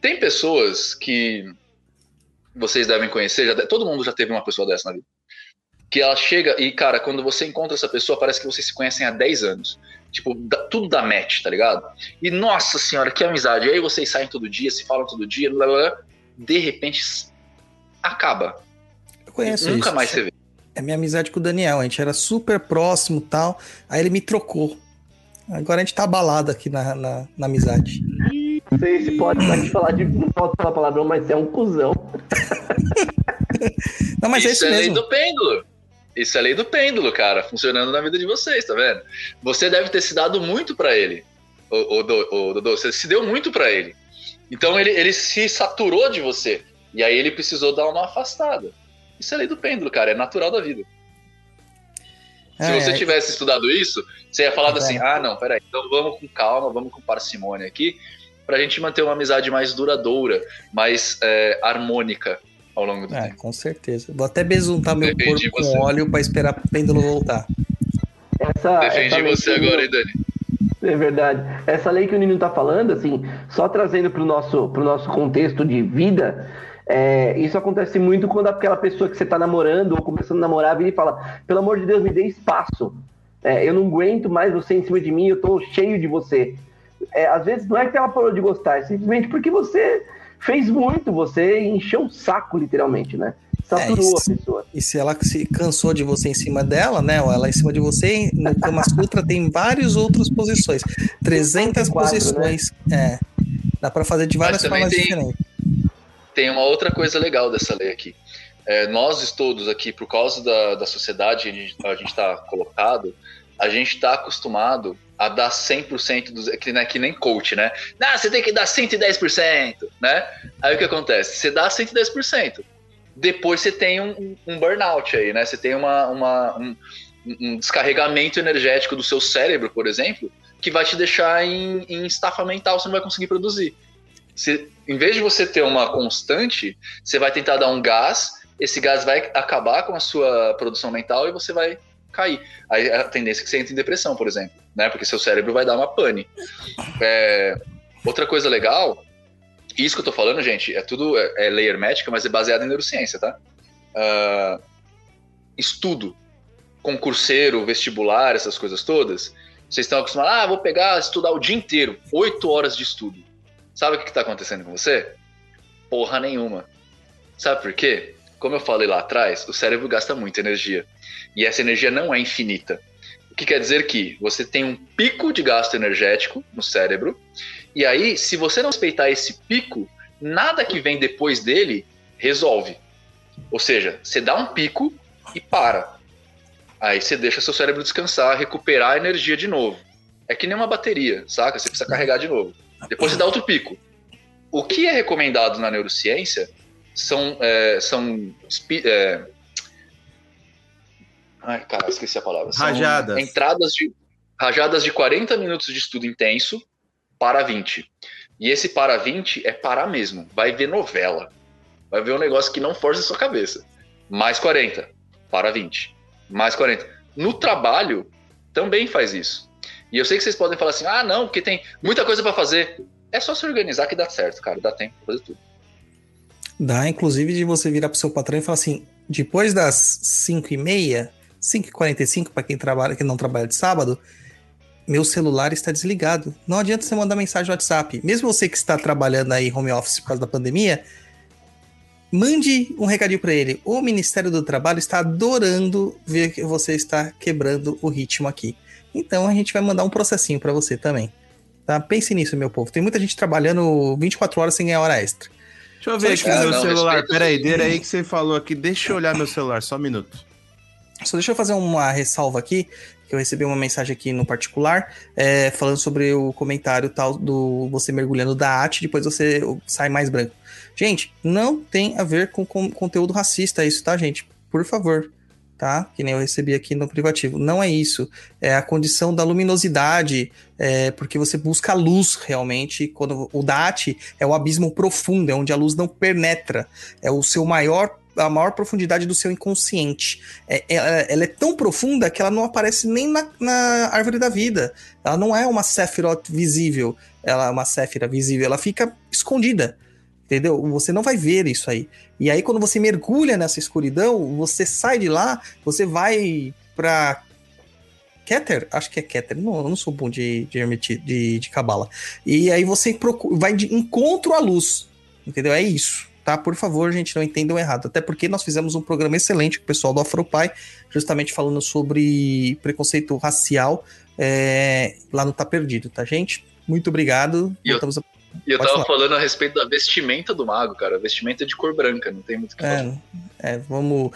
Speaker 5: Tem pessoas que vocês devem conhecer, já todo mundo já teve uma pessoa dessa na vida, que ela chega e, cara, quando você encontra essa pessoa, parece que vocês se conhecem há 10 anos. Tipo, dá- tudo dá match, tá ligado? E nossa senhora, que amizade. E aí vocês saem todo dia, se falam todo dia, blá, blá, blá. de repente acaba.
Speaker 3: Eu conheço
Speaker 5: Nunca
Speaker 3: isso.
Speaker 5: mais você vê.
Speaker 3: É minha amizade com o Daniel. A gente era super próximo e tal. Aí ele me trocou. Agora a gente tá abalado aqui na, na, na amizade.
Speaker 1: Não sei se pode aqui falar de. Não pode falar palavrão, mas é um cuzão.
Speaker 3: Não, mas é
Speaker 5: isso
Speaker 3: isso
Speaker 5: é lei
Speaker 3: mesmo.
Speaker 5: do pêndulo. Isso é lei do pêndulo, cara, funcionando na vida de vocês, tá vendo? Você deve ter se dado muito pra ele, o, o, o Dodô. Você se deu muito pra ele. Então ele, ele se saturou de você. E aí ele precisou dar uma afastada. Isso é lei do pêndulo, cara. É natural da vida. Se
Speaker 3: É,
Speaker 5: você
Speaker 3: é.
Speaker 5: tivesse estudado isso, você ia falado
Speaker 3: É.
Speaker 5: assim: ah, não, peraí, então vamos com calma, vamos com parcimônia aqui, pra gente manter uma amizade mais duradoura, mais é, harmônica ao longo do
Speaker 3: É,
Speaker 5: tempo.
Speaker 3: com certeza. Vou até besuntar meu
Speaker 5: Defendi
Speaker 3: corpo
Speaker 5: você.
Speaker 3: com óleo pra esperar o pêndulo voltar.
Speaker 1: Essa,
Speaker 5: Defendi
Speaker 1: essa
Speaker 5: você
Speaker 1: o
Speaker 5: agora, hein, Dani?
Speaker 1: É verdade. Essa lei que o Nino tá falando, assim, só trazendo pro nosso, pro nosso contexto de vida, é, isso acontece muito quando aquela pessoa que você tá namorando ou começando a namorar vira e fala: pelo amor de Deus, me dê espaço. É, eu não aguento mais você em cima de mim, eu tô cheio de você. É, às vezes não é que ela parou de gostar, é simplesmente porque você fez muito, você encheu o saco, literalmente, né? Saturou
Speaker 3: isso.
Speaker 1: a pessoa.
Speaker 3: E se ela se cansou de você em cima dela, né? Ou ela em cima de você, no Kama Sutra tem várias outras posições. 300
Speaker 1: 54,
Speaker 3: posições. É. Dá pra fazer de várias formas
Speaker 5: tem-
Speaker 3: diferentes.
Speaker 5: Tem uma outra coisa legal dessa lei aqui. é, nós todos aqui, por causa da, da sociedade que a gente está colocado, a gente está acostumado a dar 100% dos. Que, né, que nem coach, né? Não, você tem que dar 110%, né? Aí o que acontece? Você dá 110%. Depois você tem um, um burnout aí, né? Você tem uma, uma um, um, descarregamento energético do seu cérebro, por exemplo, que vai te deixar em, em estafa mental, você não vai conseguir produzir. Você, em vez de você ter uma constante, você vai tentar dar um gás, esse gás vai acabar com a sua produção mental e você vai cair. Aí a tendência é que você entre em depressão, por exemplo, né? Porque seu cérebro vai dar uma pane. É, outra coisa legal, isso que eu tô falando, gente, é tudo é, é lei hermética, mas é baseado em neurociência, tá? Uh, estudo, concurseiro, vestibular, essas coisas todas. Vocês estão acostumados, ah, vou pegar, estudar o dia inteiro, oito horas de estudo. Sabe o que está acontecendo com você? Porra nenhuma. Sabe por quê? Como eu falei lá atrás, o cérebro gasta muita energia. E essa energia não é infinita. O que quer dizer que você tem um pico de gasto energético no cérebro, e aí, se você não respeitar esse pico, nada que vem depois dele resolve. Ou seja, você dá um pico e para. Aí você deixa seu cérebro descansar, recuperar a energia de novo. É que nem uma bateria, saca? Você precisa carregar de novo. Depois você dá outro pico. O que é recomendado na neurociência são, é, são é... Ai, cara, esqueci a palavra. São
Speaker 4: rajadas.
Speaker 5: Entradas de rajadas de 40 minutos de estudo intenso para 20. E esse para 20 é parar mesmo. Vai ver novela. Vai ver um negócio que não força a sua cabeça. Mais 40, para 20. Mais 40. No trabalho, também faz isso. E eu sei que vocês podem falar assim: ah, não, porque tem muita coisa para fazer. É só se organizar que dá certo, cara. Dá tempo pra fazer tudo.
Speaker 3: Dá, inclusive, de você virar pro seu patrão e falar assim: depois das 5 e meia, 5 e 45 para quem trabalha, que não trabalha de sábado, meu celular está desligado. Não adianta você mandar mensagem no WhatsApp. Mesmo você que está trabalhando aí home office por causa da pandemia, mande um recadinho para ele. O Ministério do Trabalho está adorando ver que você está quebrando o ritmo aqui. Então a gente vai mandar um processinho para você também. Tá? Pense nisso, meu povo. Tem muita gente trabalhando 24 horas sem ganhar hora extra.
Speaker 4: Deixa eu ver aqui no meu não, celular. Peraí, dê aí que você falou aqui. Deixa eu olhar meu celular, só um minuto.
Speaker 3: Só deixa eu fazer uma ressalva aqui, que eu recebi uma mensagem aqui no particular, é, falando sobre o comentário tal do você mergulhando da arte, depois você sai mais branco. Gente, não tem a ver com, com conteúdo racista isso, tá, gente? Por favor tá? Que nem eu recebi aqui no privativo. Não é isso. É a condição da luminosidade, é, porque você busca luz realmente. Quando o DAT é o abismo profundo, é onde a luz não penetra. É o seu maior a maior profundidade do seu inconsciente. É, ela, ela, é tão profunda que ela não aparece nem na, na árvore da vida. Ela não é uma Sephiroth visível. Ela é uma Séfira visível. Ela fica escondida. Entendeu? Você não vai ver isso aí. E aí, quando você mergulha nessa escuridão, você sai de lá, você vai pra Keter, acho que é Keter, não, eu não sou bom de, de, de, de cabala. E aí você procura, vai de encontro à luz, entendeu? É isso, tá? Por favor, gente, não entendam errado. Até porque nós fizemos um programa excelente com o pessoal do Afropai, justamente falando sobre preconceito racial é, lá no Tá Perdido, tá, gente? Muito obrigado.
Speaker 5: E eu, a... E eu Pode tava falar. falando a respeito da vestimenta do mago, cara. A vestimenta é de cor branca, não tem muito o que
Speaker 3: é, falar. É, vamos.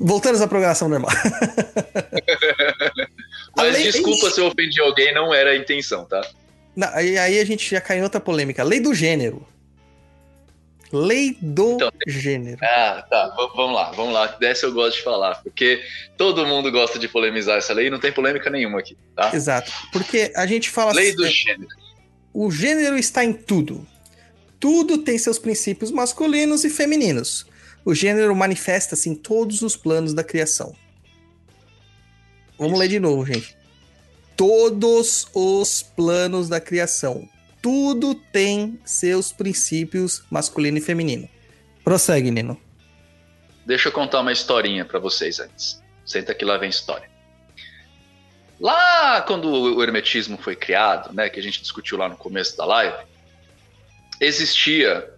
Speaker 3: Voltando à programação normal.
Speaker 5: Mas lei... desculpa se eu ofendi alguém, não era a intenção, tá?
Speaker 3: Não, aí, aí a gente já caiu em outra polêmica. Lei do gênero. Lei do então, gênero.
Speaker 5: Ah, tá. V vamos lá, vamos lá. Dessa eu gosto de falar, porque todo mundo gosta de polemizar essa lei e não tem polêmica nenhuma aqui, tá?
Speaker 3: Exato. Porque a gente fala
Speaker 5: Lei assim, do gênero
Speaker 3: o gênero está em tudo. Tudo tem seus princípios masculinos e femininos. O gênero manifesta-se em todos os planos da criação. Vamos Isso. ler de novo, gente. Todos os planos da criação. Tudo tem seus princípios masculino e feminino. Prossegue, Nino.
Speaker 5: Deixa eu contar uma historinha para vocês antes. Senta que lá vem história. Lá quando o hermetismo foi criado, né, que a gente discutiu lá no começo da live, existia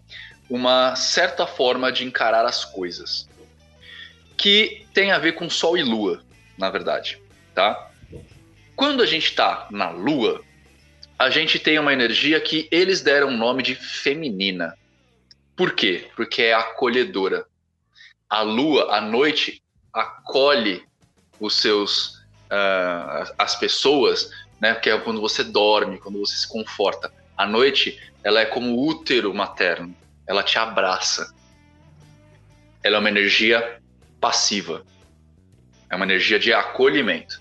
Speaker 5: uma certa forma de encarar as coisas que tem a ver com sol e lua, na verdade, tá? Quando a gente está na lua, a gente tem uma energia que eles deram o nome de feminina. Por quê? Porque é acolhedora. A lua, à noite, acolhe os seus uh, as pessoas, né? Que é quando você dorme, quando você se conforta. À noite, ela é como útero materno. Ela te abraça. Ela é uma energia passiva. É uma energia de acolhimento.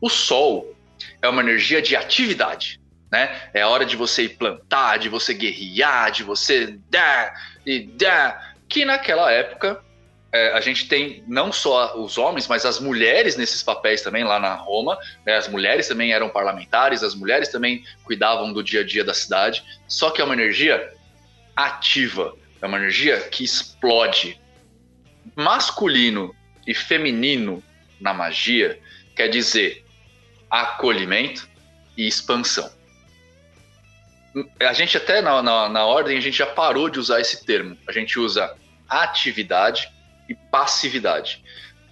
Speaker 5: O sol é uma energia de atividade, né? É a hora de você plantar, de você guerrear, de você dar e dar. Que naquela época é, a gente tem não só os homens, mas as mulheres nesses papéis também lá na Roma. Né? As mulheres também eram parlamentares, as mulheres também cuidavam do dia a dia da cidade. Só que é uma energia ativa, é uma energia que explode. Masculino e feminino na magia quer dizer acolhimento e expansão. A gente até na, na, na ordem a gente já parou de usar esse termo. A gente usa atividade e passividade.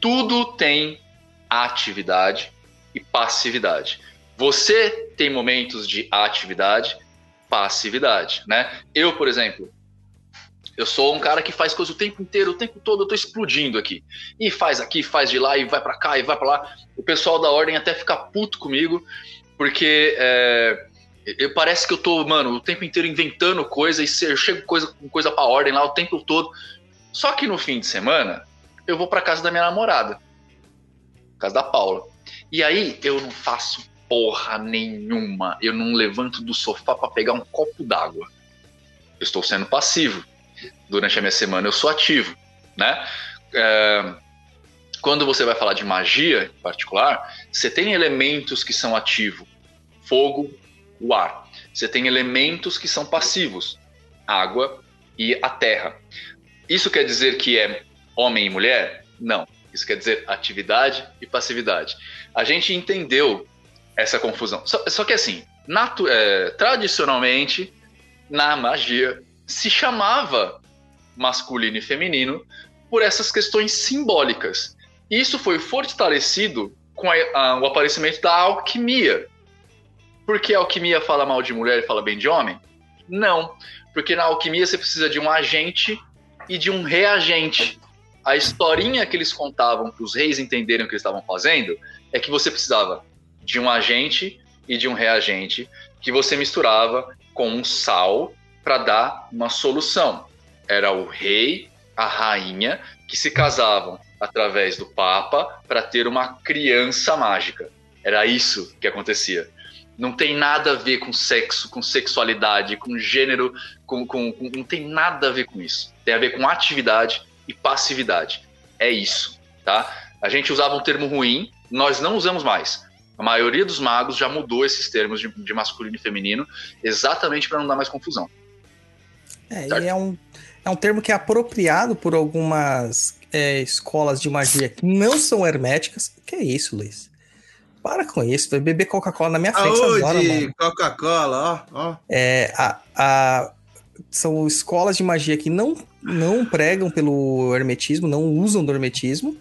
Speaker 5: Tudo tem atividade e passividade. Você tem momentos de atividade, passividade, né? Eu, por exemplo, eu sou um cara que faz coisa o tempo inteiro, o tempo todo eu tô explodindo aqui. E faz aqui, faz de lá, e vai para cá, e vai para lá. O pessoal da ordem até fica puto comigo, porque é, eu, parece que eu tô, mano, o tempo inteiro inventando coisa, e eu chego coisa, com coisa pra ordem lá o tempo todo. Só que no fim de semana, eu vou para casa da minha namorada, casa da Paula. E aí eu não faço porra nenhuma. Eu não levanto do sofá para pegar um copo d'água. Eu estou sendo passivo. Durante a minha semana eu sou ativo, né? É... Quando você vai falar de magia em particular, você tem elementos que são ativos: fogo, o ar. Você tem elementos que são passivos: água e a terra. Isso quer dizer que é homem e mulher? Não. Isso quer dizer atividade e passividade. A gente entendeu essa confusão. Só, só que assim, é, tradicionalmente, na magia, se chamava masculino e feminino por essas questões simbólicas. Isso foi fortalecido com a, a, o aparecimento da alquimia. Por que a alquimia fala mal de mulher e fala bem de homem? Não, porque na alquimia você precisa de um agente e de um reagente. A historinha que eles contavam para os reis entenderem o que eles estavam fazendo é que você precisava de um agente e de um reagente que você misturava com um sal para dar uma solução. Era o rei, a rainha, que se casavam através do Papa para ter uma criança mágica. Era isso que acontecia. Não tem nada a ver com sexo, com sexualidade, com gênero, com, com, com, não tem nada a ver com isso. Tem a ver com atividade e passividade. É isso, tá? A gente usava um termo ruim, nós não usamos mais. A maioria dos magos já mudou esses termos de, de masculino e feminino, exatamente para não dar mais confusão.
Speaker 3: É, e é um, é um termo que é apropriado por algumas é, escolas de magia que não são herméticas. Que é isso, Luiz? Para com isso, vai beber Coca-Cola na minha frente
Speaker 4: Saúde, agora, Coca-Cola, ó, ó.
Speaker 3: É, a, a, são escolas de magia que não, não pregam pelo hermetismo, não usam do hermetismo,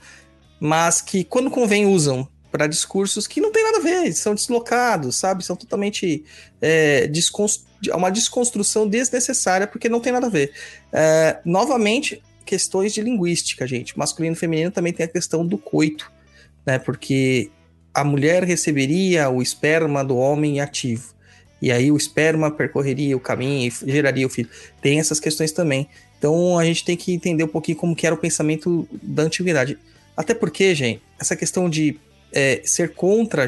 Speaker 3: mas que quando convém usam para discursos que não tem nada a ver, são deslocados, sabe? São totalmente é, desconst... uma desconstrução desnecessária porque não tem nada a ver. É, novamente, questões de linguística, gente. Masculino e feminino também tem a questão do coito, né? Porque a mulher receberia o esperma do homem ativo. E aí o esperma percorreria o caminho e geraria o filho. Tem essas questões também. Então a gente tem que entender um pouquinho como que era o pensamento da antiguidade. Até porque, gente, essa questão de é, ser contra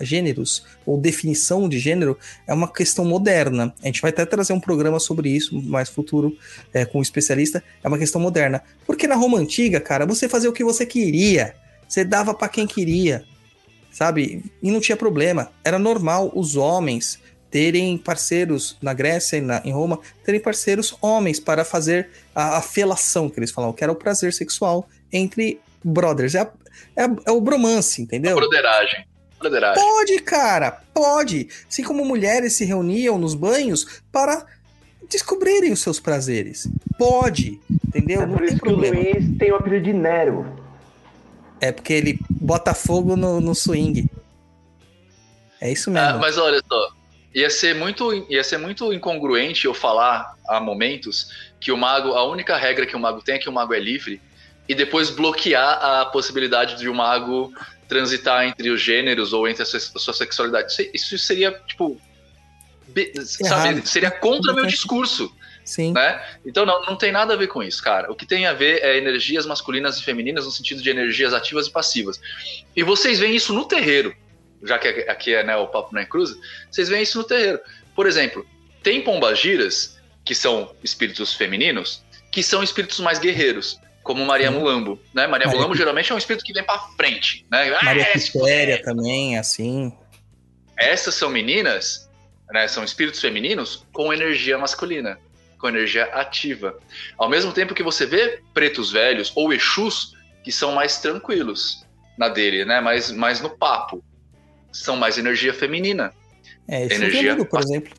Speaker 3: gêneros ou definição de gênero é uma questão moderna. A gente vai até trazer um programa sobre isso mais futuro é, com um especialista. É uma questão moderna. Porque na Roma antiga, cara, você fazia o que você queria. Você dava para quem queria sabe? E não tinha problema. Era normal os homens terem parceiros na Grécia e na, em Roma, terem parceiros homens para fazer a, a felação, que eles falam, que era o prazer sexual entre brothers. É, é, é o bromance, entendeu? A
Speaker 5: broderagem. broderagem.
Speaker 3: Pode, cara, pode. Assim como mulheres se reuniam nos banhos para descobrirem os seus prazeres. Pode, entendeu?
Speaker 1: É não tem problema. o Luiz tem o apelido de Nero.
Speaker 3: É porque ele bota fogo no, no swing. É isso mesmo. Ah,
Speaker 5: mas olha só, ia ser muito, ia ser muito incongruente eu falar há momentos que o mago, a única regra que o mago tem é que o mago é livre, e depois bloquear a possibilidade de o mago transitar entre os gêneros ou entre a sua, a sua sexualidade. Isso, isso seria, tipo. be- Sabe, seria contra meu discurso
Speaker 3: Sim.
Speaker 5: né? Então não, não tem nada a ver com isso, cara. O que tem a ver é energias masculinas e femininas no sentido de energias ativas e passivas. E vocês veem isso no terreiro, já que aqui é né, o papo na cruz, vocês veem isso no terreiro. Por exemplo, tem pombagiras que são espíritos femininos, que são espíritos mais guerreiros, como Maria Mulambo, né? Maria,
Speaker 3: Maria
Speaker 5: Mulambo geralmente é um espírito que vem pra frente, né? Ah,
Speaker 3: Maria
Speaker 5: é, se
Speaker 3: Quitéria também, assim.
Speaker 5: essas são meninas, né, são espíritos femininos com energia masculina, com energia ativa. Ao mesmo tempo que você vê pretos velhos ou exus que são mais tranquilos na dele, né, mais, mais no papo, são mais energia feminina.
Speaker 3: É, Exu
Speaker 5: Energia
Speaker 3: Veludo, por exemplo.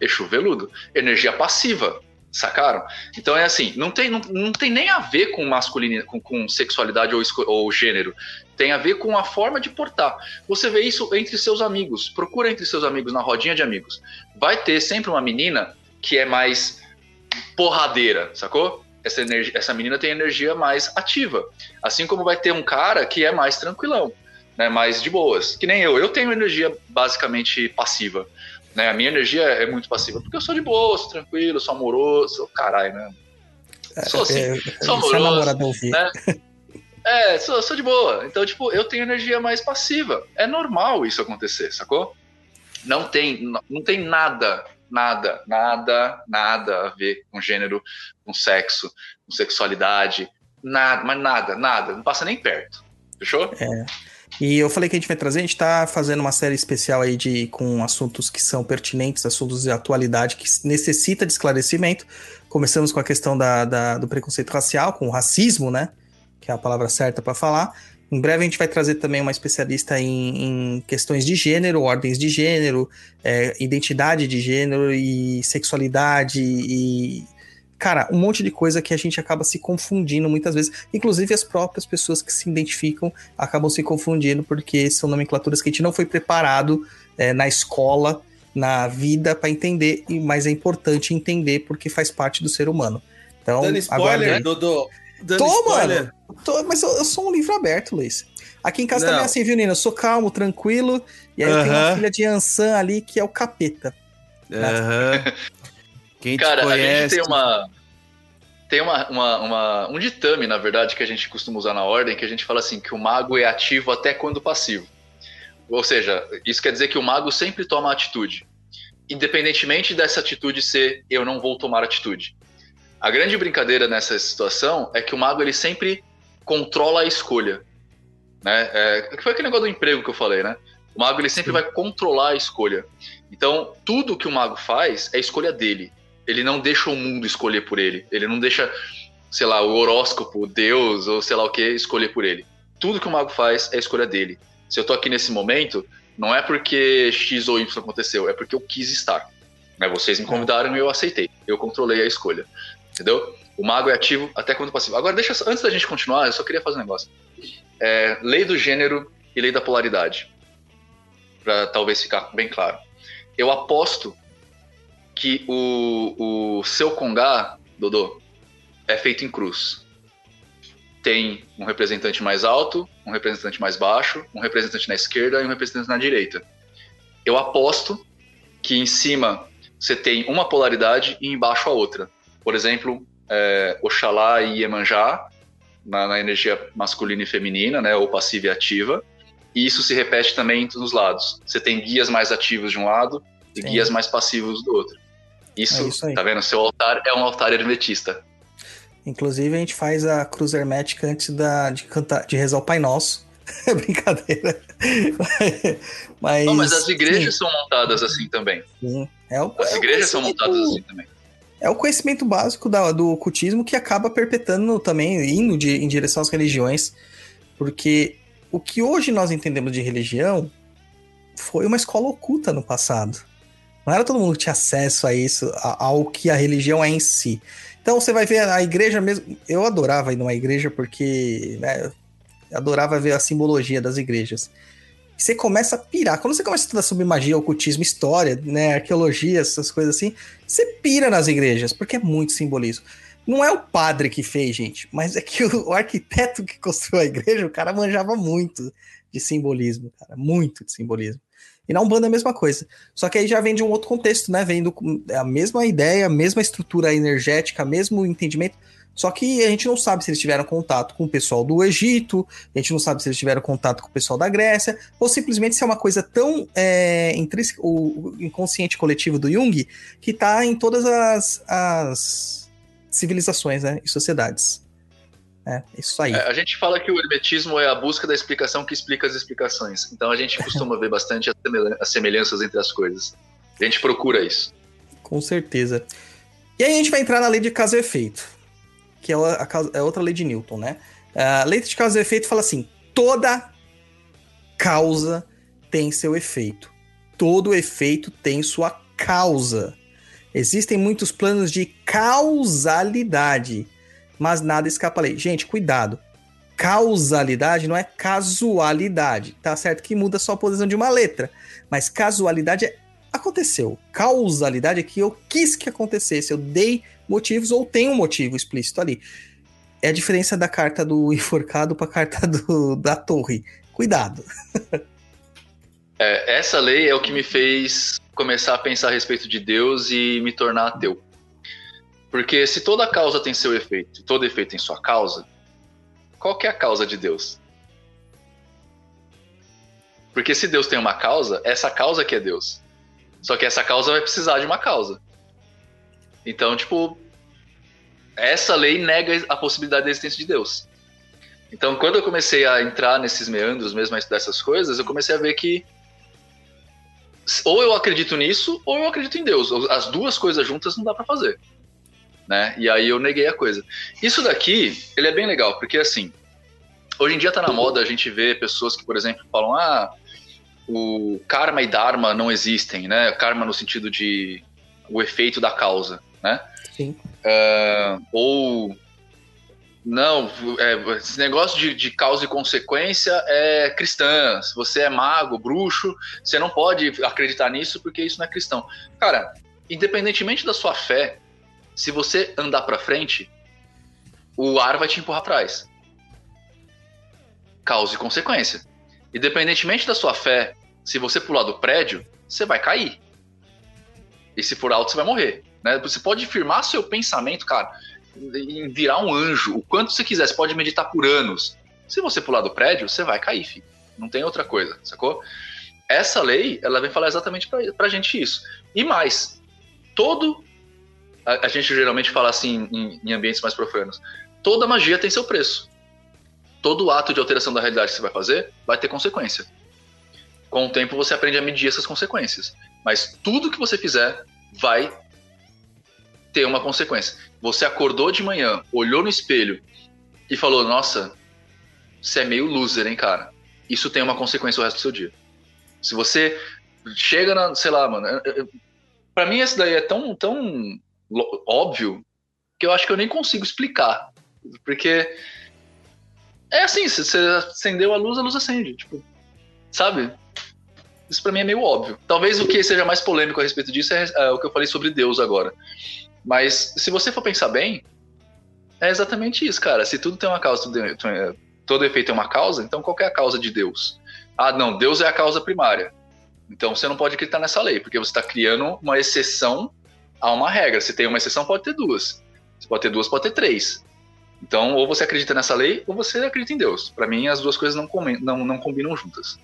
Speaker 5: Exu veludo, energia passiva, sacaram? Então é assim, não tem, não, não tem nem a ver com masculinidade, com, com sexualidade ou, ou gênero. Tem a ver com a forma de portar. Você vê isso entre seus amigos. Procura entre seus amigos, na rodinha de amigos. Vai ter sempre uma menina que é mais porradeira, sacou? Essa, energia, essa menina tem energia mais ativa. Assim como vai ter um cara que é mais tranquilão, né? Mais de boas. Que nem eu. Eu tenho energia basicamente passiva. Né? A minha energia é muito passiva, porque eu sou de boa, sou tranquilo, sou amoroso, sou caralho, né? Sou assim,
Speaker 3: É,
Speaker 5: sou
Speaker 3: é
Speaker 5: amoroso, né? É, sou, sou de boa. Então, tipo, eu tenho energia mais passiva. É normal isso acontecer, sacou? Não tem, não tem nada, nada, nada, nada a ver com gênero, com sexo, com sexualidade. Nada, mas nada, nada. Não passa nem perto. Fechou?
Speaker 3: E eu falei que a gente vai trazer, a gente tá fazendo uma série especial aí de com assuntos que são pertinentes, assuntos de atualidade que necessita de esclarecimento. Começamos com a questão da, da- do preconceito racial, com o racismo, né? Que é a palavra certa para falar. Em breve a gente vai trazer também uma especialista em, em questões de gênero, ordens de gênero, é, identidade de gênero e sexualidade e cara, um monte de coisa que a gente acaba se confundindo muitas vezes, inclusive as próprias pessoas que se identificam acabam se confundindo porque são nomenclaturas que a gente não foi preparado é, na escola, na vida para entender, mas é importante entender porque faz parte do ser humano. Então,
Speaker 4: Dando spoiler,
Speaker 3: agora,
Speaker 4: Dodô. Dando
Speaker 3: Tô,
Speaker 4: spoiler.
Speaker 3: mano. Tô- mas eu, eu sou um livro aberto, Luiz. Aqui em casa
Speaker 4: Não.
Speaker 3: também é assim, viu, Nina? Eu sou calmo, tranquilo. E aí tem uma filha de Ansan ali que é o capeta.
Speaker 4: Aham. Quem te
Speaker 5: Cara, a
Speaker 4: conhece...
Speaker 5: gente tem uma. Tem uma, uma, uma- um ditame, na verdade, que a gente costuma usar na ordem, que a gente fala assim, que o mago é ativo até quando passivo. Ou seja, isso quer dizer que o mago sempre toma atitude. Independentemente dessa atitude ser eu não vou tomar atitude. A grande brincadeira nessa situação é que o mago ele sempre controla a escolha. Né? É, que foi aquele negócio do emprego que eu falei, né? O mago ele sempre vai controlar a escolha. Então, tudo que o mago faz é escolha dele. Ele não deixa o mundo escolher por ele. Ele não deixa, sei lá, o horóscopo, Deus ou sei lá o que escolher por ele. Tudo que o mago faz é escolha dele. Se eu tô aqui nesse momento, não é porque X ou Y aconteceu, é porque eu quis estar. Né? Vocês me convidaram e eu aceitei. Eu controlei a escolha. Entendeu? O mago é ativo até quando passivo. Agora, deixa, antes da gente continuar, eu só queria fazer um negócio. É, lei do gênero e lei da polaridade. Pra talvez ficar bem claro. Eu aposto que o, o seu congá, Dodô, é feito em cruz. Tem um representante mais alto, um representante mais baixo, um representante na esquerda e um representante na direita. Eu aposto que em cima você tem uma polaridade e embaixo a outra. Por exemplo, é, Oxalá e Iemanjá, na, na energia masculina e feminina, né, ou passiva e ativa. E isso se repete também nos lados. Você tem guias mais ativos de um lado e
Speaker 3: Sim.
Speaker 5: guias mais passivos do outro. Isso,
Speaker 3: É isso
Speaker 5: tá vendo? Seu altar é um altar hermetista.
Speaker 3: Inclusive, a gente faz a cruz hermética antes da, de, cantar, de rezar o Pai Nosso. É brincadeira. mas,
Speaker 5: Não, mas as igrejas
Speaker 3: sim,
Speaker 5: são montadas assim também.
Speaker 3: sim. É o,
Speaker 5: As
Speaker 3: é
Speaker 5: igrejas são montadas assim também.
Speaker 3: É o conhecimento básico da- do ocultismo que acaba perpetuando também, indo de- em direção às religiões. Porque o que hoje nós entendemos de religião foi uma escola oculta no passado. Não era todo mundo que tinha acesso a isso, a- ao que a religião é em si. Então você vai ver a igreja mesmo. Eu adorava ir numa igreja porque né, adorava ver a simbologia das igrejas. Você começa a pirar. Quando você começa a estudar sobre magia, ocultismo, história, né, arqueologia, essas coisas assim, você pira nas igrejas, porque é muito simbolismo. Não é o padre que fez, gente, mas é que o, o arquiteto que construiu a igreja, o cara manjava muito de simbolismo, cara, muito de simbolismo. E na Umbanda é a mesma coisa. Só que aí já vem de um outro contexto, né? Vem do, é a mesma ideia, a mesma estrutura energética, mesmo entendimento. Só que a gente não sabe se eles tiveram contato com o pessoal do Egito, a gente não sabe se eles tiveram contato com o pessoal da Grécia, ou simplesmente se é uma coisa tão é, intrínseca, o inconsciente coletivo do Jung, que está em todas as, as civilizações né, e sociedades. É, isso aí.
Speaker 5: É, a gente fala que o hermetismo é a busca da explicação que explica as explicações. Então a gente costuma ver bastante as semelhanças entre as coisas. A gente procura isso.
Speaker 3: Com certeza. E aí a gente vai entrar na lei de causa e efeito, que é, a, é outra lei de Newton, né? A lei de causa e efeito fala assim: toda causa tem seu efeito. Todo efeito tem sua causa. Existem muitos planos de causalidade mas nada escapa à lei. Gente, cuidado. Causalidade não é casualidade, tá certo que muda só a posição de uma letra, mas casualidade é aconteceu. Causalidade é que eu quis que acontecesse, eu dei motivos ou tem um motivo explícito ali. É a diferença da carta do enforcado para a carta do, da torre. Cuidado.
Speaker 5: É, essa lei é o que me fez começar a pensar a respeito de Deus e me tornar ateu. Porque se toda causa tem seu efeito, todo efeito tem sua causa, qual que é a causa de Deus? Porque se Deus tem uma causa, essa causa que é Deus. Só que essa causa vai precisar de uma causa. Então, tipo, essa lei nega a possibilidade da existência de Deus. Então, quando eu comecei a entrar nesses meandros mesmo dessas coisas, eu comecei a ver que ou eu acredito nisso, ou eu acredito em Deus. As duas coisas juntas não dá para fazer né? E aí eu neguei a coisa. Isso daqui, ele é bem legal, porque assim, hoje em dia tá na moda a gente ver pessoas que, por exemplo, falam, ah, o karma e dharma não existem, né? Karma no sentido de o efeito da causa, né?
Speaker 3: Sim.
Speaker 5: Uh, ou não, é, esse negócio de, de, causa e consequência é cristã. Se você é mago, bruxo, você não pode acreditar nisso porque isso não é cristão. Cara, independentemente da sua fé, se você andar para frente, o ar vai te empurrar atrás. Causa e consequência. Independentemente da sua fé, se você pular do prédio, você vai cair. E se for alto, você vai morrer. Né? Você pode firmar seu pensamento, cara, em virar um anjo, o quanto você quiser. Você pode meditar por anos. Se você pular do prédio, você vai cair, filho. Não tem outra coisa, sacou? Essa lei, ela vem falar exatamente pra, pra gente isso. E mais, todo a, a gente geralmente fala assim em, em ambientes mais profanos. Toda magia tem seu preço. Todo ato de alteração da realidade que você vai fazer vai ter consequência. Com o tempo você aprende a medir essas consequências. Mas tudo que você fizer vai ter uma consequência. Você acordou de manhã, olhou no espelho e falou: Nossa, você é meio loser, hein, cara? Isso tem uma consequência o resto do seu dia. Se você chega na, sei lá, mano, para mim esse daí é tão, tão óbvio que eu acho que eu nem consigo explicar. Porque é assim, se você acendeu a luz, a luz acende. Tipo, sabe? Isso para mim é meio óbvio. Talvez o que seja mais polêmico a respeito disso é, é, o que eu falei sobre Deus agora. Mas se você for pensar bem, é exatamente isso, cara. Se tudo tem uma causa, todo efeito tem uma causa, então qual é a causa de Deus? Ah, não, Deus é a causa primária. Então você não pode acreditar nessa lei, porque você está criando uma exceção há uma regra. Se tem uma exceção, pode ter duas. Se pode ter duas, pode ter três. Então, ou você acredita nessa lei, ou você acredita em Deus. Para mim, as duas coisas não, não, não combinam juntas.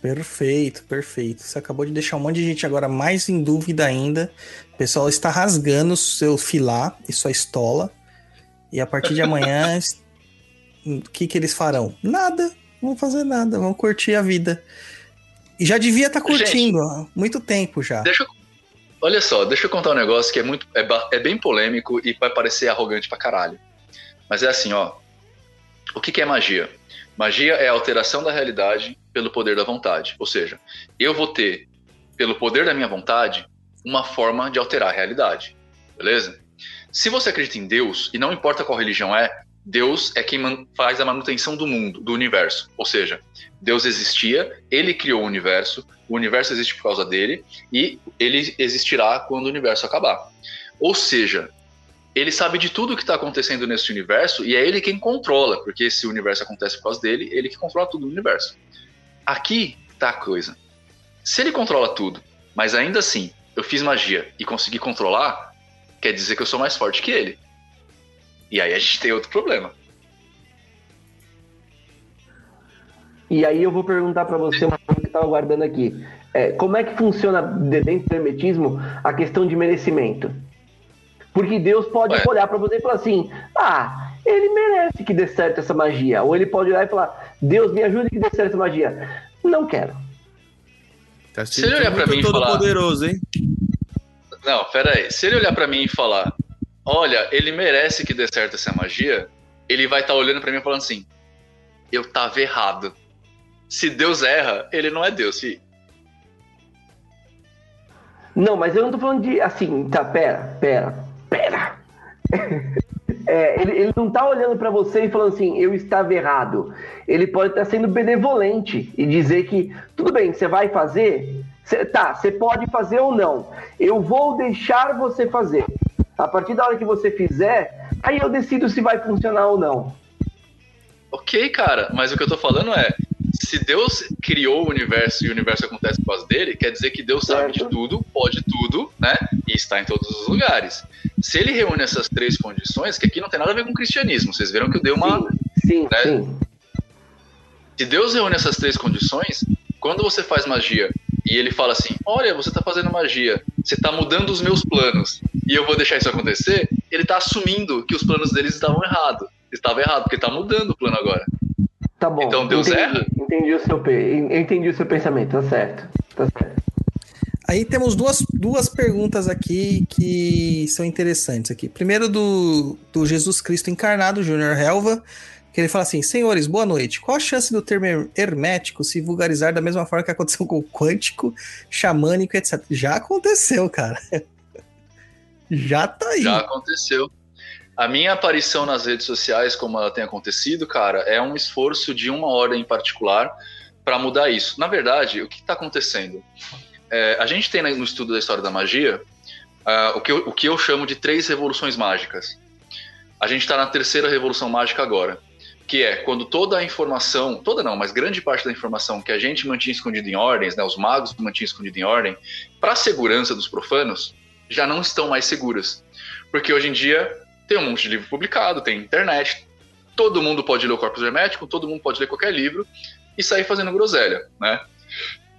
Speaker 3: Perfeito, perfeito. Você acabou de deixar um monte de gente agora mais em dúvida ainda. O pessoal está rasgando seu filar e sua estola. E a partir de amanhã, o que, que eles farão? Nada. Vão fazer nada. Vão curtir a vida. E já devia estar tá curtindo gente, há muito tempo já.
Speaker 5: Deixa eu Olha só, deixa eu contar um negócio que é muito é, é, bem polêmico e vai parecer arrogante pra caralho. Mas é assim, ó. O que, que é magia? Magia é a alteração da realidade pelo poder da vontade. Ou seja, eu vou ter, pelo poder da minha vontade, uma forma de alterar a realidade. Beleza? Se você acredita em Deus, e não importa qual religião é, Deus é quem faz a manutenção do mundo, do universo. Ou seja, Deus existia, ele criou o universo, o universo existe por causa dele e ele existirá quando o universo acabar. Ou seja, ele sabe de tudo o que está acontecendo nesse universo e é ele quem controla, porque se o universo acontece por causa dele, ele que controla tudo no universo. Aqui tá a coisa. Se ele controla tudo, mas ainda assim eu fiz magia e consegui controlar, quer dizer que eu sou mais forte que ele. E aí a gente tem outro problema.
Speaker 1: E aí eu vou perguntar para você uma coisa que eu estava guardando aqui. É, como é que funciona de- dentro do hermetismo a questão de merecimento? Porque Deus pode
Speaker 5: Ué.
Speaker 1: olhar para você e falar assim: ah, ele merece que dê certo essa magia. Ou ele pode olhar e falar: Deus, me ajude que dê certo essa magia. Não quero.
Speaker 4: Tá
Speaker 5: Se ele olhar
Speaker 4: muito
Speaker 5: mim e falar-
Speaker 4: todo-poderoso, hein?
Speaker 5: Não, pera aí. Se ele olhar pra mim e falar, olha, ele merece que dê certo essa magia, ele vai estar olhando pra mim e falando assim, eu tava errado. Se Deus erra, ele não é Deus.
Speaker 1: Não, mas eu não tô falando de assim, tá, pera, pera, pera. É, ele, ele não tá olhando para você e falando assim, eu estava errado. Ele pode estar sendo benevolente e dizer que, tudo bem, você vai fazer? Cê- tá, você pode fazer ou não. Eu vou deixar você fazer. A partir da hora que você fizer, aí eu decido se vai funcionar ou não.
Speaker 5: Ok, cara, mas o que eu tô falando é, se Deus criou o universo e o universo acontece por causa dele, quer dizer que Deus sabe de
Speaker 1: Certo.
Speaker 5: tudo, pode tudo, né? E está em todos os lugares. Se ele reúne essas três condições, que aqui não tem nada a ver com cristianismo, vocês viram que eu dei uma,
Speaker 1: Sim, sim,
Speaker 5: né?
Speaker 1: sim.
Speaker 5: Se Deus reúne essas três condições, quando você faz magia e ele fala assim: Olha, você tá fazendo magia, você tá mudando os meus planos e eu vou deixar isso acontecer, ele tá assumindo que os planos deles estavam errados. Estava errado, porque tá mudando o plano agora.
Speaker 1: Tá bom.
Speaker 5: Então Deus
Speaker 1: entendi,
Speaker 5: erra?
Speaker 1: Entendi o seu, entendi o seu pensamento, tá certo. Tá certo.
Speaker 3: Aí temos duas, duas perguntas aqui que são interessantes aqui. Primeiro do, do Jesus Cristo encarnado, Júnior Helva, que ele fala assim: Senhores, boa noite. Qual a chance do termo her- hermético se vulgarizar da mesma forma que aconteceu com o quântico, xamânico, etc? Já aconteceu, cara. Já tá aí.
Speaker 5: Já aconteceu. A minha aparição nas redes sociais, como ela tem acontecido, cara, é um esforço de uma ordem em particular para mudar isso. Na verdade, o que está acontecendo? É, a gente tem no estudo da história da magia ah, o, que eu, o que eu chamo de três revoluções mágicas. A gente está na terceira revolução mágica agora, que é quando toda a informação, toda não, mas grande parte da informação que a gente mantinha escondida em ordens, né, os magos mantinham escondida em ordem, para a segurança dos profanos, já não estão mais seguras. Porque hoje em dia tem um monte de livro publicado, tem internet, todo mundo pode ler o Corpus Hermético, todo mundo pode ler qualquer livro e sair fazendo groselha, né?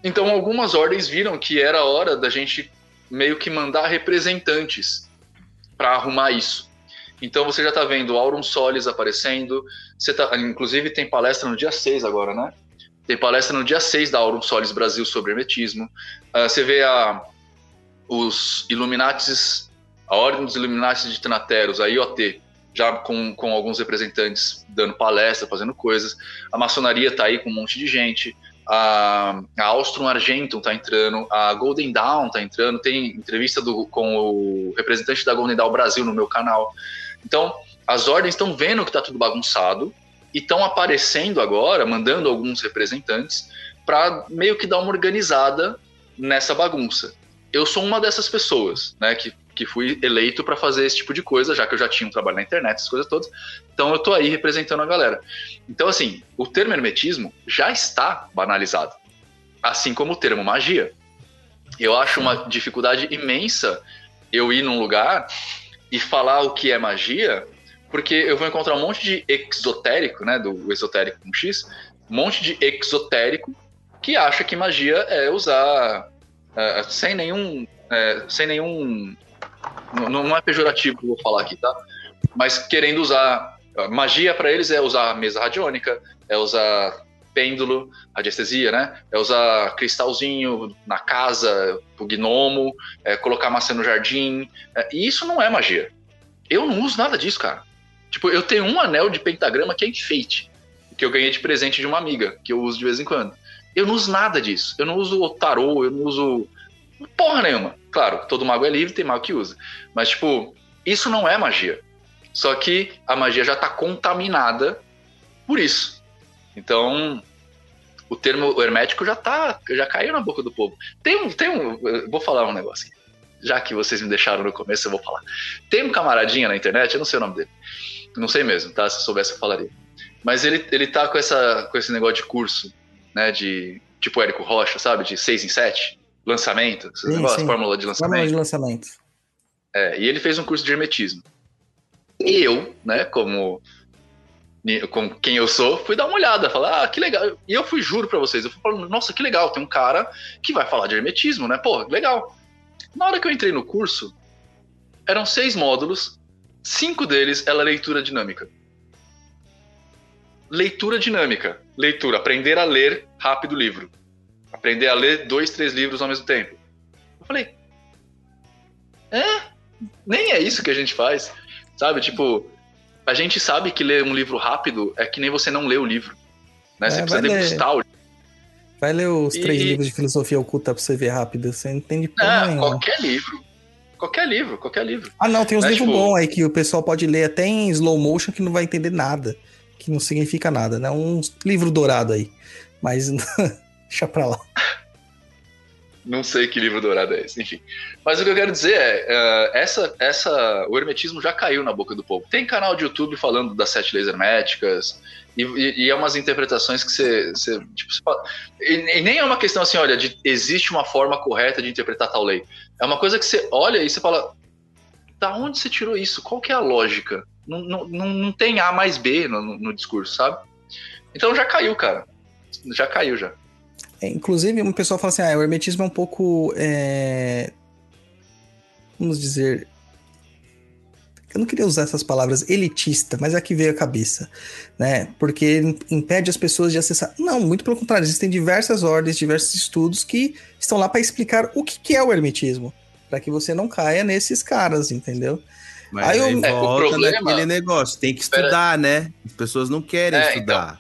Speaker 5: Então algumas ordens viram que era hora da gente meio que mandar representantes para arrumar isso. Então você já está vendo Aurum Solis aparecendo, você tá, inclusive tem palestra no dia 6 agora, né? Tem palestra no dia 6 da Aurum Solis Brasil sobre hermetismo. Ah, você vê a, os Illuminatis, a Ordem dos Illuminatis de Tenateros, a IoT, já com, com alguns representantes dando palestra, fazendo coisas. A maçonaria está aí com um monte de gente. A, a Austrum Argentum está entrando, a Golden Dawn está entrando, tem entrevista do, com o representante da Golden Dawn Brasil no meu canal. Então, as ordens estão vendo que está tudo bagunçado e estão aparecendo agora, mandando alguns representantes para meio que dar uma organizada nessa bagunça. Eu sou uma dessas pessoas, né, que, que fui eleito para fazer esse tipo de coisa, já que eu já tinha um trabalho na internet, essas coisas todas. Então eu tô aí representando a galera. Então assim, o termo hermetismo já está banalizado, assim como o termo magia. Eu acho uma dificuldade imensa eu ir num lugar e falar o que é magia, porque eu vou encontrar um monte de exotérico, né, do esotérico com X, um monte de exotérico que acha que magia é usar é, sem nenhum, é, sem nenhum, não, não é pejorativo que eu vou falar aqui, tá? Mas querendo usar magia para eles é usar mesa radiônica, é usar pêndulo, radiestesia, né? É usar cristalzinho na casa, o gnomo, é colocar maçã no jardim. É, e isso não é magia. Eu não uso nada disso, cara. Tipo, eu tenho um anel de pentagrama que é enfeite, que eu ganhei de presente de uma amiga, que eu uso de vez em quando. Eu não uso nada disso. Eu não uso tarô, eu não uso porra nenhuma. Claro, todo mago é livre, tem mago que usa. Mas, tipo, isso não é magia. Só que a magia já está contaminada por isso. Então, o termo hermético já tá, já caiu na boca do povo. Tem um, tem um, vou falar um negócio aqui. Já que vocês me deixaram no começo, eu vou falar. Tem um camaradinha na internet, eu não sei o nome dele. Não sei mesmo, tá? Se eu soubesse, eu falaria. Mas ele, ele tá com, essa, com esse negócio de curso, né? De tipo Érico Rocha, sabe? De 6 em 7, lançamento, esses
Speaker 3: Sim,
Speaker 5: negócios,
Speaker 3: sim.
Speaker 5: fórmula de
Speaker 3: Fórmula
Speaker 5: lançamento.
Speaker 3: de lançamento.
Speaker 5: É, e ele fez um curso de hermetismo. E eu, né, como, como quem eu sou, fui dar uma olhada, falar, ah, que legal. E eu fui, juro pra vocês, eu fui falando, nossa, que legal, tem um cara que vai falar de hermetismo, né? Pô, legal. Na hora que eu entrei no curso, eram seis módulos, cinco deles era leitura dinâmica. Leitura dinâmica. Leitura, aprender a ler rápido o livro. Aprender a ler dois, três livros ao mesmo tempo. Eu falei, é? Nem é isso que a gente faz. Sabe? Tipo, a gente sabe que ler um livro rápido é que nem você não lê o livro. Né?
Speaker 3: É,
Speaker 5: você precisa
Speaker 3: vai ler.
Speaker 5: degustar o livro.
Speaker 3: Vai ler os
Speaker 5: E-
Speaker 3: três livros de filosofia oculta pra você ver rápido. Você não entende porra nenhuma.
Speaker 5: qualquer livro. Qualquer livro, qualquer livro.
Speaker 3: Ah, não, tem uns
Speaker 5: Né,
Speaker 3: livros
Speaker 5: tipo-
Speaker 3: bons aí que o pessoal pode ler até em slow motion que não vai entender nada. Que não significa nada, né? Um livro dourado aí. Mas deixa pra lá.
Speaker 5: Não sei que livro dourado é esse, enfim. Mas o que eu quero dizer é, eh, essa, essa, o hermetismo já caiu na boca do povo. Tem canal de YouTube falando das sete leis herméticas, e, e, e é umas interpretações que você, você, tipo, você fala, e, e nem é uma questão assim, olha, de existe uma forma correta de interpretar tal lei. É uma coisa que você olha e você fala, da onde você tirou isso? Qual que é a lógica? Não, não, não, tem A mais B no, no discurso, sabe? Então já caiu, cara. Já caiu já.
Speaker 3: É, inclusive, um pessoal fala assim: ah, o hermetismo é um pouco. é, Vamos dizer. Eu não queria usar essas palavras elitista, mas é a que veio à cabeça, né? Porque impede as pessoas de acessar. Não, muito pelo contrário, existem diversas ordens, diversos estudos que estão lá para explicar o que que é o hermetismo, para que você não caia nesses caras, entendeu?
Speaker 4: Mas
Speaker 3: Aí
Speaker 4: aí,
Speaker 3: eu-
Speaker 5: É, o
Speaker 4: volta
Speaker 5: problema-
Speaker 4: naquele negócio. Tem que estudar, né? As pessoas não querem
Speaker 5: É,
Speaker 4: estudar.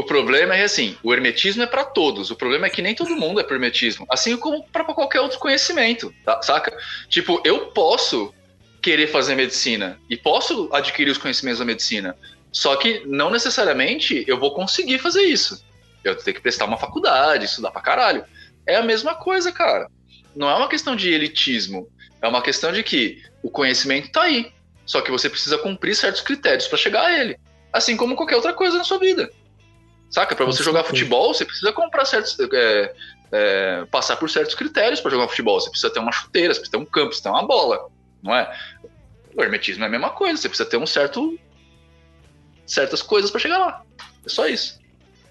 Speaker 5: O problema é assim, o hermetismo é para todos. O problema é que nem todo mundo é pro hermetismo, assim como para qualquer outro conhecimento, tá? saca? Tipo, eu posso querer fazer medicina e posso adquirir os conhecimentos da medicina, só que não necessariamente eu vou conseguir fazer isso. Eu tenho que prestar uma faculdade, estudar pra caralho. É a mesma coisa, cara. Não é uma questão de elitismo, é uma questão de que o conhecimento tá aí, só que você precisa cumprir certos critérios para chegar a ele, assim como qualquer outra coisa na sua vida. Saca? Para você jogar futebol, você precisa comprar certos. é, é, passar por certos critérios para jogar futebol. Você precisa ter uma chuteira, você precisa ter um campo, você precisa ter uma bola. Não é? O hermetismo é a mesma coisa. Você precisa ter um certo. certas coisas para chegar lá. É só isso.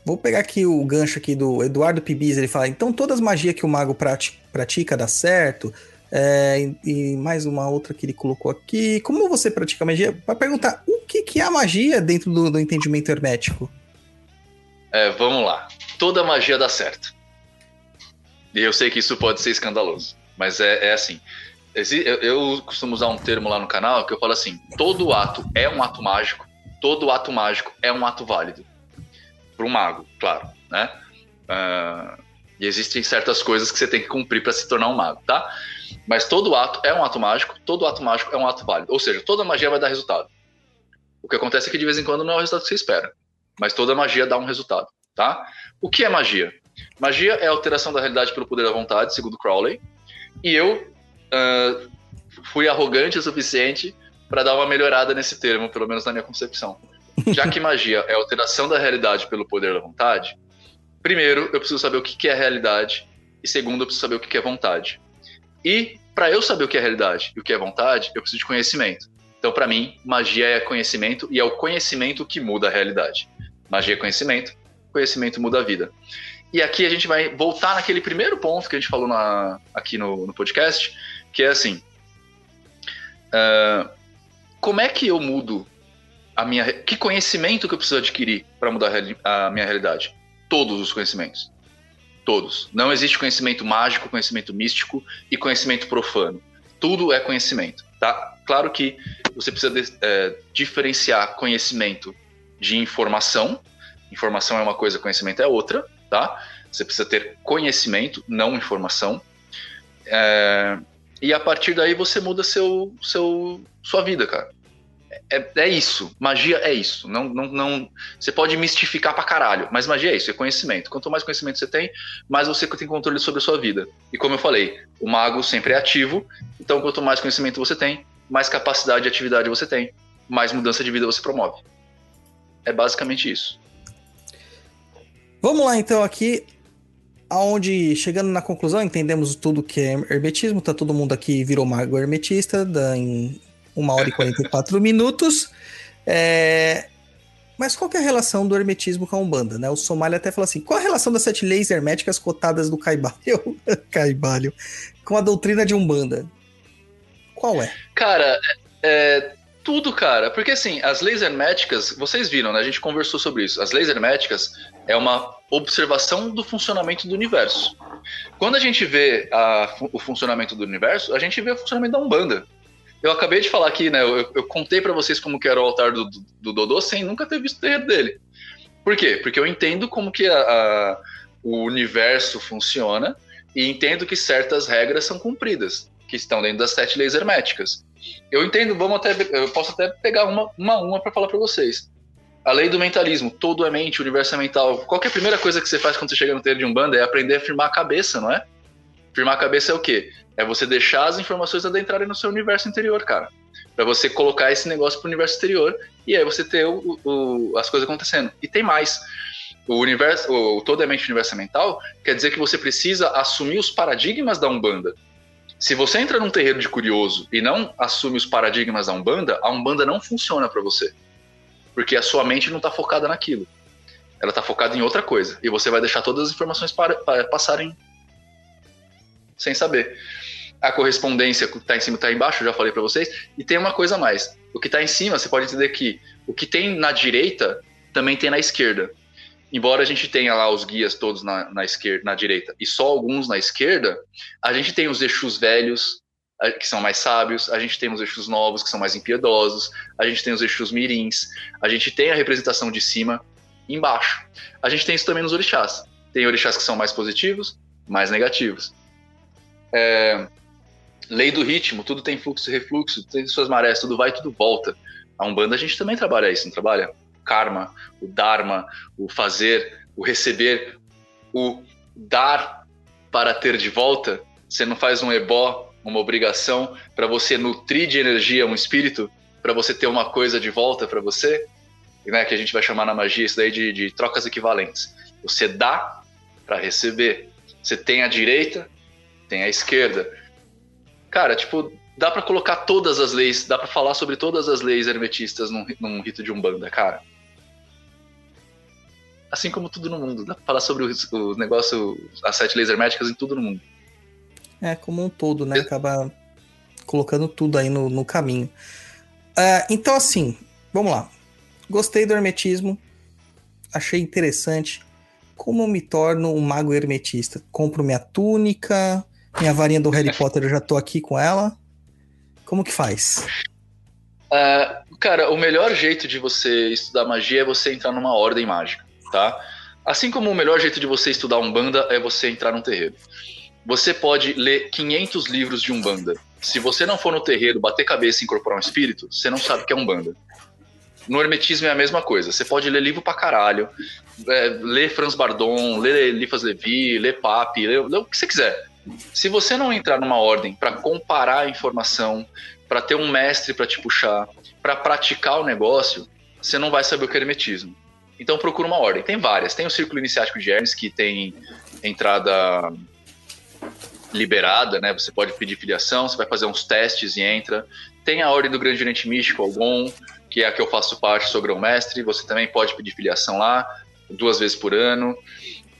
Speaker 3: Vou pegar aqui o gancho aqui do Eduardo Pibis, ele fala, então todas as magias que o mago prati- pratica dá certo, é, e, e mais uma outra que ele colocou aqui, como você pratica magia? Para perguntar, o que, que é a magia dentro do, do entendimento hermético?
Speaker 5: É, vamos lá. Toda magia dá certo. E eu sei que isso pode ser escandaloso, mas é, é assim. Eu, costumo usar um termo lá no canal que eu falo assim: todo ato é um ato mágico, todo ato mágico é um ato válido. Para um mago, claro, né? Ah, e existem certas coisas que você tem que cumprir para se tornar um mago, tá? Mas todo ato é um ato mágico, todo ato mágico é um ato válido. Ou seja, toda magia vai dar resultado. O que acontece é que de vez em quando não é o resultado que você espera mas toda magia dá um resultado, tá? O que é magia? Magia é a alteração da realidade pelo poder da vontade, segundo Crowley, e eu ah, fui arrogante o suficiente para dar uma melhorada nesse termo, pelo menos na minha concepção. Já que magia é alteração da realidade pelo poder da vontade, primeiro eu preciso saber o que é realidade, e segundo eu preciso saber o que é vontade. E para eu saber o que é realidade e o que é vontade, eu preciso de conhecimento. Então, para mim, magia é conhecimento e é o conhecimento que muda a realidade. Magia é conhecimento, conhecimento muda a vida. E aqui a gente vai voltar naquele primeiro ponto que a gente falou na- aqui no, no podcast, que é assim: ah, como é que eu mudo a minha. Que conhecimento que eu preciso adquirir para mudar a minha realidade? Todos os conhecimentos. Todos. Não existe conhecimento mágico, conhecimento místico e conhecimento profano. Tudo é conhecimento, tá? Claro que você precisa de- é, diferenciar conhecimento de informação. Informação é uma coisa, conhecimento é outra, tá? Você precisa ter conhecimento, não informação. É, e a partir daí você muda seu, seu, sua vida, cara. É, é isso. Magia é isso. Não, não, não. Você pode mistificar pra caralho, mas magia é isso, é conhecimento. Quanto mais conhecimento você tem, mais você tem controle sobre a sua vida. E como eu falei, o mago sempre é ativo. Então, quanto mais conhecimento você tem, mais capacidade de atividade você tem, mais mudança de vida você promove. É basicamente isso.
Speaker 3: Vamos lá então aqui, aonde chegando na conclusão entendemos tudo que é hermetismo, tá todo mundo aqui virou mago hermetista, dá em uma hora e 44 minutos. É... Mas qual é a relação do hermetismo com a Umbanda, né? O Somália até falou assim: qual a relação das sete leis herméticas cotadas do Caibalho, Caibalho com a doutrina de Umbanda? Qual é?
Speaker 5: Cara, é, tudo, cara. Porque assim, as leis herméticas, vocês viram, né? A gente conversou sobre isso. As leis herméticas é uma observação do funcionamento do universo. Quando a gente vê a, o funcionamento do universo, a gente vê o funcionamento da Umbanda. Eu acabei de falar aqui, né? Eu, eu contei para vocês como que era o altar do, do, do, Dodô sem nunca ter visto o terreiro dele. Por quê? Porque eu entendo como que a, a, o universo funciona e entendo que certas regras são cumpridas, que estão dentro das sete leis herméticas. Eu entendo, vamos até, eu posso até pegar uma uma, uma para falar para vocês. A lei do mentalismo, todo é mente, o universo é mental. Qual é a primeira coisa que você faz quando você chega no terreiro de um banda é aprender a firmar a cabeça, não é? Firmar a cabeça é o quê? É você deixar as informações adentrarem no seu universo interior, cara. Para você colocar esse negócio pro universo exterior e aí você ter o, o, as coisas acontecendo. E tem mais. O universo, o todo é mente, universo é mental, quer dizer que você precisa assumir os paradigmas da Umbanda. Se você entra num terreiro de curioso e não assume os paradigmas da Umbanda, a Umbanda não funciona para você. Porque a sua mente não está focada naquilo. Ela está focada em outra coisa. E você vai deixar todas as informações para, para passarem sem saber. A correspondência que está em cima está embaixo, já falei para vocês. E tem uma coisa a mais. O que está em cima, você pode entender que o que tem na direita também tem na esquerda embora a gente tenha lá os guias todos na, na esquerda, na direita, e só alguns na esquerda, a gente tem os Exus velhos, que são mais sábios, a gente tem os Exus novos, que são mais impiedosos, a gente tem os Exus mirins, a gente tem a representação de cima e embaixo. A gente tem isso também nos orixás. Tem orixás que são mais positivos, mais negativos. É, lei do ritmo, tudo tem fluxo e refluxo, tem suas marés, tudo vai, tudo volta. A Umbanda a gente também trabalha isso, não trabalha? Karma, o dharma, o fazer, o receber, o dar para ter de volta. Você não faz um ebó, uma obrigação para você nutrir de energia um espírito, para você ter uma coisa de volta para você, né, que a gente vai chamar na magia isso daí de, de trocas equivalentes. Você dá para receber. Você tem a direita, tem a esquerda. Cara, tipo, dá para colocar todas as leis, dá para falar sobre todas as leis hermetistas num, num rito de umbanda, cara assim como tudo no mundo. Dá pra falar sobre o, o negócio, as sete leis herméticas em tudo no mundo.
Speaker 3: É, como um todo, né? Acaba colocando tudo aí no, no caminho. Uh, então, assim, vamos lá. Gostei do hermetismo. Achei interessante. Como eu me torno um mago hermetista? Compro minha túnica, minha varinha do Harry Potter, eu já tô aqui com ela. Como que faz?
Speaker 5: Uh, cara, o melhor jeito de você estudar magia é você entrar numa ordem mágica tá? Assim como o melhor jeito de você estudar Umbanda é você entrar num terreiro. Você pode ler 500 livros de Umbanda. Se você não for no terreiro, bater cabeça e incorporar um espírito, você não sabe o que é Umbanda. No Hermetismo é a mesma coisa. Você pode ler livro pra caralho, é, ler Franz Bardon, ler Lifas Levi, ler Papi, ler, ler o que você quiser. Se você não entrar numa ordem para comparar a informação, para ter um mestre para te puxar, para praticar o negócio, você não vai saber o que é hermetismo. Então procura uma ordem. Tem várias. Tem o Círculo Iniciático de Hermes, que tem entrada liberada, né? Você pode pedir filiação, você vai fazer uns testes e entra. Tem a Ordem do Grande Oriente Místico, Algon, que é a que eu faço parte, sou grão-mestre. Você também pode pedir filiação lá, duas vezes por ano.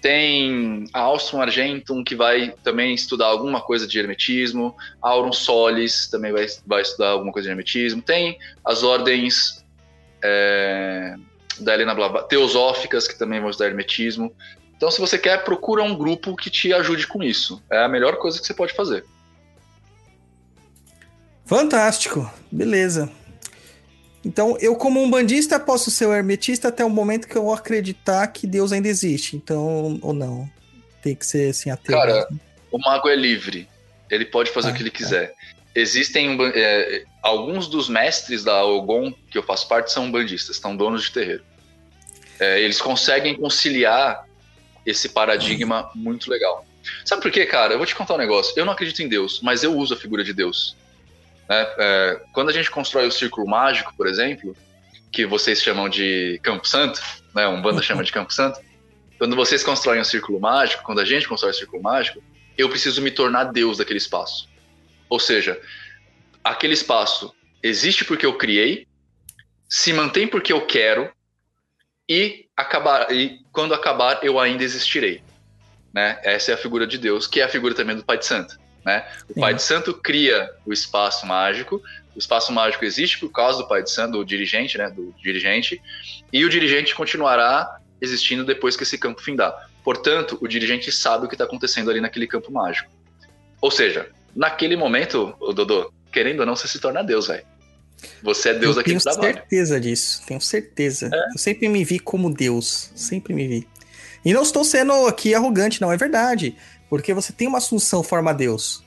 Speaker 5: Tem a Alstrom Argentum, que vai também estudar alguma coisa de hermetismo. Aurum Solis também vai, vai estudar alguma coisa de hermetismo. Tem as ordens é, da Helena Blavatsky, teosóficas, que também vão estudar hermetismo. Então, se você quer, procura um grupo que te ajude com isso. É a melhor coisa que você pode fazer.
Speaker 3: Fantástico, beleza. Então, eu, como um bandista, posso ser um hermetista até o momento que eu acreditar que Deus ainda existe. Então, ou não? Tem que ser assim, ateu.
Speaker 5: Cara, o mago é livre. Ele pode fazer ah, o que ele tá. quiser. existem é, alguns dos mestres da Ogon que eu faço parte são bandistas, são donos de terreiro. É, eles conseguem conciliar esse paradigma muito legal. Sabe por quê, cara? Eu vou te contar um negócio. Eu não acredito em Deus, mas eu uso a figura de Deus. É, é, quando a gente constrói o círculo mágico, por exemplo, que vocês chamam de Campo Santo, né, um banda chama de Campo Santo, quando vocês constroem um círculo mágico, quando a gente constrói um círculo mágico, eu preciso me tornar Deus daquele espaço. Ou seja, aquele espaço existe porque eu criei, se mantém porque eu quero e acabar e quando acabar eu ainda existirei, né? Essa é a figura de Deus, que é a figura também do Pai de Santo, né? O Sim. Pai de Santo cria o espaço mágico, o espaço mágico existe por causa do Pai de Santo, do dirigente, né, do dirigente, e o dirigente continuará existindo depois que esse campo findar. Portanto, o dirigente sabe o que está acontecendo ali naquele campo mágico. Ou seja, naquele momento, o Dodô, querendo ou não, você se torna Deus, velho. Você é Deus
Speaker 3: eu
Speaker 5: aqui
Speaker 3: no trabalho. Tenho certeza disso, tenho certeza. É. Eu sempre me vi como Deus, sempre me vi. E não estou sendo aqui arrogante, não, é verdade. Porque você tem uma assunção forma Deus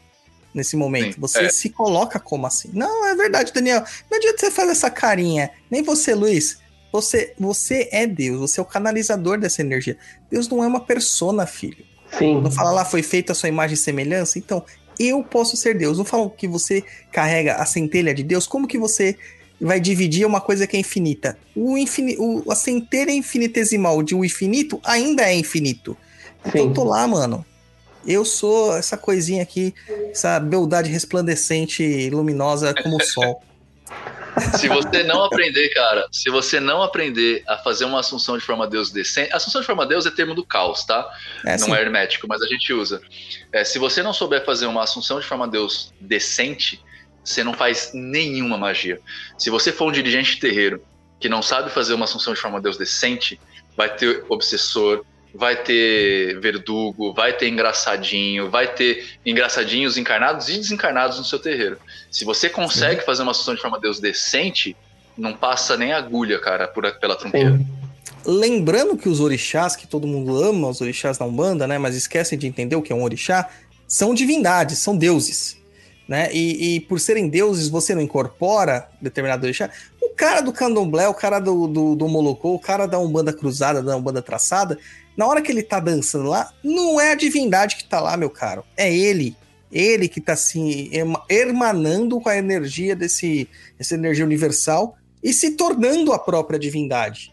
Speaker 3: nesse momento. Sim, você é. se coloca como assim. Não, é verdade, Daniel. Não adianta você fazer essa carinha. Nem você, Luiz. Você, você é Deus, você é o canalizador dessa energia. Deus não é uma persona, filho.
Speaker 1: Sim.
Speaker 3: Não fala lá, foi feita a sua imagem e semelhança? Então, eu posso ser Deus. Não falam que você carrega a centelha de Deus. Como que você vai dividir uma coisa que é infinita? O, infini, o a centelha infinitesimal de um infinito ainda é infinito. Então, Sim. eu tô lá, mano. Eu sou essa coisinha aqui, essa beldade resplandecente e luminosa como o sol.
Speaker 5: Se você não aprender, cara, se você não aprender a fazer uma assunção de forma Deus decente, assunção de forma Deus é termo do caos, tá? É, não sim. é hermético, mas a gente usa. É, se você não souber fazer uma assunção de forma Deus decente, você não faz nenhuma magia. Se você for um dirigente de terreiro que não sabe fazer uma assunção de forma Deus decente, vai ter obsessor, vai ter verdugo, vai ter engraçadinho, vai ter engraçadinhos encarnados e desencarnados no seu terreiro. Se você consegue Sim. fazer uma sessão de forma Deus decente, não passa nem agulha, cara, por, pela trompeira.
Speaker 3: Lembrando que os orixás, que todo mundo ama, os orixás da Umbanda, né, mas esquecem de entender o que é um orixá, são divindades, são deuses. Né? E, e por serem deuses, você não incorpora determinado orixá. O cara do candomblé, o cara do, do, do Molocô, o cara da Umbanda cruzada, da Umbanda traçada, na hora que ele tá dançando lá, não é a divindade que tá lá, meu caro. É ele. Ele que tá assim, emanando com a energia desse, essa energia universal e se tornando a própria divindade.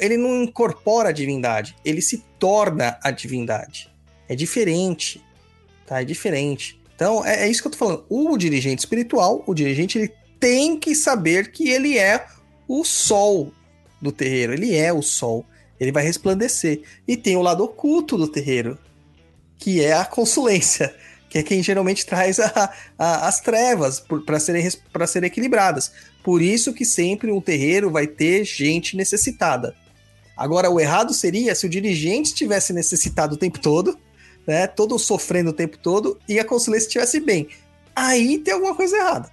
Speaker 3: Ele não incorpora a divindade, ele se torna a divindade. É diferente, tá? É diferente. Então, é, é isso que eu tô falando. O dirigente espiritual, o dirigente, ele tem que saber que ele é o sol do terreiro, ele é o sol. Ele vai resplandecer. E tem o lado oculto do terreiro, que é a consulência, que é quem geralmente traz a, a, as trevas para serem, serem equilibradas. Por isso que sempre um terreiro vai ter gente necessitada. Agora, o errado seria se o dirigente estivesse necessitado o tempo todo, né? Todo sofrendo o tempo todo, e a consulência estivesse bem. Aí tem alguma coisa errada.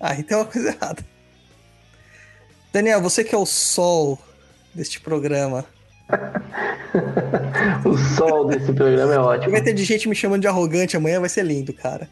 Speaker 3: Aí tem uma coisa errada. Daniel, você que é o sol deste programa.
Speaker 1: o sol desse programa é ótimo.
Speaker 3: Vai ter de gente me chamando de arrogante amanhã, vai ser lindo, cara.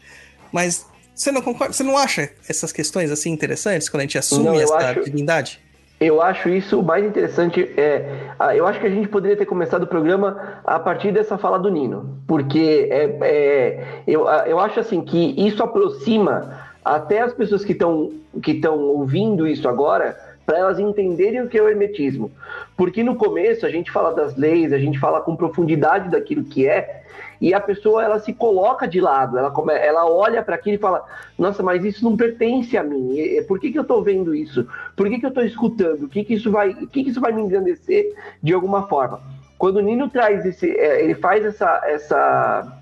Speaker 3: Mas você não concorda? Você não acha essas questões assim interessantes quando a gente assume não, essa acho, divindade?
Speaker 1: Eu acho isso mais interessante. É, eu acho que a gente poderia ter começado o programa a partir dessa fala do Nino, porque é, é, eu, eu acho assim que isso aproxima até as pessoas que estão que estão ouvindo isso agora para elas entenderem o que é o hermetismo. Porque no começo a gente fala das leis, a gente fala com profundidade daquilo que é, e a pessoa ela se coloca de lado, ela, come, ela olha para aquilo e fala: Nossa, mas isso não pertence a mim. Por que, que eu estou vendo isso? Por que, que eu estou escutando? O que, que isso vai, o que, que isso vai me engrandecer de alguma forma? Quando o Nino traz esse, é, ele faz essa, essa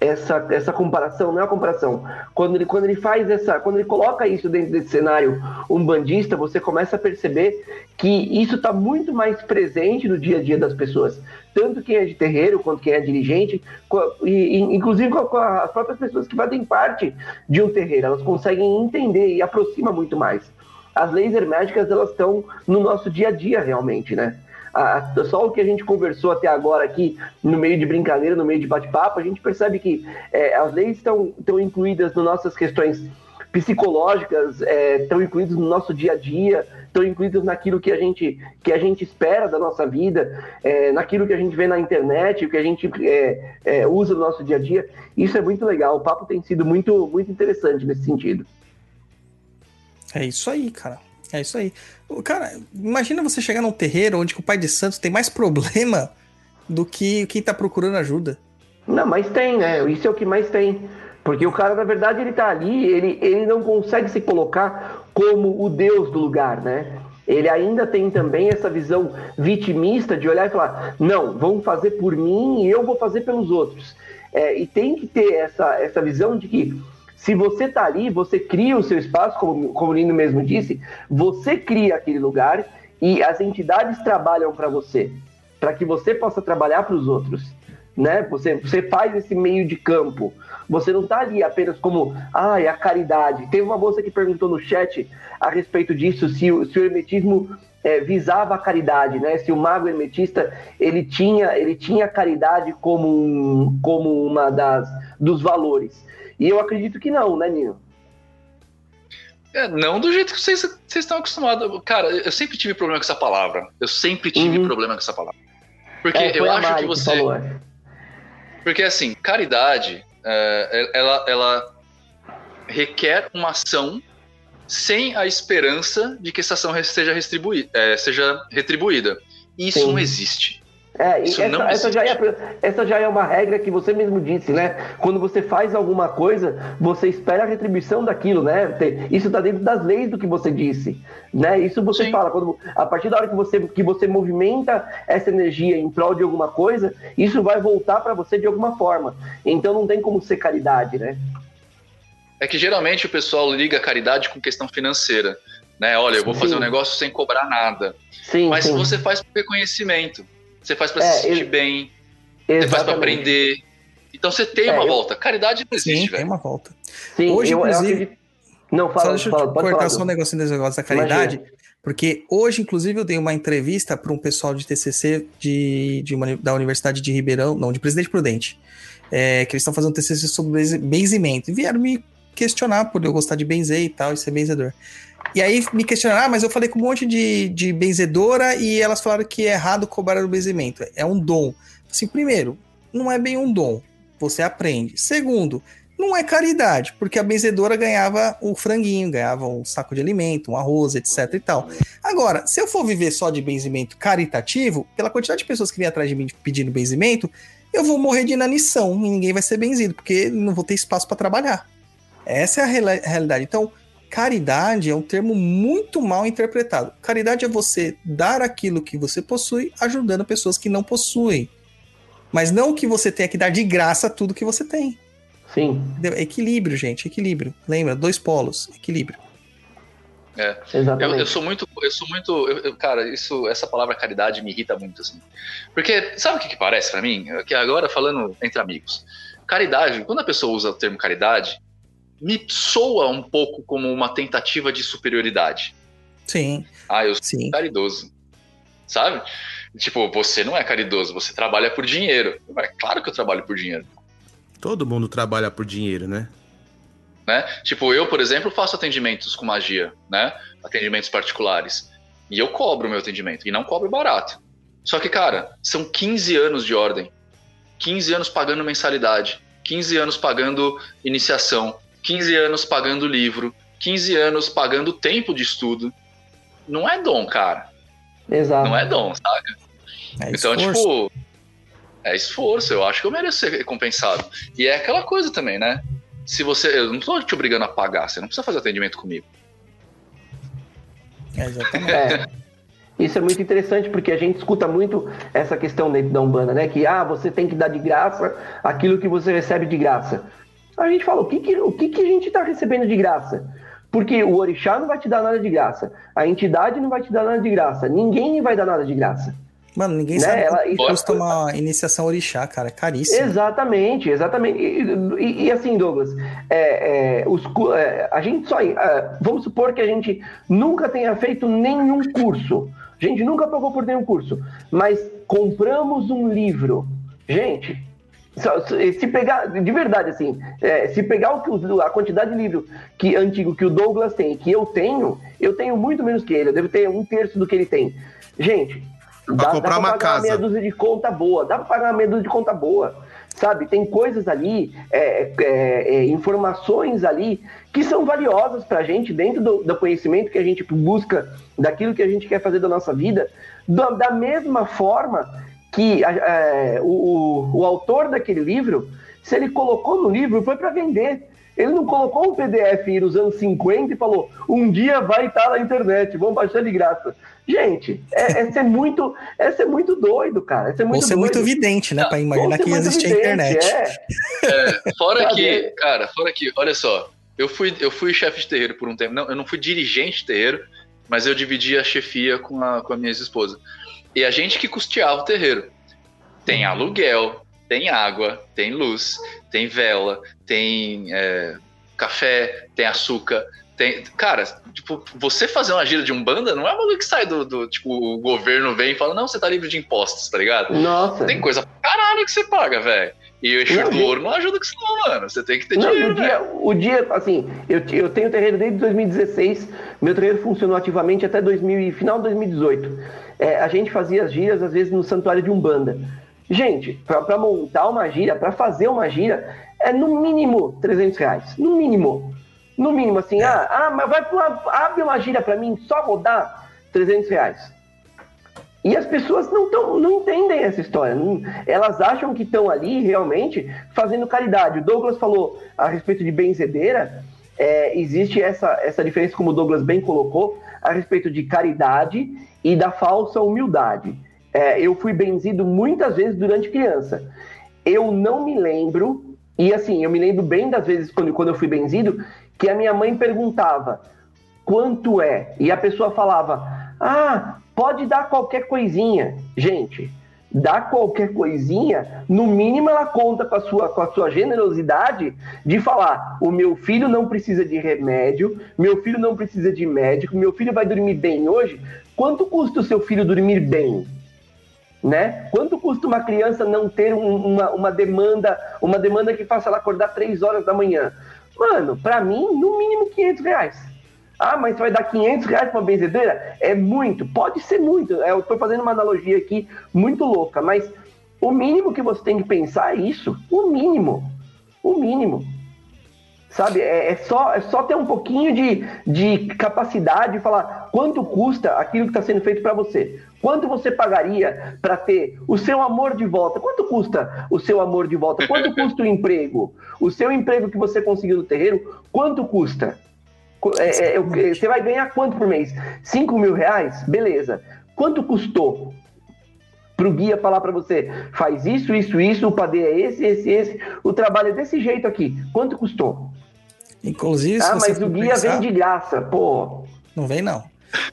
Speaker 1: essa, essa comparação, não é uma comparação. Quando ele, quando ele faz essa, quando ele coloca isso dentro desse cenário umbandista, você começa a perceber que isso está muito mais presente no dia a dia das pessoas. Tanto quem é de terreiro, quanto quem é dirigente, e, inclusive com as próprias pessoas que fazem parte de um terreiro, elas conseguem entender e aproxima muito mais. As leis herméticas, elas estão no nosso dia a dia realmente, né? A- só o que a gente conversou até agora aqui, no meio de brincadeira, no meio de bate-papo, a gente percebe que é, as leis estão, incluídas nas nossas questões psicológicas, é, estão incluídas no nosso dia a dia, estão incluídas naquilo que a gente, que a gente espera da nossa vida, é, naquilo que a gente vê na internet, o que a gente é, é, usa no nosso dia a dia. Isso é muito legal. O papo tem sido muito, muito interessante nesse sentido.
Speaker 3: É isso aí, cara. É isso aí. Cara, imagina você chegar num terreiro onde o pai de santos tem mais problema do que quem tá procurando ajuda.
Speaker 1: Não, mas tem, né? Isso é o que mais tem. Porque o cara, na verdade, ele tá ali, ele, ele não consegue se colocar como o Deus do lugar, né? Ele ainda tem também essa visão vitimista de olhar e falar: não, vão fazer por mim e eu vou fazer pelos outros. É, e tem que ter essa, essa visão de que se você tá ali, você cria o seu espaço, como, como o Lino mesmo disse, você cria aquele lugar e as entidades trabalham para você, para que você possa trabalhar para os outros né? Você, você faz esse meio de campo. Você não está ali apenas como, ai, a caridade. Teve uma moça que perguntou no chat a respeito disso, se, o- se o hermetismo eh, visava a caridade, né? Se o mago hermetista ele tinha, ele tinha a caridade como, um, como uma das dos valores. E eu acredito que não, né, Nino?
Speaker 5: É, não do jeito que vocês, vocês estão acostumados. Cara, eu sempre tive problema com essa palavra. Eu sempre tive
Speaker 1: Uhum.
Speaker 5: problema com essa palavra. Porque
Speaker 1: É,
Speaker 5: eu acho que você.
Speaker 1: falou. é.
Speaker 5: Porque assim, caridade, é, ela, ela requer uma ação sem a esperança de que essa ação seja, é, seja retribuída. Isso
Speaker 1: Sim.
Speaker 5: não existe.
Speaker 1: É,
Speaker 5: Isso
Speaker 1: essa, essa, já é, essa já é uma regra que você mesmo disse, né? Quando você faz alguma coisa, você espera a retribuição daquilo, né? Isso está dentro das leis do que você disse, né? Isso você
Speaker 5: Sim.
Speaker 1: fala, quando, a partir da hora que você, que você movimenta essa energia em prol de alguma coisa, isso vai voltar para você de alguma forma. Então não tem como ser caridade, né?
Speaker 5: É que geralmente o pessoal liga a caridade com questão financeira. Né? Olha, eu vou fazer
Speaker 1: Sim.
Speaker 5: um negócio sem cobrar nada.
Speaker 1: Sim,
Speaker 5: Mas
Speaker 1: sim.
Speaker 5: você faz por reconhecimento. Você faz para
Speaker 1: É,
Speaker 5: se sentir
Speaker 1: ele-
Speaker 5: bem. Você faz para
Speaker 1: Exatamente.
Speaker 5: aprender. Então você tem
Speaker 1: É,
Speaker 5: uma
Speaker 1: eu-
Speaker 5: volta. Caridade não
Speaker 3: Sim,
Speaker 5: existe,
Speaker 3: tem
Speaker 5: velho.
Speaker 3: uma volta.
Speaker 1: Sim,
Speaker 3: Hoje,
Speaker 1: eu, eu
Speaker 3: inclusive-
Speaker 1: acredito- Não,
Speaker 3: Só
Speaker 1: fala,
Speaker 3: deixa eu
Speaker 1: fala, pode
Speaker 3: cortar
Speaker 1: falar.
Speaker 3: só um negocinho desse negócio da caridade. Porque hoje, inclusive, eu dei uma entrevista para um pessoal de TCC de, de uma- da Universidade de Ribeirão, não, de Presidente Prudente, é, que eles estão fazendo TCC sobre benzimento. E vieram me questionar por eu gostar de benzer e tal, e ser benzedor. E aí me questionaram, ah, mas eu falei com um monte de, de benzedora e elas falaram que é errado cobrar o benzimento. É um dom. Assim, primeiro, não é bem um dom. Você aprende. Segundo, não é caridade, porque a benzedora ganhava o franguinho, ganhava um saco de alimento, um arroz, etc e tal. Agora, se eu for viver só de benzimento caritativo, pela quantidade de pessoas que vêm atrás de mim pedindo benzimento, eu vou morrer de inanição e ninguém vai ser benzido, porque não vou ter espaço para trabalhar. Essa é a realidade. Então, caridade é um termo muito mal interpretado. Caridade é você dar aquilo que você possui, ajudando pessoas que não possuem. Mas não que você tenha que dar de graça tudo que você tem.
Speaker 1: Sim,
Speaker 3: Entendeu? Equilíbrio, gente, equilíbrio. Lembra? Dois polos, equilíbrio.
Speaker 5: É.
Speaker 1: exatamente.
Speaker 5: Eu, eu sou muito, eu sou muito, eu- eu- cara, isso, essa palavra caridade me irrita muito assim, porque sabe o que, que parece pra mim? Que agora falando entre amigos, caridade, quando a pessoa usa o termo caridade, me soa um pouco como uma tentativa de superioridade.
Speaker 3: Sim,
Speaker 5: Ah, eu sou
Speaker 3: sim.
Speaker 5: caridoso, sabe? Tipo, você não é caridoso, você trabalha por dinheiro. É claro que eu trabalho por dinheiro.
Speaker 4: Todo mundo trabalha por dinheiro, né?
Speaker 5: né? Tipo, eu, por exemplo, faço atendimentos com magia, né? Atendimentos particulares. E eu cobro o meu atendimento. E não cobro barato. Só que, cara, são 15 anos de ordem. 15 anos pagando mensalidade. 15 anos pagando iniciação. 15 anos pagando livro. 15 anos pagando tempo de estudo. Não é dom, cara.
Speaker 1: Exato.
Speaker 5: Não é dom, saca?
Speaker 3: É
Speaker 5: Então, tipo, é esforço. Eu acho que eu mereço ser recompensado. E é aquela coisa também, né? Se você. Eu não tô te obrigando a pagar, você não precisa fazer atendimento comigo.
Speaker 3: É, exatamente.
Speaker 1: É. Isso é muito interessante porque a gente escuta muito essa questão dentro da Umbanda, né? Que ah, você tem que dar de graça aquilo que você recebe de graça. A gente fala, o que, que, o que, que a gente está recebendo de graça? Porque o orixá não vai te dar nada de graça, a entidade não vai te dar nada de graça, ninguém vai dar nada de graça.
Speaker 3: Mano, ninguém
Speaker 1: Né,
Speaker 3: sabe
Speaker 1: ela-
Speaker 3: custa uma iniciação orixá, cara. É caríssimo.
Speaker 1: Exatamente, exatamente. E, e- e assim, Douglas, é, é, os é, a gente só. é, vamos supor que a gente nunca tenha feito nenhum curso. A gente nunca pagou por nenhum curso. Mas compramos um livro. Gente, se pegar, de verdade, assim, é, se pegar o que a quantidade de livro que, antigo que o Douglas tem, que eu tenho, eu tenho muito menos que ele. Eu devo ter um terço do que ele tem. Gente,
Speaker 4: Pra comprar uma
Speaker 1: pagar
Speaker 4: casa.
Speaker 1: meia dúzia de conta boa, dá pra pagar uma meia dúzia de conta boa, sabe? Tem coisas ali, é, é, é, informações ali que são valiosas pra gente dentro do, do conhecimento que a gente busca, daquilo que a gente quer fazer da nossa vida, da, da mesma forma que é, o, o- o autor daquele livro, se ele colocou no livro, foi para vender. Ele não colocou um PDF nos anos 50 e falou: um dia vai estar na internet, vamos baixar de graça. Gente, é, é ser muito, é ser muito doido, cara. É ser muito
Speaker 3: ser
Speaker 1: doido.
Speaker 3: muito evidente, né? Pra
Speaker 1: Ou
Speaker 3: imaginar que
Speaker 1: muito
Speaker 3: existe a
Speaker 1: evidente,
Speaker 3: internet.
Speaker 1: é.
Speaker 5: Fora
Speaker 1: Sabe,
Speaker 5: que,
Speaker 1: é-
Speaker 5: cara, fora que, olha só, eu fui, eu fui chefe de terreiro por um tempo. Não, eu não fui dirigente de terreiro, mas eu dividi a chefia com a, com a minha ex-esposa. E a gente que custeava o terreiro. Tem aluguel, tem água, tem luz, tem vela, tem é, café, tem açúcar. Tem, cara, tipo, você fazer uma gira de umbanda não é uma coisa que sai do, do. Tipo, o governo vem e fala, não, você tá livre de impostos, tá ligado?
Speaker 1: Nossa.
Speaker 5: Tem coisa pra caralho que você paga, velho. E o Exu do ouro não ajuda com isso, não, mano. Você tem que ter
Speaker 1: Não,
Speaker 5: dinheiro,
Speaker 1: o dia, o dia, assim, eu, eu tenho terreiro desde 2016, meu terreiro funcionou ativamente até 2000, e- final de 2018. É, a gente fazia as giras, às vezes, no santuário de Umbanda. Gente, para montar uma gira, para fazer uma gira, é no mínimo 300 reais. No mínimo. No mínimo, assim, ah, ah, mas vai uma, abre uma gira para mim, só rodar 300 reais. E as pessoas não, tão, não entendem essa história. não- elas acham que estão ali realmente fazendo caridade. O Douglas falou a respeito de benzedeira. É, existe essa, essa diferença, como o Douglas bem colocou, a respeito de caridade e da falsa humildade. É, eu fui benzido muitas vezes durante criança. Eu não me lembro, e assim, eu me lembro bem das vezes quando, quando eu fui benzido, que a minha mãe perguntava quanto é? E a pessoa falava, ah, pode dar qualquer coisinha. Gente, dar qualquer coisinha, no mínimo ela conta com a sua, com a sua generosidade de falar: o meu filho não precisa de remédio, meu filho não precisa de médico, meu filho vai dormir bem hoje. Quanto custa o seu filho dormir bem? Né? Quanto custa uma criança não ter um- uma, uma demanda, uma demanda que faça ela acordar três horas da manhã? Mano, pra mim, no mínimo 500 reais. Ah, mas você vai dar 500 reais pra uma benzedeira? É muito, pode ser muito. É, Eu tô fazendo uma analogia aqui muito louca, mas o mínimo que você tem que pensar é isso. O mínimo. O mínimo. Sabe, é, é só, é só ter um pouquinho de, de capacidade de falar quanto custa aquilo que está sendo feito para você. Quanto você pagaria para ter o seu amor de volta? Quanto custa o seu amor de volta? Quanto custa o emprego? O seu emprego que você conseguiu no terreiro, quanto custa? É, é, você vai ganhar quanto por mês? 5 mil reais? Beleza. Quanto custou? Para o guia falar para você, faz isso, isso, isso, o padê é esse, esse, esse, o trabalho é desse jeito aqui. Quanto custou?
Speaker 3: Inclusive, se
Speaker 1: ah, mas o guia
Speaker 3: pensar-
Speaker 1: vem de graça, pô.
Speaker 3: Não vem, não.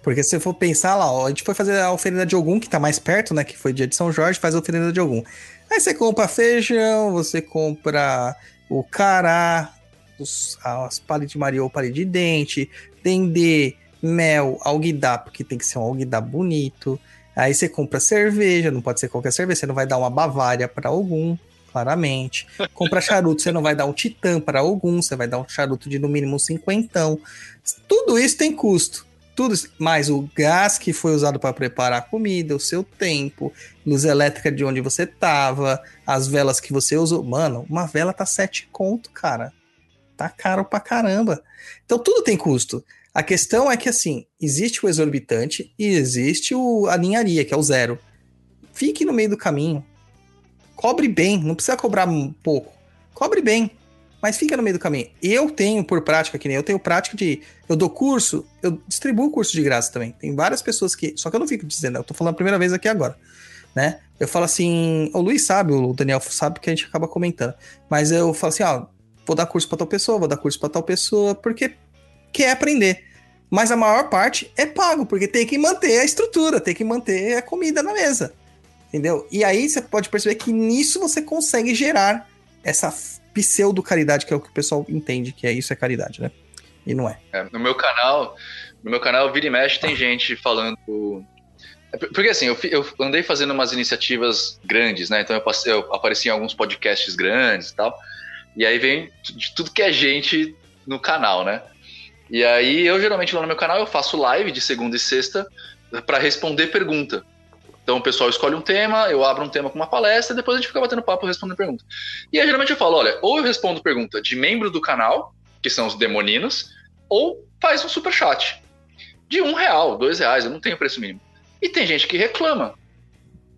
Speaker 3: Porque se você for pensar lá, ó, a gente foi fazer a oferenda de Ogum, que tá mais perto, né? Que foi dia de São Jorge, faz a oferenda de Ogum. Aí você compra feijão, você compra o cará, os, as palhas de Maria ou palha de dente, dendê, mel, alguidar, porque tem que ser um alguidar bonito. Aí você compra cerveja, não pode ser qualquer cerveja, você não vai dar uma Bavária para Ogum, claramente. Compra charuto, você não vai dar um Titã para Ogum, você vai dar um charuto de no mínimo cinquentão. Tudo isso tem custo. Tudo isso, mais o gás que foi usado para preparar a comida, o seu tempo, luz elétrica de onde você tava, as velas que você usou. Mano, uma vela tá sete conto, cara. Tá caro pra caramba. Então tudo tem custo. A questão é que assim, existe o exorbitante e existe o, a ninharia, que é o zero. Fique no meio do caminho. Cobre bem, não precisa cobrar um pouco. Cobre bem, mas fica no meio do caminho. Eu tenho por prática, que nem eu tenho prática de. Eu dou curso, eu distribuo curso de graça também. Tem várias pessoas que. Só que eu não fico dizendo, eu tô falando a primeira vez aqui agora. Né? Eu falo assim. O Luiz sabe, o Daniel sabe que a gente acaba comentando. Mas eu falo assim: ó, vou dar curso pra tal pessoa, vou dar curso pra tal pessoa, porque quer aprender. Mas a maior parte é pago, porque tem que manter a estrutura, tem que manter a comida na mesa. Entendeu? E aí você pode perceber que nisso você consegue gerar essa pseudo-caridade, que é o que o pessoal entende que é isso é caridade, né? E não é.
Speaker 5: É, no meu canal, no meu canal Vira e Mexe tem gente falando. É, Porque assim, eu, eu andei fazendo umas iniciativas grandes, né? Então eu, passei, eu apareci em alguns podcasts grandes e tal. E aí vem de tudo que é gente no canal, né? E aí eu geralmente lá no meu canal eu faço live de segunda e sexta para responder pergunta. Então o pessoal escolhe um tema, eu abro um tema com uma palestra, e depois a gente fica batendo papo respondendo pergunta. E aí geralmente eu falo, olha, ou eu respondo pergunta de membro do canal, que são os demoninos, ou faz um super chat de um real, dois reais, eu não tenho preço mínimo. E tem gente que reclama.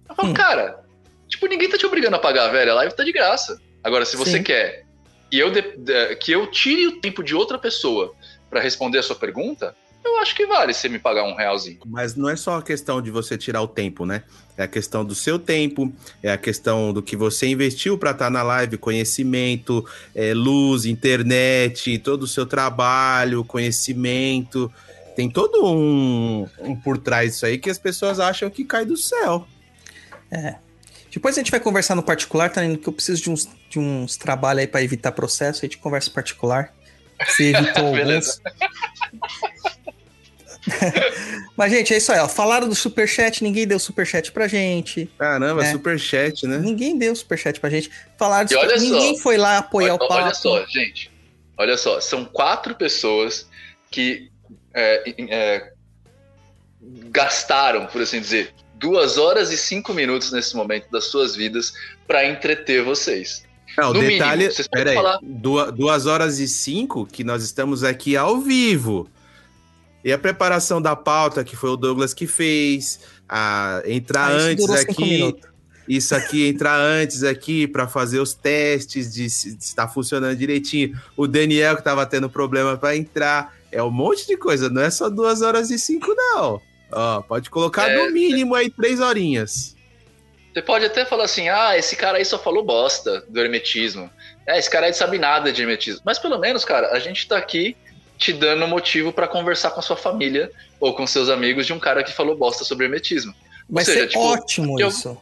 Speaker 5: Eu falo,
Speaker 3: Hum.
Speaker 5: cara, tipo, ninguém tá te obrigando a pagar, velho, a live tá de graça. Agora, se você
Speaker 3: Sim.
Speaker 5: quer que eu, de- de- que eu tire o tempo de outra pessoa para responder a sua pergunta, eu acho que vale você me pagar um realzinho.
Speaker 4: Mas não é só a questão de você tirar o tempo, né? É a questão do seu tempo, é a questão do que você investiu para estar na live, conhecimento, é, luz, internet, todo o seu trabalho, conhecimento. Tem todo um, um por trás disso aí que as pessoas acham que cai do céu.
Speaker 3: Depois a gente vai conversar no particular, tá? Que eu preciso de uns, de uns trabalhos aí pra evitar processo, a gente conversa particular. Você evitou alguns.
Speaker 5: Beleza.
Speaker 3: Mas, gente, é isso aí, ó. Falaram do superchat, ninguém deu superchat pra gente.
Speaker 4: Caramba,
Speaker 3: É.
Speaker 4: superchat, né?
Speaker 3: Ninguém deu superchat pra gente. Falaram do
Speaker 5: E olha
Speaker 3: super-
Speaker 5: só.
Speaker 3: Ninguém foi lá apoiar
Speaker 5: olha,
Speaker 3: o papo.
Speaker 5: olha só, gente. Olha só, são quatro pessoas que é, é, gastaram, por assim dizer, duas horas e cinco minutos nesse momento das suas vidas para entreter vocês.
Speaker 4: Não, o
Speaker 5: No
Speaker 4: detalhe.
Speaker 5: mínimo, vocês podem
Speaker 4: Peraí,
Speaker 5: falar-
Speaker 4: duas, duas horas e cinco que nós estamos aqui ao vivo. E a preparação da pauta, que foi o Douglas que fez, a entrar
Speaker 3: Ah,
Speaker 4: antes aqui. Isso aqui, entrar antes aqui para fazer os testes de se está funcionando direitinho. O Daniel que tava tendo problema para entrar. É um monte de coisa, não é só duas horas e cinco, não. Ó, pode colocar
Speaker 5: É,
Speaker 4: no mínimo aí três horinhas.
Speaker 5: Você pode até falar assim: ah, esse cara aí só falou bosta do hermetismo. É, esse cara aí não sabe nada de hermetismo. Mas pelo menos, cara, a gente tá aqui te dando motivo para conversar com a sua família ou com seus amigos de um cara que falou bosta sobre hermetismo.
Speaker 3: Vai
Speaker 5: seja,
Speaker 3: ser
Speaker 5: tipo,
Speaker 3: ótimo
Speaker 5: eu-
Speaker 3: isso.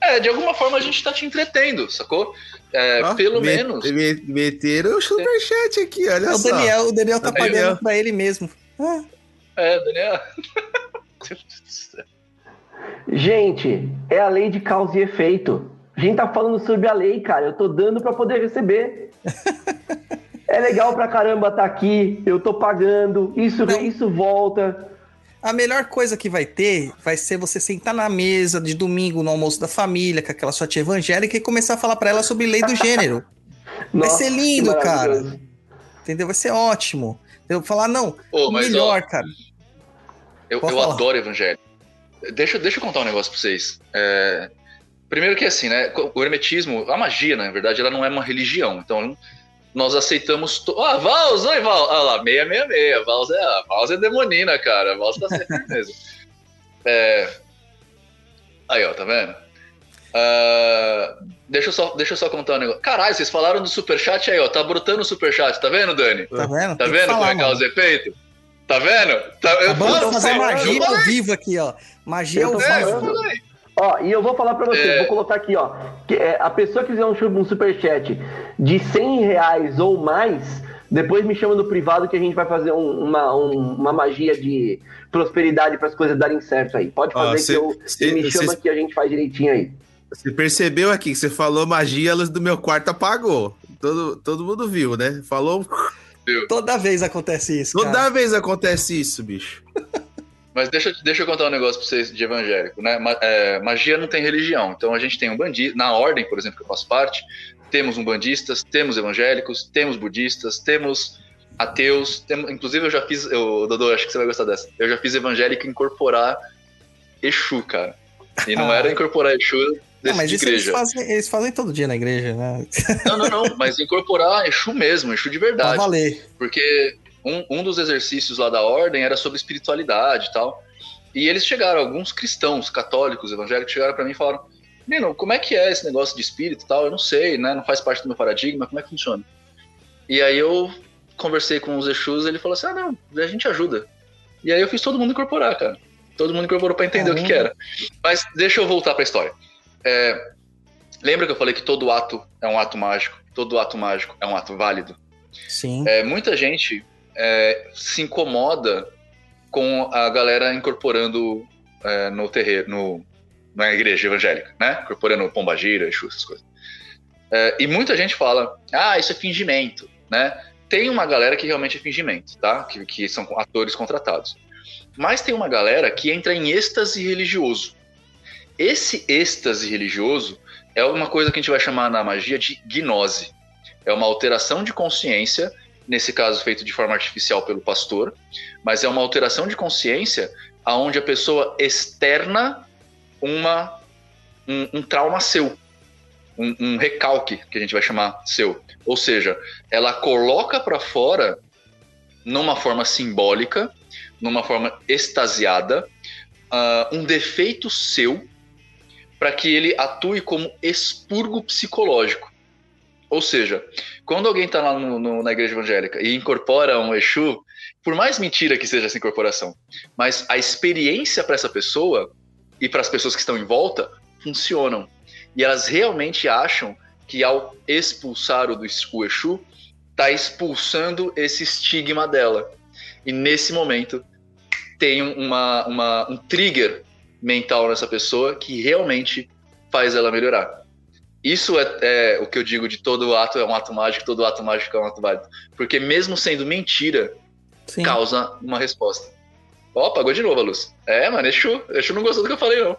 Speaker 5: É, de alguma forma a gente tá te entretendo, sacou? É, pelo
Speaker 4: me-
Speaker 5: menos.
Speaker 4: me- meteram o superchat aqui, olha
Speaker 3: É o
Speaker 4: só.
Speaker 3: Daniel, o Daniel tá pagando
Speaker 4: Daniel.
Speaker 3: pra ele mesmo. Ah,
Speaker 5: É, Daniel.
Speaker 1: Gente, é a lei de causa e efeito. A gente tá falando sobre a lei, cara. Eu tô dando pra poder receber. é legal pra caramba estar aqui. Eu tô pagando. Isso,
Speaker 3: Não.
Speaker 1: isso volta.
Speaker 3: A melhor coisa que vai ter vai ser você sentar na mesa de domingo no almoço da família com aquela sua tia evangélica e começar a falar pra ela sobre lei do gênero. Vai
Speaker 1: Nossa,
Speaker 3: ser
Speaker 1: que
Speaker 3: lindo, cara. Entendeu? Vai ser ótimo. Eu vou falar, não,
Speaker 5: Ô,
Speaker 3: o
Speaker 5: mas,
Speaker 3: melhor, cara.
Speaker 5: Eu, eu
Speaker 3: falar.
Speaker 5: adoro evangelho. Deixa, deixa eu contar um negócio pra vocês. É, Primeiro que assim, né? O hermetismo, a magia, na verdade, ela não é uma religião. Então, nós aceitamos. To... Ah, Vals, oi, Val. Ah lá, 666. Vals é, a Vals é demonina, cara. Vals tá sempre mesmo. É... Aí, ó, tá vendo? Ah, deixa, eu só, deixa eu só contar um negócio. Caralho, vocês falaram do superchat aí, ó. Tá brotando o superchat, tá vendo, Dani?
Speaker 3: Tá vendo?
Speaker 5: Tá
Speaker 3: Tem que
Speaker 5: vendo
Speaker 3: falar,
Speaker 5: como é que é
Speaker 3: mano.
Speaker 5: Tá vendo? Tá, eu
Speaker 3: Vamos
Speaker 5: falo
Speaker 3: fazer
Speaker 5: você,
Speaker 3: magia ao vivo aqui, ó. Magia ao vivo.
Speaker 1: Ó, e eu vou falar pra vocês,
Speaker 5: É.
Speaker 1: vou colocar aqui, ó. Que, é, a pessoa que fizer um, um superchat de 100 reais ou mais, depois me chama no privado que a gente vai fazer um- uma, um- uma magia de prosperidade para as coisas darem certo aí. Pode
Speaker 4: Ó,
Speaker 1: fazer
Speaker 4: cê-
Speaker 1: que eu
Speaker 4: cê-
Speaker 1: me chama
Speaker 4: cês-
Speaker 1: que a gente faz direitinho aí.
Speaker 4: Você percebeu aqui que você falou magia, a luz do meu quarto apagou. Todo, todo mundo viu, né? Falou.
Speaker 3: Toda vez acontece isso,
Speaker 4: Toda
Speaker 3: cara.
Speaker 4: vez acontece isso, bicho.
Speaker 5: Mas deixa, deixa eu contar um negócio pra vocês de evangélico, né? É, magia não tem religião. Então a gente tem um bandista. Na ordem, por exemplo, que eu faço parte, temos umbandistas, temos evangélicos, temos budistas, temos ateus. Temos, inclusive, eu já fiz. Eu, Dodô, acho que você vai gostar dessa. Eu já fiz evangélico incorporar Exu, cara. E não
Speaker 3: Ah.
Speaker 5: era incorporar Exu
Speaker 3: Não, mas isso eles
Speaker 5: igreja.
Speaker 3: fazem, eles fazem todo dia na igreja, né?
Speaker 5: Não, não, não. Mas incorporar Exu mesmo, Exu de
Speaker 3: Pra
Speaker 5: verdade.
Speaker 3: valer.
Speaker 5: Porque um, um dos exercícios lá da ordem era sobre espiritualidade e tal. E eles chegaram, alguns cristãos, católicos, evangélicos, chegaram pra mim e falaram: Menino, como é que é esse negócio de espírito e tal? Eu não sei, né? Não faz parte do meu paradigma, como é que funciona? E aí eu conversei com os Exus e ele falou assim: Ah, não, a gente ajuda. E aí eu fiz todo mundo incorporar, cara. Todo mundo incorporou para entender o que, que era. Mas deixa eu voltar para a história. É, lembra que eu falei que todo ato é um ato mágico? Todo ato mágico é um ato válido?
Speaker 3: Sim.
Speaker 5: É, muita gente é, se incomoda com a galera incorporando é, no terreiro, no, na igreja evangélica, né? Incorporando pombagira, exu, essas coisas. É, e muita gente fala, ah, isso é fingimento, né? Tem uma galera que realmente é fingimento, tá? Que, que são atores contratados. Mas tem uma galera que entra em êxtase religioso. Esse êxtase religioso é uma coisa que a gente vai chamar na magia de gnose. É uma alteração de consciência, nesse caso feito de forma artificial pelo pastor, mas é uma alteração de consciência aonde a pessoa externa uma, um, um trauma seu, um, um, recalque, que a gente vai chamar seu. Ou seja, ela coloca para fora, numa forma simbólica, numa forma extasiada, uh, um defeito seu para que ele atue como expurgo psicológico. Ou seja, quando alguém está lá no, no, na igreja evangélica e incorpora um Exu, por mais mentira que seja essa incorporação, mas a experiência para essa pessoa e para as pessoas que estão em volta funcionam. E elas realmente acham que ao expulsar o do o Exu, está expulsando esse estigma dela. E nesse momento tem uma, uma, um trigger mental nessa pessoa que realmente faz ela melhorar. Isso é, é, o que eu digo de todo ato é um ato mágico, todo ato mágico é um ato válido. Porque mesmo sendo mentira, Sim. causa uma resposta. Ó, oh, apagou de novo a luz. É, mano, Exu. Exu não gostou do que eu falei, não.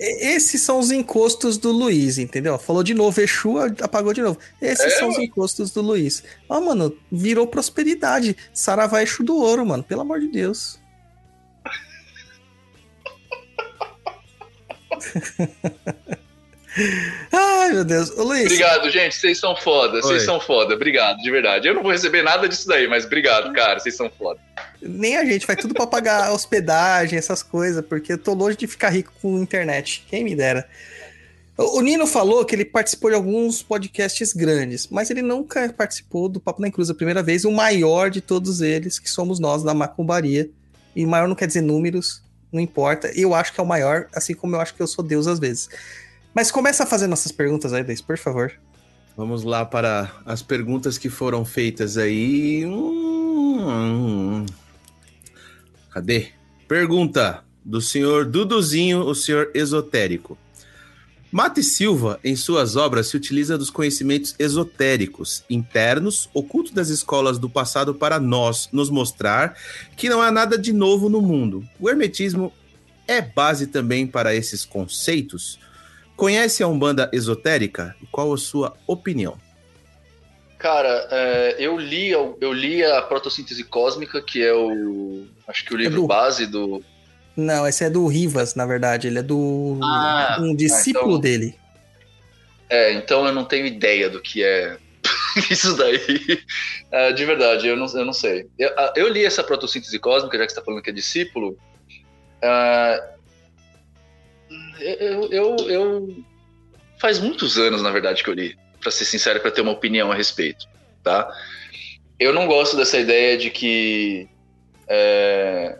Speaker 3: Esses são os encostos do Luiz, entendeu? Falou de novo Exu, apagou de novo. Esses é, são mano. os encostos do Luiz. Ó, oh, mano, virou prosperidade. Saravá Exu do ouro, mano. Pelo amor de Deus. Ai, meu Deus. Ô, Luiz.
Speaker 5: Obrigado, gente. Vocês são foda. Vocês são foda. Obrigado, de verdade. Eu não vou receber nada disso daí, mas obrigado, cara. Vocês são foda.
Speaker 3: Nem a gente, vai tudo pra pagar hospedagem, essas coisas, porque eu tô longe de ficar rico com internet. Quem me dera. O Nino falou que ele participou de alguns podcasts grandes, mas ele nunca participou do Papo na Cruz a primeira vez, o maior de todos eles, que somos nós, da Macumbaria. E maior não quer dizer números, não importa. Eu acho que é o maior, assim como eu acho que eu sou Deus às vezes. Mas começa a fazer nossas perguntas aí, Deis, por favor.
Speaker 4: Vamos lá para as perguntas que foram feitas aí. Hum, cadê? Pergunta do senhor Duduzinho, o senhor esotérico. Mate Silva, em suas obras, se utiliza dos conhecimentos esotéricos internos, ocultos das escolas do passado, para nós nos mostrar que não há nada de novo no mundo. O hermetismo é base também para esses conceitos? Conhece a Umbanda esotérica? Qual a sua opinião?
Speaker 5: Cara, é, eu li eu li a Protossíntese Cósmica, que é o acho que o livro é do... base do
Speaker 3: Não, esse é do Rivas, na verdade, ele é do ah, um discípulo ah, então... dele.
Speaker 5: É, então eu não tenho ideia do que é isso daí. É, de verdade, eu não, eu não sei. Eu, eu li essa protossíntese cósmica, já que você está falando que é discípulo. Uh, eu, eu, eu, faz muitos anos, na verdade, que eu li, para ser sincero, para ter uma opinião a respeito, tá? Eu não gosto dessa ideia de que é,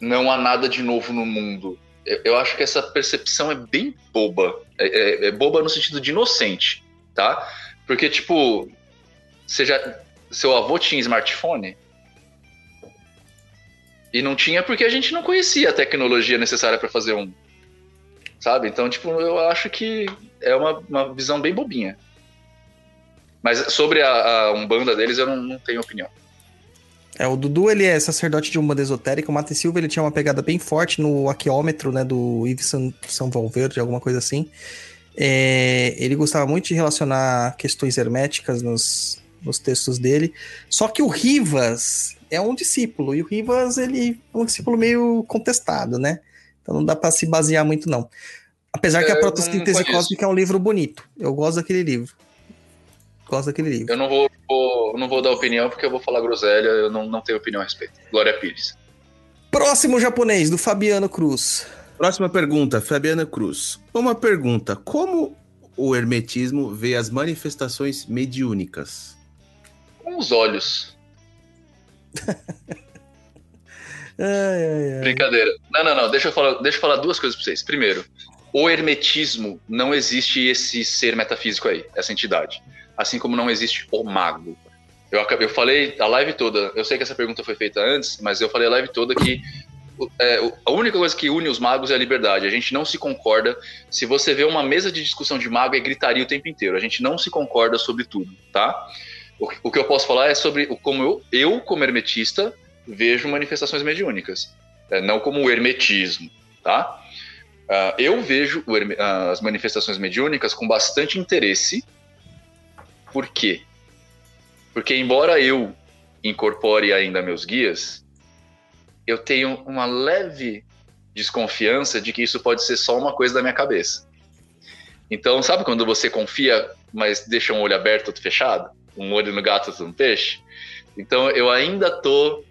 Speaker 5: não há nada de novo no mundo. Eu, eu acho que essa percepção é bem boba. É, é, é, boba no sentido de inocente, tá? Porque, tipo, você já, seu avô tinha smartphone? E não tinha porque a gente não conhecia a tecnologia necessária para fazer um, sabe? Então, tipo, eu acho que é uma, uma visão bem bobinha. Mas sobre a, a Umbanda deles, eu não, não, tenho opinião.
Speaker 3: É, o Dudu, ele é sacerdote de Umbanda esotérica, o Mate Silva, ele tinha uma pegada bem forte no aqueômetro, né, do Yves São, São Valverde, alguma coisa assim. É, ele gostava muito de relacionar questões herméticas nos, nos textos dele. Só que o Rivas é um discípulo, e o Rivas, ele é um discípulo meio contestado, né? Então não dá para se basear muito, não. Apesar que a Protossíntese Cósmica é um livro bonito. Eu gosto daquele livro. Gosto daquele livro.
Speaker 5: Eu não vou, vou, não vou dar opinião porque eu vou falar groselha, eu não, não tenho opinião a respeito. Glória Pires.
Speaker 3: Próximo japonês, do Fabiano Cruz.
Speaker 4: Próxima pergunta, Fabiana Cruz. Uma pergunta: como o hermetismo vê as manifestações mediúnicas?
Speaker 5: Com os olhos.
Speaker 3: Ai, ai, ai.
Speaker 5: Brincadeira. Não, não, não. Deixa eu falar, deixa eu falar duas coisas pra vocês. Primeiro, o hermetismo não existe esse ser metafísico aí, essa entidade. Assim como não existe o mago. Eu, eu falei a live toda, eu sei que essa pergunta foi feita antes, mas eu falei a live toda que é, a única coisa que une os magos é a liberdade. A gente não se concorda. Se você vê uma mesa de discussão de mago, é gritaria o tempo inteiro. A gente não se concorda sobre tudo, tá? O, o que eu posso falar é sobre como eu, eu como hermetista, vejo manifestações mediúnicas. É, não como o hermetismo, tá? Ah, eu vejo o ah, as manifestações mediúnicas com bastante interesse. Por quê? Porque, embora eu incorpore ainda meus guias, eu tenho uma leve desconfiança de que isso pode ser só uma coisa da minha cabeça. Então, sabe quando você confia, mas deixa um olho aberto, outro fechado? Um olho no gato, outro no peixe? Então, eu ainda tô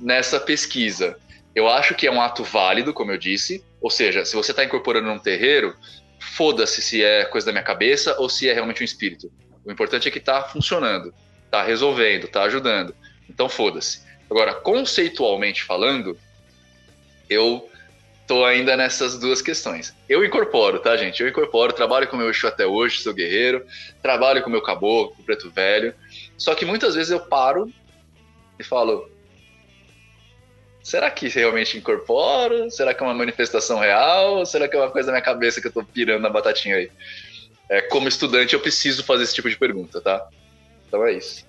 Speaker 5: nessa pesquisa. Eu acho que é um ato válido, como eu disse. Ou seja, se você está incorporando num terreiro, foda-se se é coisa da minha cabeça ou se é realmente um espírito. O importante é que está funcionando, está resolvendo, está ajudando. Então foda-se. Agora, conceitualmente falando, eu tô ainda nessas duas questões. Eu incorporo, tá, gente? Eu incorporo, trabalho com o meu Exu até hoje, sou guerreiro, trabalho com o meu caboclo, preto velho. Só que muitas vezes eu paro e falo: será que realmente incorporo? Será que é uma manifestação real? Ou será que é uma coisa da minha cabeça que eu tô pirando na batatinha aí? É, como estudante, eu preciso fazer esse tipo de pergunta, tá? Então é isso.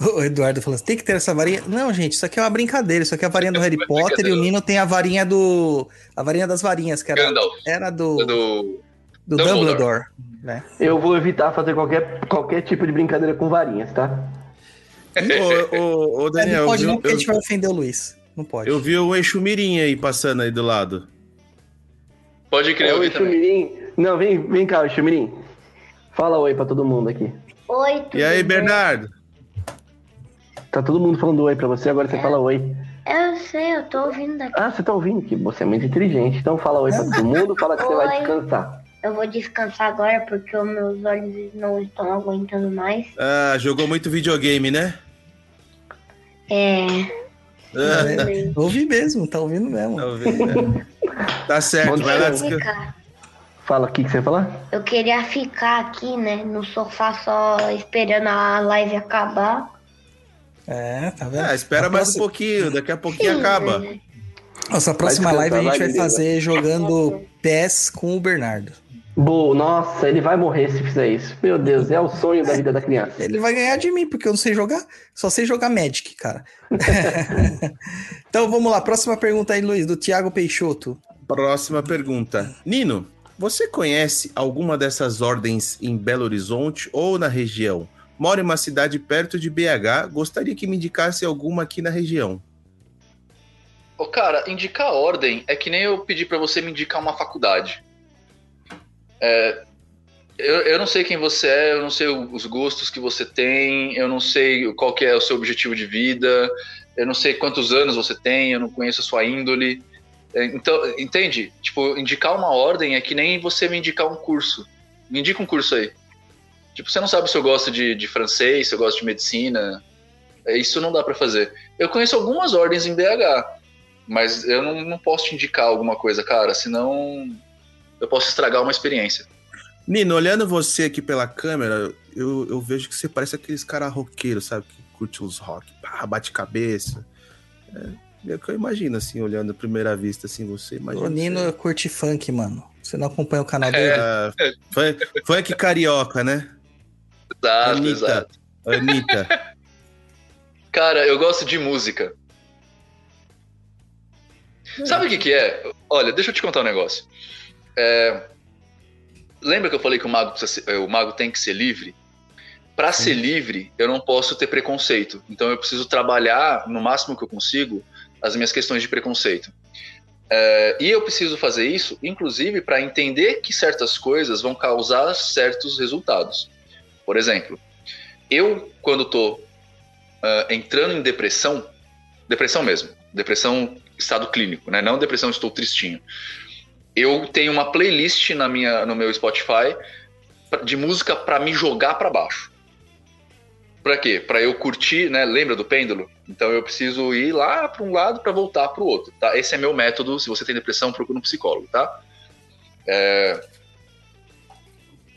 Speaker 3: O Eduardo falando, tem que ter essa varinha. Não, gente, isso aqui é uma brincadeira. Isso aqui é a varinha do Harry Potter e o Nino tem a varinha do. A varinha das varinhas, que era,
Speaker 5: Gandalf,
Speaker 3: era do,
Speaker 5: do
Speaker 3: do
Speaker 5: Dumbledore.
Speaker 3: Dumbledore. né?
Speaker 1: Eu vou evitar fazer qualquer, qualquer tipo de brincadeira com varinhas, tá?
Speaker 4: Ô, ô, ô,
Speaker 3: É,
Speaker 4: Daniel,
Speaker 3: não
Speaker 4: eu
Speaker 3: pode
Speaker 4: vi,
Speaker 3: não, porque a gente
Speaker 4: eu,
Speaker 3: vai ofender o Luiz. Não pode.
Speaker 4: eu vi o Eixo Mirim aí passando aí do lado.
Speaker 5: Pode crer, eu
Speaker 1: Oi,
Speaker 5: vi também.
Speaker 1: Não, vem, vem cá, Chumirim. Fala oi pra todo mundo aqui.
Speaker 7: Oi, tudo
Speaker 4: E aí,
Speaker 7: bem?
Speaker 4: Bernardo?
Speaker 1: Tá todo mundo falando oi pra você, agora você fala oi.
Speaker 7: Eu sei, eu tô ouvindo daqui.
Speaker 1: Ah, você tá ouvindo que você é muito inteligente. Então fala oi pra todo mundo, fala que você vai
Speaker 7: Oi.
Speaker 1: descansar.
Speaker 7: Eu vou descansar agora porque os meus olhos não estão aguentando mais.
Speaker 4: Ah, jogou muito videogame, né?
Speaker 7: É.
Speaker 4: Ah,
Speaker 3: Ouvi mesmo, tá ouvindo mesmo.
Speaker 4: tá ouvindo? tá certo, vai lá descansar.
Speaker 1: Fala o que, que você vai falar?
Speaker 7: Eu queria ficar aqui, né, no sofá só esperando a live acabar.
Speaker 3: É, tá vendo?
Speaker 4: Ah, espera
Speaker 3: A
Speaker 4: mais um
Speaker 3: próxima-
Speaker 4: pouquinho, daqui a pouquinho
Speaker 7: Sim,
Speaker 4: acaba.
Speaker 7: né?
Speaker 3: Nossa, a próxima
Speaker 1: Vai
Speaker 3: live a gente
Speaker 1: vai,
Speaker 3: fazer jogando PES com o Bernardo.
Speaker 1: Boa, nossa, ele vai morrer se fizer isso. Meu Deus, é o sonho da vida da criança.
Speaker 3: Ele vai ganhar de mim, porque eu não sei jogar, só sei jogar Magic, cara. então vamos lá, próxima pergunta aí, Luiz, do Thiago Peixoto.
Speaker 4: Próxima pergunta. Nino, você conhece alguma dessas ordens em Belo Horizonte ou na região? Moro em uma cidade perto de BH, gostaria que me indicasse alguma aqui na região.
Speaker 5: Ô, cara, indicar ordem é que nem eu pedir pra você me indicar uma faculdade. É, eu, eu não sei quem você é, eu não sei os gostos que você tem, eu não sei qual que é o seu objetivo de vida, eu não sei quantos anos você tem, eu não conheço a sua índole. É, Então, entende? Tipo, indicar uma ordem é que nem você me indicar um curso. Me indica um curso aí. Tipo, você não sabe se eu gosto de, de francês, se eu gosto de medicina. É, Isso não dá pra fazer. Eu conheço algumas ordens em BH, mas eu não, não posso te indicar alguma coisa, cara, senão eu posso estragar uma experiência.
Speaker 4: Nino, olhando você aqui pela câmera, eu, eu vejo que você parece aqueles cara roqueiros, sabe? Que curte os rock, bate cabeça. É, é o que eu imagino, assim, olhando à primeira vista, assim, você imagina.
Speaker 3: O Nino
Speaker 4: você-
Speaker 3: curte funk, mano. Você não acompanha o canal dele?
Speaker 4: Ah, funk, funk carioca, né?
Speaker 5: Exato,
Speaker 4: Anitta.
Speaker 5: exato.
Speaker 4: Anitta.
Speaker 5: Cara, eu gosto de música. Sabe o que que é? Olha, deixa eu te contar um negócio. É, Lembra que eu falei que o mago, precisa ser- o mago tem que ser livre? Para ser livre, eu não posso ter preconceito. Então eu preciso trabalhar no máximo que eu consigo as minhas questões de preconceito. É, e eu preciso fazer isso, inclusive, para entender que certas coisas vão causar certos resultados. Por exemplo, eu, quando estou entrando em depressão, depressão mesmo, depressão estado clínico, né? Não depressão estou tristinho. Eu tenho uma playlist na minha, no meu Spotify de música para me jogar para baixo. Pra quê? Pra eu curtir, né? Lembra do pêndulo? Então eu preciso ir lá para um lado para voltar para o outro, tá? Esse é meu método. Se você tem depressão, procura um psicólogo, tá? É...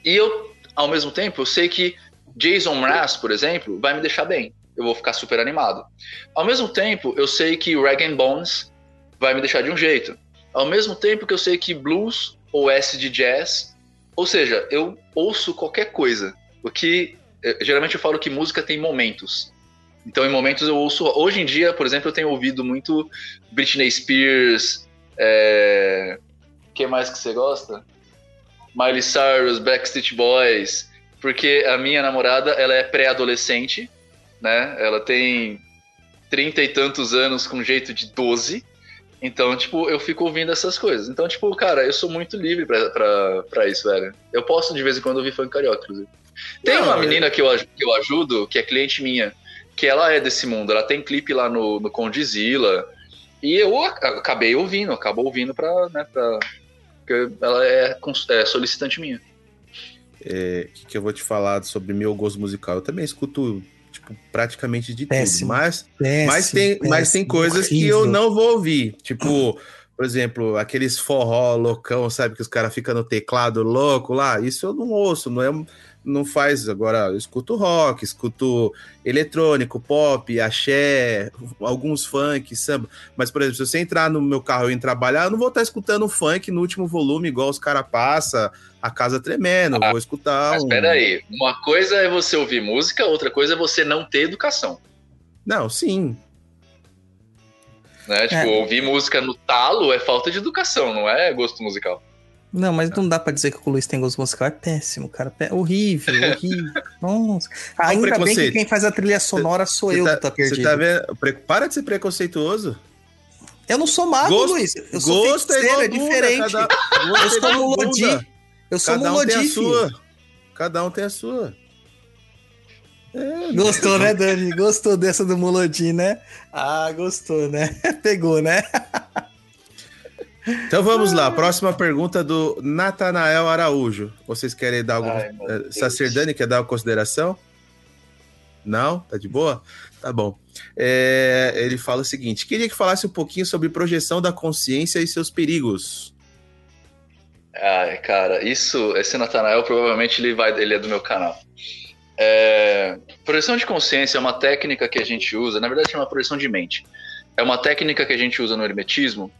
Speaker 5: E eu, ao mesmo tempo, eu sei que Jason Mraz, por exemplo, vai me deixar bem. Eu vou ficar super animado. Ao mesmo tempo, eu sei que Rag Bones vai me deixar de um jeito. Ao mesmo tempo que eu sei que blues ou acid jazz, ou seja, eu ouço qualquer coisa. O que eh, geralmente eu falo que música tem momentos. Então, em momentos eu ouço. Hoje em dia, por exemplo, eu tenho ouvido muito Britney Spears. É... que mais que você gosta? Miley Cyrus, Backstreet Boys. Porque a minha namorada, ela é pré-adolescente, né? Ela tem trinta e tantos anos com jeito de 12. Então, tipo, eu fico ouvindo essas coisas. Então, tipo, cara, eu sou muito livre pra, pra, pra isso, velho. Eu posso de vez em quando ouvir funk carioca, inclusive. Tem
Speaker 4: Não,
Speaker 5: uma
Speaker 4: é-
Speaker 5: menina que eu, que eu ajudo, que é cliente minha, que ela é desse mundo. Ela tem clipe lá no, no Condizila. E eu ac- acabei ouvindo, acabo ouvindo pra, né, pra. Porque ela é, é solicitante minha.
Speaker 4: É, que, que eu vou te falar sobre meu gosto musical. Eu também escuto, tipo, praticamente de
Speaker 3: Péssimo.
Speaker 4: tudo. Mas,
Speaker 3: Péssimo,
Speaker 4: mas, tem, mas tem
Speaker 3: péssimo,
Speaker 4: coisas que eu
Speaker 3: horrível.
Speaker 4: não vou ouvir. Tipo, por exemplo, aqueles forró loucão, sabe? Que os caras ficam no teclado louco lá. Isso eu não ouço, não é. Não faz. Agora, eu escuto rock, escuto eletrônico, pop, axé, alguns funk, samba. Mas, por exemplo, se você entrar no meu carro e ir trabalhar, eu não vou estar escutando funk no último volume, igual os caras passam, a casa tremendo. Eu vou escutar.
Speaker 5: Mas
Speaker 4: um...
Speaker 5: peraí, uma coisa é você ouvir música, outra coisa é você não ter educação.
Speaker 4: Não, sim.
Speaker 5: Né? Tipo,
Speaker 3: É.
Speaker 5: ouvir música no talo é falta de educação, não é gosto musical.
Speaker 3: Não, mas não dá pra dizer que o Luiz tem gosto musical. É péssimo, cara. Pé- Horrível, horrível. Nossa. Ainda bem que quem faz a trilha sonora sou eu
Speaker 4: Você
Speaker 3: que tá
Speaker 4: Você
Speaker 3: perdido.
Speaker 4: tá vendo? Pre- Para de ser preconceituoso.
Speaker 3: Eu não sou mago,
Speaker 4: Gosto-
Speaker 3: Luiz. Eu sou
Speaker 4: Gosto é
Speaker 3: feiticeiro, é
Speaker 4: bunda,
Speaker 3: diferente.
Speaker 4: cada- gosto
Speaker 3: Eu
Speaker 4: é
Speaker 3: sou mulodi. Eu sou
Speaker 4: Cada um tem a
Speaker 3: mulodi,
Speaker 4: sua. Cada um tem a sua. É,
Speaker 3: Gostou, né, Dani? Gostou dessa do Mulodi, né? Ah, gostou, né? Pegou, né?
Speaker 4: Então vamos lá, próxima pergunta do Natanael Araújo. Vocês querem dar alguma.
Speaker 5: Ai,
Speaker 4: eh. Sacerdani quer dar uma consideração? Não? Tá de boa? Tá bom. É, ele fala o seguinte: queria que falasse um pouquinho sobre projeção da consciência e seus perigos.
Speaker 5: Ai, cara, isso, esse Natanael provavelmente ele vai, ele é do meu canal. É, projeção de consciência é uma técnica que a gente usa, na verdade é uma projeção de mente. É uma técnica que a gente usa no hermetismo.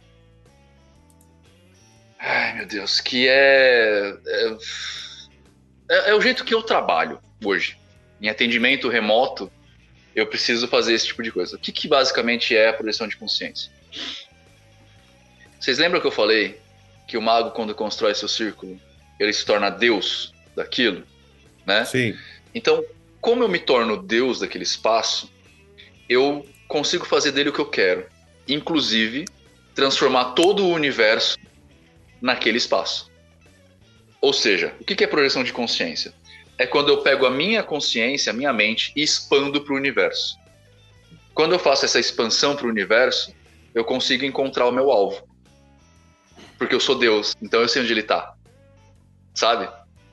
Speaker 5: Ai, meu Deus, que é é, é- é o jeito que eu trabalho hoje. Em atendimento remoto, eu preciso fazer esse tipo de coisa. O que, que basicamente é a projeção de consciência? Vocês lembram que eu falei que o mago, quando constrói seu círculo, ele se torna Deus daquilo, né?
Speaker 4: Sim.
Speaker 5: Então, como eu me torno Deus daquele espaço, eu consigo fazer dele o que eu quero, inclusive transformar todo o universo naquele espaço. Ou seja, o que é projeção de consciência? É quando eu pego a minha consciência, a minha mente e expando para o universo. Quando eu faço essa expansão para o universo, eu consigo encontrar o meu alvo. Porque eu sou Deus, então eu sei onde ele está. Sabe?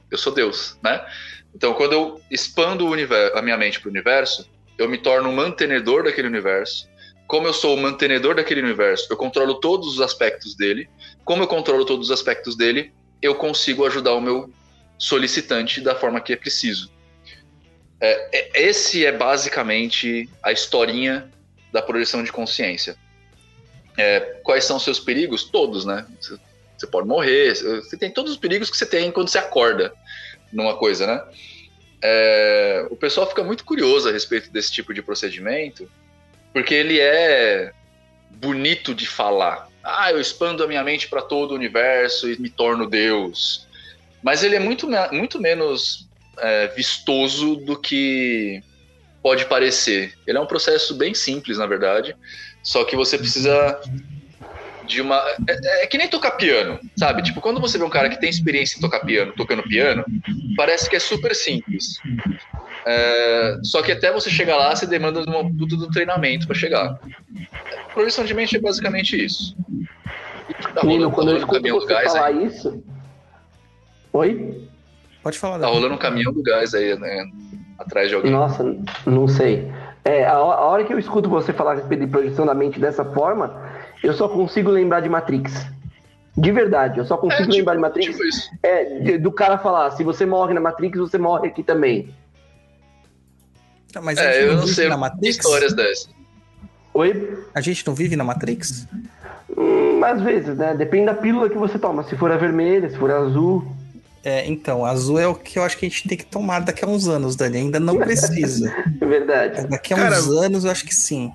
Speaker 5: Eu sou Deus, né? Então, quando eu expando universo, a minha mente para o universo, eu me torno um mantenedor daquele universo. Como eu sou o mantenedor daquele universo, eu controlo todos os aspectos dele. Como eu controlo todos os aspectos dele, eu consigo ajudar o meu solicitante da forma que é preciso. É, é- esse é basicamente a historinha da projeção de consciência. É, quais são os seus perigos? Todos, né? Você- pode morrer, você tem todos os perigos que você tem quando você acorda numa coisa, né? É, o pessoal fica muito curioso a respeito desse tipo de procedimento, porque ele é bonito de falar. Ah, eu expando a minha mente para todo o universo e me torno Deus. Mas ele é muito, muito menos é, vistoso do que pode parecer. Ele é um processo bem simples, na verdade, só que você precisa de uma. É, é que nem tocar piano, sabe? Tipo, quando você vê um cara que tem experiência em tocar piano, tocando piano, parece que é super simples. É, só que até você chegar lá, você demanda de uma puta do treinamento para chegar. Projeção de mente é basicamente isso. Tá
Speaker 1: Nino,
Speaker 5: rolando,
Speaker 1: quando eu
Speaker 5: rolando um
Speaker 1: escuto
Speaker 5: caminhão do
Speaker 1: você
Speaker 5: gás
Speaker 1: falar
Speaker 5: aí.
Speaker 1: isso. Oi?
Speaker 3: Pode falar,
Speaker 5: Tá rolando um caminhão do gás aí, né? atrás de alguém.
Speaker 1: Nossa, não sei. É, a, hora que eu escuto você falar a respeito de projeção da mente dessa forma, eu só consigo lembrar de Matrix. De verdade, eu só consigo
Speaker 5: tipo-
Speaker 1: lembrar de Matrix.
Speaker 5: tipo isso.
Speaker 1: É, do cara falar, se você morre na Matrix, você morre aqui também.
Speaker 3: Mas a
Speaker 5: É,
Speaker 3: gente
Speaker 5: eu não
Speaker 3: vive
Speaker 5: sei
Speaker 3: na Matrix?
Speaker 5: histórias dessas.
Speaker 1: Oi?
Speaker 3: A gente não vive na Matrix?
Speaker 1: Hum, às vezes, né? Depende da pílula que você toma. Se for a vermelha, se for a azul.
Speaker 3: É, então, azul é o que eu acho que a gente tem que tomar daqui a uns anos, Dani. Ainda não precisa.
Speaker 1: É verdade.
Speaker 3: Daqui a
Speaker 4: Cara,
Speaker 3: uns anos eu acho que sim.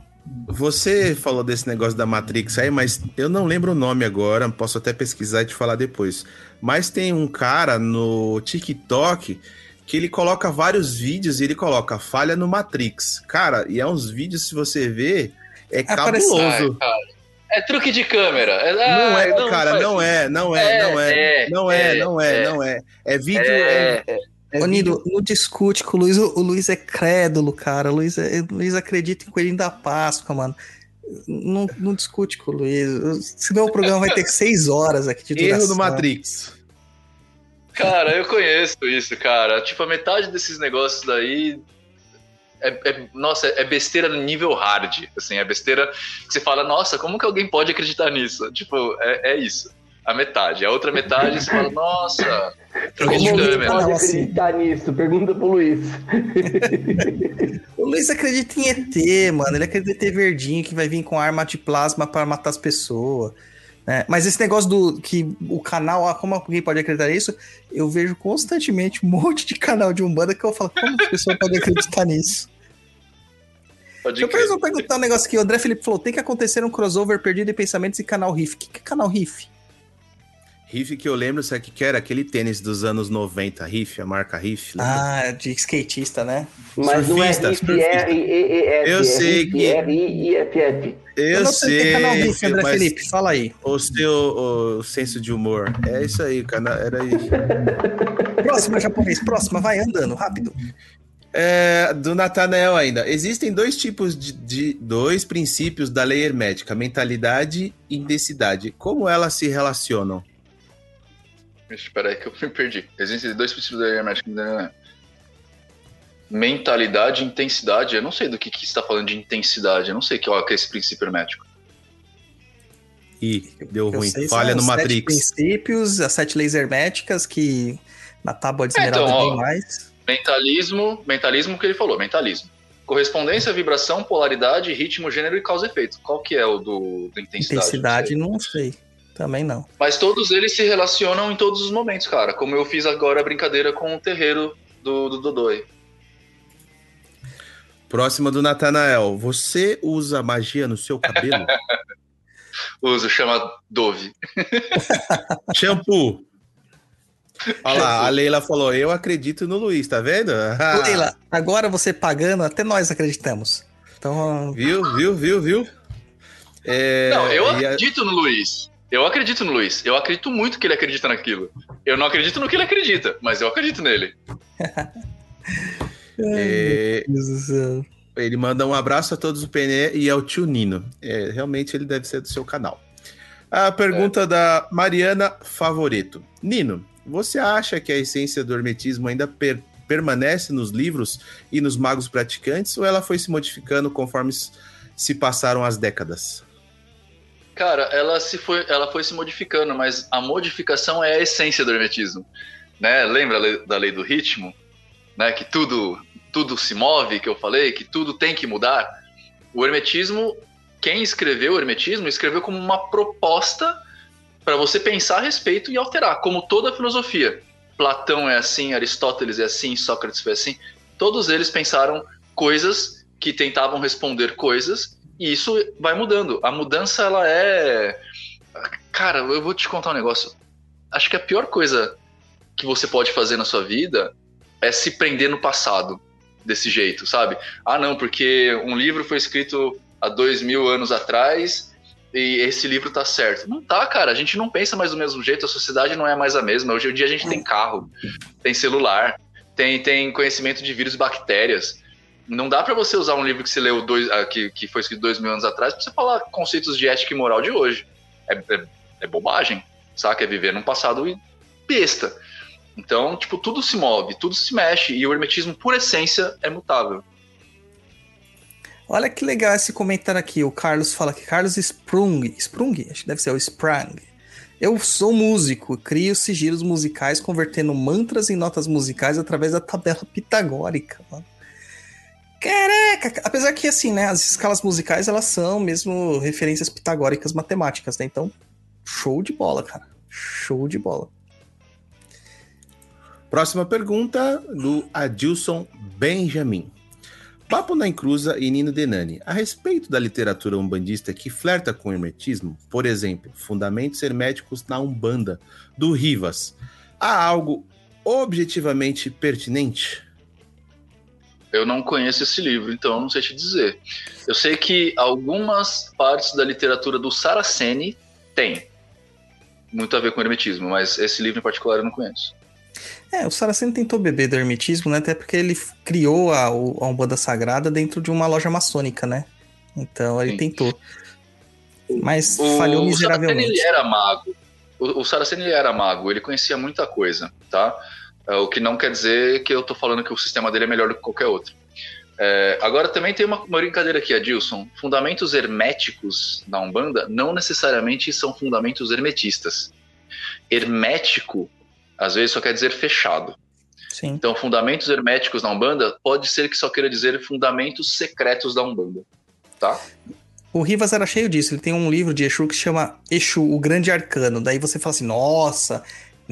Speaker 4: Você falou desse negócio da Matrix aí, mas eu não lembro o nome agora, posso até pesquisar e te falar depois. Mas tem um cara no TikTok que ele coloca vários vídeos e ele coloca falha no Matrix. Cara, e é uns vídeos, se você ver, é
Speaker 3: Aparece-
Speaker 4: cabuloso.
Speaker 5: Ai, cara. É truque de câmera. É,
Speaker 4: Não é, cara,
Speaker 5: faz
Speaker 4: não
Speaker 5: isso.
Speaker 4: é, não é,
Speaker 5: É,
Speaker 4: não é,
Speaker 5: é,
Speaker 4: não é,
Speaker 5: é,
Speaker 4: não é,
Speaker 5: é.
Speaker 4: não é. É vídeo.
Speaker 5: É,
Speaker 4: É, é
Speaker 3: Nino, não discute com o Luiz. O o Luiz é crédulo, cara. O Luiz, é- o Luiz acredita em coelhinho da Páscoa, mano. Não, não discute com o Luiz. Senão o programa vai ter seis horas aqui de duração.
Speaker 4: Erro do Matrix.
Speaker 5: Cara, eu conheço isso, cara. Tipo, a metade desses negócios daí. É, é- nossa, é besteira no nível hard. Assim, é besteira que você fala, nossa, como que alguém pode acreditar nisso? Tipo, é, é isso. A metade. A outra metade você fala, nossa, truque de
Speaker 1: Como alguém
Speaker 5: câmera.
Speaker 1: pode
Speaker 3: Não, assim.
Speaker 1: acreditar nisso? Pergunta pro Luiz.
Speaker 3: O Luiz acredita em ET, mano. Ele acredita em ET verdinho que vai vir com arma de plasma para matar as pessoas. Né? Mas esse negócio do que o canal, ah, como alguém pode acreditar nisso? Eu vejo constantemente um monte de canal de Umbanda que eu falo, como as pessoas podem acreditar nisso?
Speaker 5: Pode
Speaker 3: Deixa eu perguntar um negócio aqui. O André Felipe falou: tem que acontecer um crossover perdido em pensamentos e canal Riff. O que, que é canal Riff?
Speaker 4: Riff que eu lembro, sabe o que que era? Aquele tênis dos anos 90, Riff, a marca Riff. lembra?
Speaker 3: Ah, de skatista, né?
Speaker 1: Mas não é
Speaker 4: Surfista,
Speaker 1: RIF,
Speaker 4: surfista. Eu
Speaker 1: é
Speaker 4: sei
Speaker 1: RIF,
Speaker 4: que-
Speaker 1: R-I-F-F.
Speaker 4: eu
Speaker 3: não sei, tem canal
Speaker 4: sei,
Speaker 3: Riff, André
Speaker 4: mas
Speaker 3: Felipe. Fala aí.
Speaker 4: o seu o senso de humor. É isso aí, cara. Era isso.
Speaker 3: Próxima, japonês. Próxima, vai andando, rápido.
Speaker 4: É, do Natanael ainda. Existem dois tipos de, de- dois princípios da lei hermética: mentalidade e intensidade. Como elas se relacionam?
Speaker 5: Espera aí que eu me perdi. Existem dois princípios da hermética. né? Mentalidade e intensidade. Eu não sei do que, que você está falando de intensidade. Eu não sei que, ó, que é esse princípio hermético.
Speaker 4: Ih, deu
Speaker 3: Eu
Speaker 4: ruim.
Speaker 3: sei,
Speaker 4: Falha no Matrix.
Speaker 3: princípios, as sete leis herméticas que na tábua de
Speaker 5: É,
Speaker 3: esmeralda
Speaker 5: então, ó,
Speaker 3: tem mais.
Speaker 5: Mentalismo, mentalismo que ele falou, mentalismo. Correspondência, vibração, polaridade, ritmo, gênero e causa e efeito. Qual que é o do, do intensidade?
Speaker 3: Intensidade,
Speaker 5: Não sei.
Speaker 3: não sei. Também não.
Speaker 5: Mas todos eles se relacionam em todos os momentos, cara. Como eu fiz agora a brincadeira com o terreiro do, do Dodói.
Speaker 4: Próxima do Natanael. Você usa magia no seu cabelo?
Speaker 5: Uso, chama Dove.
Speaker 4: Shampoo. Olha lá, a Leila falou: Eu acredito no Luiz, tá vendo?
Speaker 3: Leila, agora você pagando, até nós acreditamos. Então,
Speaker 4: Viu, viu, viu, viu? É,
Speaker 5: Não, eu
Speaker 4: a-
Speaker 5: acredito no Luiz. Eu acredito no Luiz. Eu acredito muito que ele acredita naquilo. Eu não acredito no que ele acredita, mas eu acredito nele.
Speaker 4: é,
Speaker 3: Meu Deus do céu.
Speaker 4: ele manda um abraço a todos o PNE e ao tio Nino. É, realmente ele deve ser do seu canal. A pergunta da Mariana Favoreto. Nino, você acha que a essência do hermetismo ainda per- permanece nos livros e nos magos praticantes ou ela foi se modificando conforme se passaram as décadas?
Speaker 5: Cara, ela se foi, ela foi se modificando, mas a modificação é a essência do hermetismo, né? Lembra da lei do ritmo, né? Que tudo, tudo se move, que eu falei, que tudo tem que mudar. O hermetismo, quem escreveu o hermetismo, escreveu como uma proposta para você pensar a respeito e alterar, como toda filosofia. Platão é assim, Aristóteles é assim, Sócrates foi assim. Todos eles pensaram coisas que tentavam responder coisas e isso vai mudando. A mudança, ela é. Cara, eu vou te contar um negócio. Acho que a pior coisa que você pode fazer na sua vida é se prender no passado desse jeito, sabe? Ah, não, porque um livro foi escrito há dois mil anos atrás e esse livro tá certo. Não tá, cara. A gente não pensa mais do mesmo jeito, a sociedade não é mais a mesma. Hoje em dia a gente tem carro, tem celular, tem, tem conhecimento de vírus e bactérias. Não dá pra você usar um livro que você leu dois, ah, que, que foi escrito dois mil anos atrás pra você falar conceitos de ética e moral de hoje. É, é, é bobagem, saca? É viver num passado besta. Então, tipo, tudo se move, tudo se mexe, e o hermetismo, por essência, é mutável.
Speaker 3: Olha que legal esse comentário aqui. O Carlos fala que Carlos Sprung, Sprung, acho que deve ser o Sprang. Eu sou músico, crio sigilos musicais convertendo mantras em notas musicais através da tabela pitagórica. Mano. Caraca! Apesar que, assim, né, as escalas musicais, elas são mesmo referências pitagóricas matemáticas, né? Então, show de bola, cara. Show de bola.
Speaker 4: Próxima pergunta do Adilson Benjamin. Papo na Encruza e Nino Denani. A respeito da literatura umbandista que flerta com o hermetismo, por exemplo, Fundamentos Herméticos na Umbanda, do Rivas, há algo objetivamente pertinente?
Speaker 5: Eu não conheço esse livro, então eu não sei te dizer. Eu sei que algumas partes da literatura do Saraceni tem muito a ver com hermetismo, mas esse livro em particular eu não conheço.
Speaker 3: É, o Saraceno tentou beber do hermetismo, né? Até porque ele criou a, a Umbanda Sagrada dentro de uma loja maçônica, né? Então ele
Speaker 5: Sim.
Speaker 3: tentou. Mas
Speaker 5: O,
Speaker 3: falhou
Speaker 5: o Saraceni
Speaker 3: miseravelmente.
Speaker 5: ele era mago. O, o Saraceni ele era mago, ele conhecia muita coisa, tá? É, O que não quer dizer que eu tô falando que o sistema dele é melhor do que qualquer outro. É, agora também tem uma, uma brincadeira aqui, Adilson. Fundamentos herméticos na Umbanda não necessariamente são fundamentos hermetistas. Hermético, às vezes, só quer dizer fechado.
Speaker 3: Sim.
Speaker 5: Então, fundamentos herméticos na Umbanda pode ser que só queira dizer fundamentos secretos da Umbanda. Tá?
Speaker 3: O Rivas era cheio disso. Ele tem um livro de Exu que se chama Exu, o Grande Arcano. Daí você fala assim, nossa,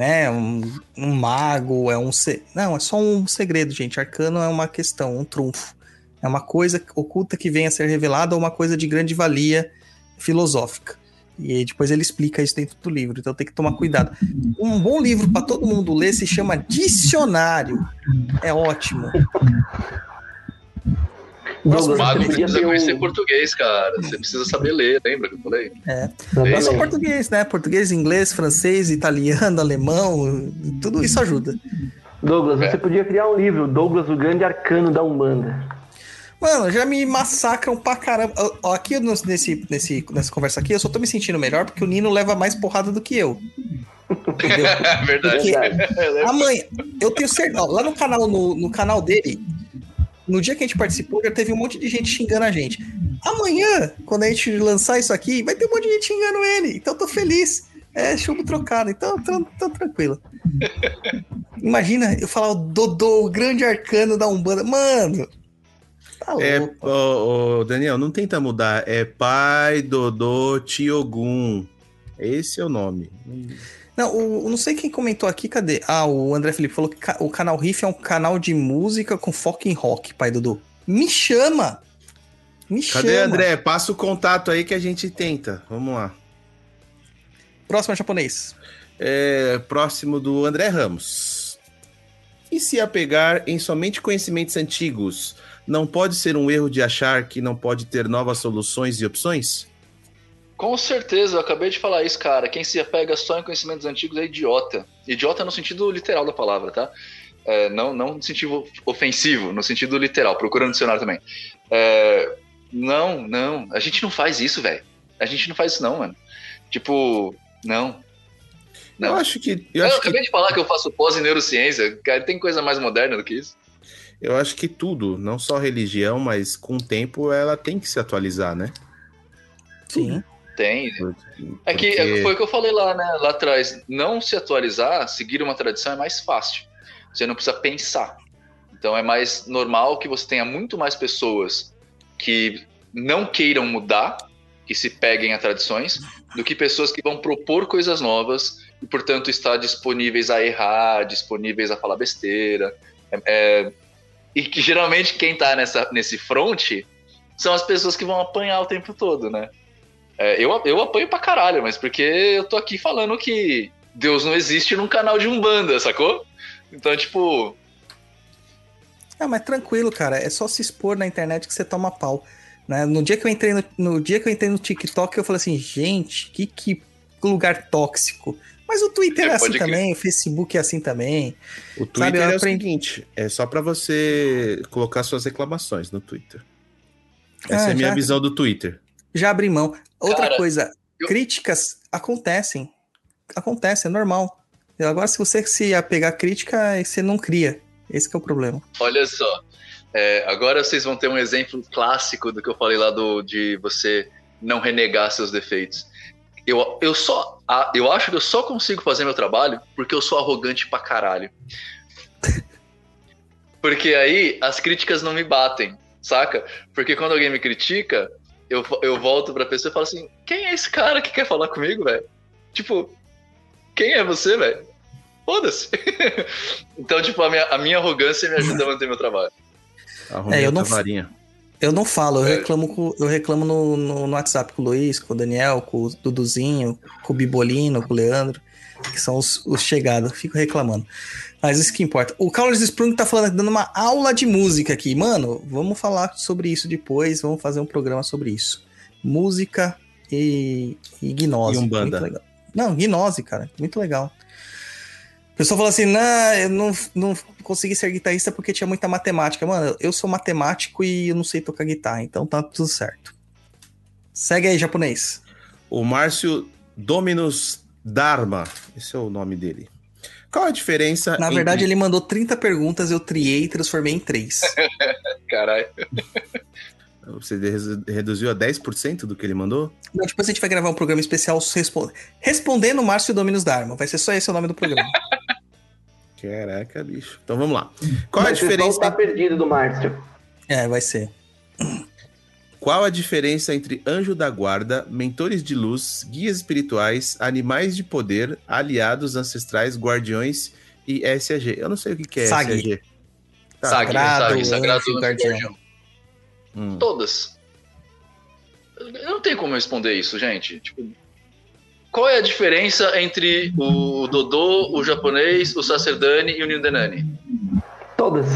Speaker 3: né? Um, um mago, é um. Se... Não, é só um segredo, gente. Arcano é uma questão, um trunfo. É uma coisa oculta que vem a ser revelada ou uma coisa de grande valia filosófica. E depois ele explica isso dentro do livro, então tem que tomar cuidado. Um bom livro para todo mundo ler se chama Dicionário. É ótimo.
Speaker 1: Douglas,
Speaker 5: O mago precisa conhecer
Speaker 1: um...
Speaker 5: português, cara. Você precisa saber ler, lembra que eu falei?
Speaker 3: É. Não só
Speaker 1: Exatamente.
Speaker 3: português, né? Português, inglês, francês, italiano, alemão, tudo isso ajuda.
Speaker 1: Douglas,
Speaker 5: É.
Speaker 1: você podia criar um livro, Douglas, o grande arcano da Umbanda.
Speaker 3: Mano, já me massacram pra caramba. Aqui nesse, nesse, nessa conversa aqui, eu só tô me sentindo melhor porque o Nino leva mais porrada do que eu. Entendeu?
Speaker 5: É verdade.
Speaker 1: Verdade.
Speaker 3: Amanhã, eu tenho certeza. ó, Lá no canal, no, no canal dele, no dia que a gente participou, já teve um monte de gente xingando a gente. Amanhã, quando a gente lançar isso aqui, vai ter um monte de gente xingando ele. Então eu tô feliz. É chumbo trocado, então tô, tô tranquilo. Imagina eu falar o Dodô, o grande arcano da Umbanda. Mano, tá
Speaker 4: É,
Speaker 3: louco.
Speaker 4: ô, ô, Daniel, não tenta mudar. É Pai Dodô Tiogun. Esse é o nome.
Speaker 3: Não, o, não sei quem comentou aqui, cadê? Ah, o André Felipe falou que ca- o canal Riff é um canal de música com foco em rock, pai Dudu. Me chama! Me
Speaker 4: Cadê,
Speaker 3: chama!
Speaker 4: André? Passa o contato aí que a gente tenta. Vamos lá.
Speaker 3: Próximo é japonês.
Speaker 4: É, próximo do André Ramos. E se apegar em somente conhecimentos antigos, não pode ser um erro de achar que não pode ter novas soluções e opções?
Speaker 5: Com certeza, eu acabei de falar isso, cara. Quem se apega só em conhecimentos antigos é idiota. Idiota no sentido literal da palavra, tá? É, não, não no sentido ofensivo, no sentido literal. Procura no dicionário também. É, não, não. A gente não faz isso, velho. A gente não faz isso, não, mano. Tipo, não.
Speaker 4: Eu
Speaker 5: Não.
Speaker 4: acho que. Eu
Speaker 5: Eu,
Speaker 4: acho que,
Speaker 5: acabei de falar que eu faço pós em neurociência. Cara, tem coisa mais moderna do que isso?
Speaker 4: eu acho que tudo, não só religião, mas com o tempo ela tem que se atualizar, né?
Speaker 3: Sim.
Speaker 5: Tem. É que
Speaker 4: Porque-
Speaker 5: foi o que eu falei lá, né, lá atrás. Não se atualizar, seguir uma tradição é mais fácil. Você não precisa pensar. Então é mais normal que você tenha muito mais pessoas que não queiram mudar, que se peguem a tradições, do que pessoas que vão propor coisas novas e, portanto, estar disponíveis a errar, disponíveis a falar besteira. É- é- E que geralmente quem tá nessa, nesse front são as pessoas que vão apanhar o tempo todo, né? É, eu, eu apanho pra caralho, mas porque eu tô aqui falando que Deus não existe num canal de Umbanda, sacou? Então, tipo,
Speaker 3: Ah, mas tranquilo, cara. É só se expor na internet que você toma pau. Né? No, dia que eu entrei no, no dia que eu entrei no TikTok, eu falei assim, gente, que, que lugar tóxico. Mas o Twitter é,
Speaker 5: É,
Speaker 3: assim
Speaker 5: crer.
Speaker 3: também, o Facebook é assim também.
Speaker 4: O Twitter
Speaker 3: eu
Speaker 4: é o
Speaker 3: aprendi-
Speaker 4: seguinte: é só pra você colocar suas reclamações no Twitter. Essa
Speaker 3: Ah,
Speaker 4: é a minha
Speaker 3: já-
Speaker 4: visão do Twitter.
Speaker 3: Já abri mão. Outra
Speaker 5: Cara,
Speaker 3: coisa,
Speaker 5: eu-
Speaker 3: críticas acontecem. Acontece, é normal. Agora, se você se apegar à crítica, você não cria. Esse que é o problema.
Speaker 5: Olha só. É, agora vocês vão ter um exemplo clássico do que eu falei lá do, de você não renegar seus defeitos. Eu, eu só eu acho que eu só consigo fazer meu trabalho porque eu sou arrogante pra caralho. Porque aí as críticas não me batem, saca? Porque quando alguém me critica, eu, eu volto pra pessoa e falo assim: quem é esse cara que quer falar comigo, velho? Tipo, quem é você, velho? Foda-se. então, tipo, a minha, a minha arrogância me ajuda a manter meu trabalho.
Speaker 4: Arrumei
Speaker 3: É, eu
Speaker 4: a
Speaker 3: não-
Speaker 4: varinha.
Speaker 3: Eu não falo, eu
Speaker 5: É.
Speaker 3: reclamo, com- eu reclamo no, no, no WhatsApp com o Luiz, com o Daniel, com o Duduzinho, com o Bibolino, com o Leandro, que são os, os chegados. Fico reclamando. Mas isso que importa. O Carlos Sprung tá falando, dando uma aula de música aqui. Mano, vamos falar sobre isso depois, vamos fazer um programa sobre isso. Música e, e gnose.
Speaker 4: E Umbanda.
Speaker 3: Muito legal. Não, gnose, cara. Muito legal. O pessoal fala assim, não, eu não, não consegui ser guitarrista porque tinha muita matemática. Mano, eu sou matemático e eu não sei tocar guitarra, então tá tudo certo. Segue aí, japonês.
Speaker 4: O Márcio Dominus Dharma. Esse é o nome dele. Qual a diferença
Speaker 3: Na
Speaker 4: entre-
Speaker 3: verdade, ele mandou 30 perguntas, eu triei e transformei em 3.
Speaker 5: Caralho.
Speaker 4: Você reduziu a 10% do que ele mandou?
Speaker 3: Não, depois a gente vai gravar um programa especial respo- respondendo Márcio Dominus Dharma. Vai ser só esse o nome do programa.
Speaker 4: Caraca, bicho. Então vamos lá. Qual a
Speaker 1: Mas o pessoal
Speaker 4: diferença?
Speaker 1: tá perdido do Márcio.
Speaker 3: é, vai ser.
Speaker 4: Qual a diferença entre anjo da guarda, mentores de luz, guias espirituais, animais de poder, aliados ancestrais, guardiões e SAG? Eu não sei o que, que é
Speaker 3: SAG.
Speaker 4: SAG. Tá.
Speaker 3: Sagrado,
Speaker 5: sagrado
Speaker 3: guardião.
Speaker 5: guardião.
Speaker 4: Hum.
Speaker 5: Todas. Eu não tenho como responder isso, gente. Tipo, qual é a diferença entre o Dodô, o japonês, o Sacerdani e o Nindenani?
Speaker 1: Todas.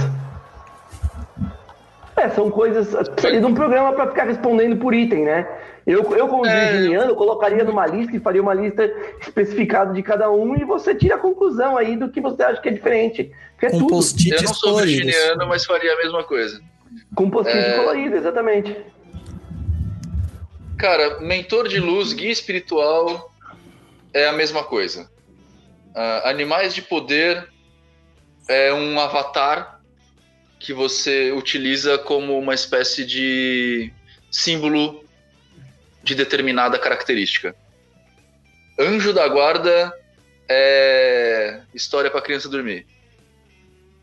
Speaker 1: É, são coisas. Precisaria de um programa para ficar respondendo por item, né? Eu, eu como
Speaker 5: É.
Speaker 1: virginiano, colocaria numa lista e faria uma lista especificada de cada um e você tira a conclusão aí do que você acha que é diferente. Porque é
Speaker 3: Com
Speaker 1: tudo.
Speaker 5: Eu não sou virginiano, mas faria a mesma coisa.
Speaker 1: Com post-it
Speaker 5: É.
Speaker 1: colorido, exatamente.
Speaker 5: Cara, mentor de luz, guia espiritual é a mesma coisa. Ah, animais de poder é um avatar que você utiliza como uma espécie de símbolo de determinada característica. Anjo da guarda é história para criança dormir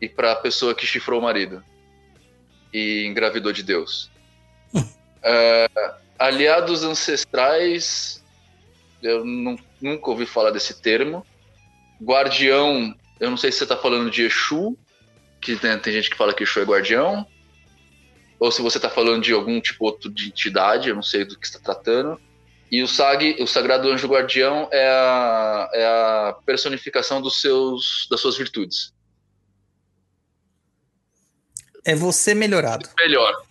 Speaker 5: e para pessoa que chifrou o marido e engravidou de Deus. Aliados ancestrais, eu nu- nunca ouvi falar desse termo. Guardião, eu não sei se você está falando de Exu, que né, tem gente que fala que Exu é guardião, ou se você está falando de algum tipo outro de entidade, eu não sei do que está tratando. E o SAG, o Sagrado Anjo Guardião, é a, é a personificação dos seus, das suas virtudes.
Speaker 3: É você melhorado.
Speaker 5: Melhor.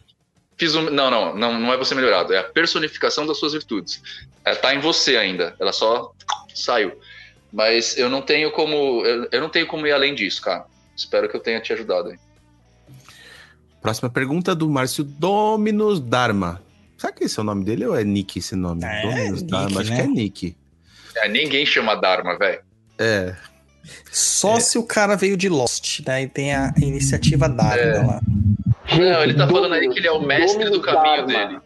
Speaker 5: Fiz um, não, não, não, não é você melhorado, é a personificação das suas virtudes. É, tá em você ainda, ela só saiu. Mas eu não tenho como, eu, eu não tenho como ir além disso, cara. Espero que eu tenha te ajudado aí.
Speaker 4: Próxima pergunta do Márcio Dominus Dharma. Será que esse é o nome dele ou é Nick esse nome?
Speaker 3: É,
Speaker 4: Dominus
Speaker 3: Nick,
Speaker 4: Dharma, acho
Speaker 3: né?
Speaker 4: que é Nick.
Speaker 5: É, ninguém chama Dharma, velho.
Speaker 4: É,
Speaker 3: Só se o cara veio de Lost, daí tem a iniciativa Dharma lá.
Speaker 5: Não, ele tá
Speaker 1: Dominus-
Speaker 5: falando aí que ele é o mestre do
Speaker 1: Dominus
Speaker 5: caminho
Speaker 1: Dharma.
Speaker 5: dele.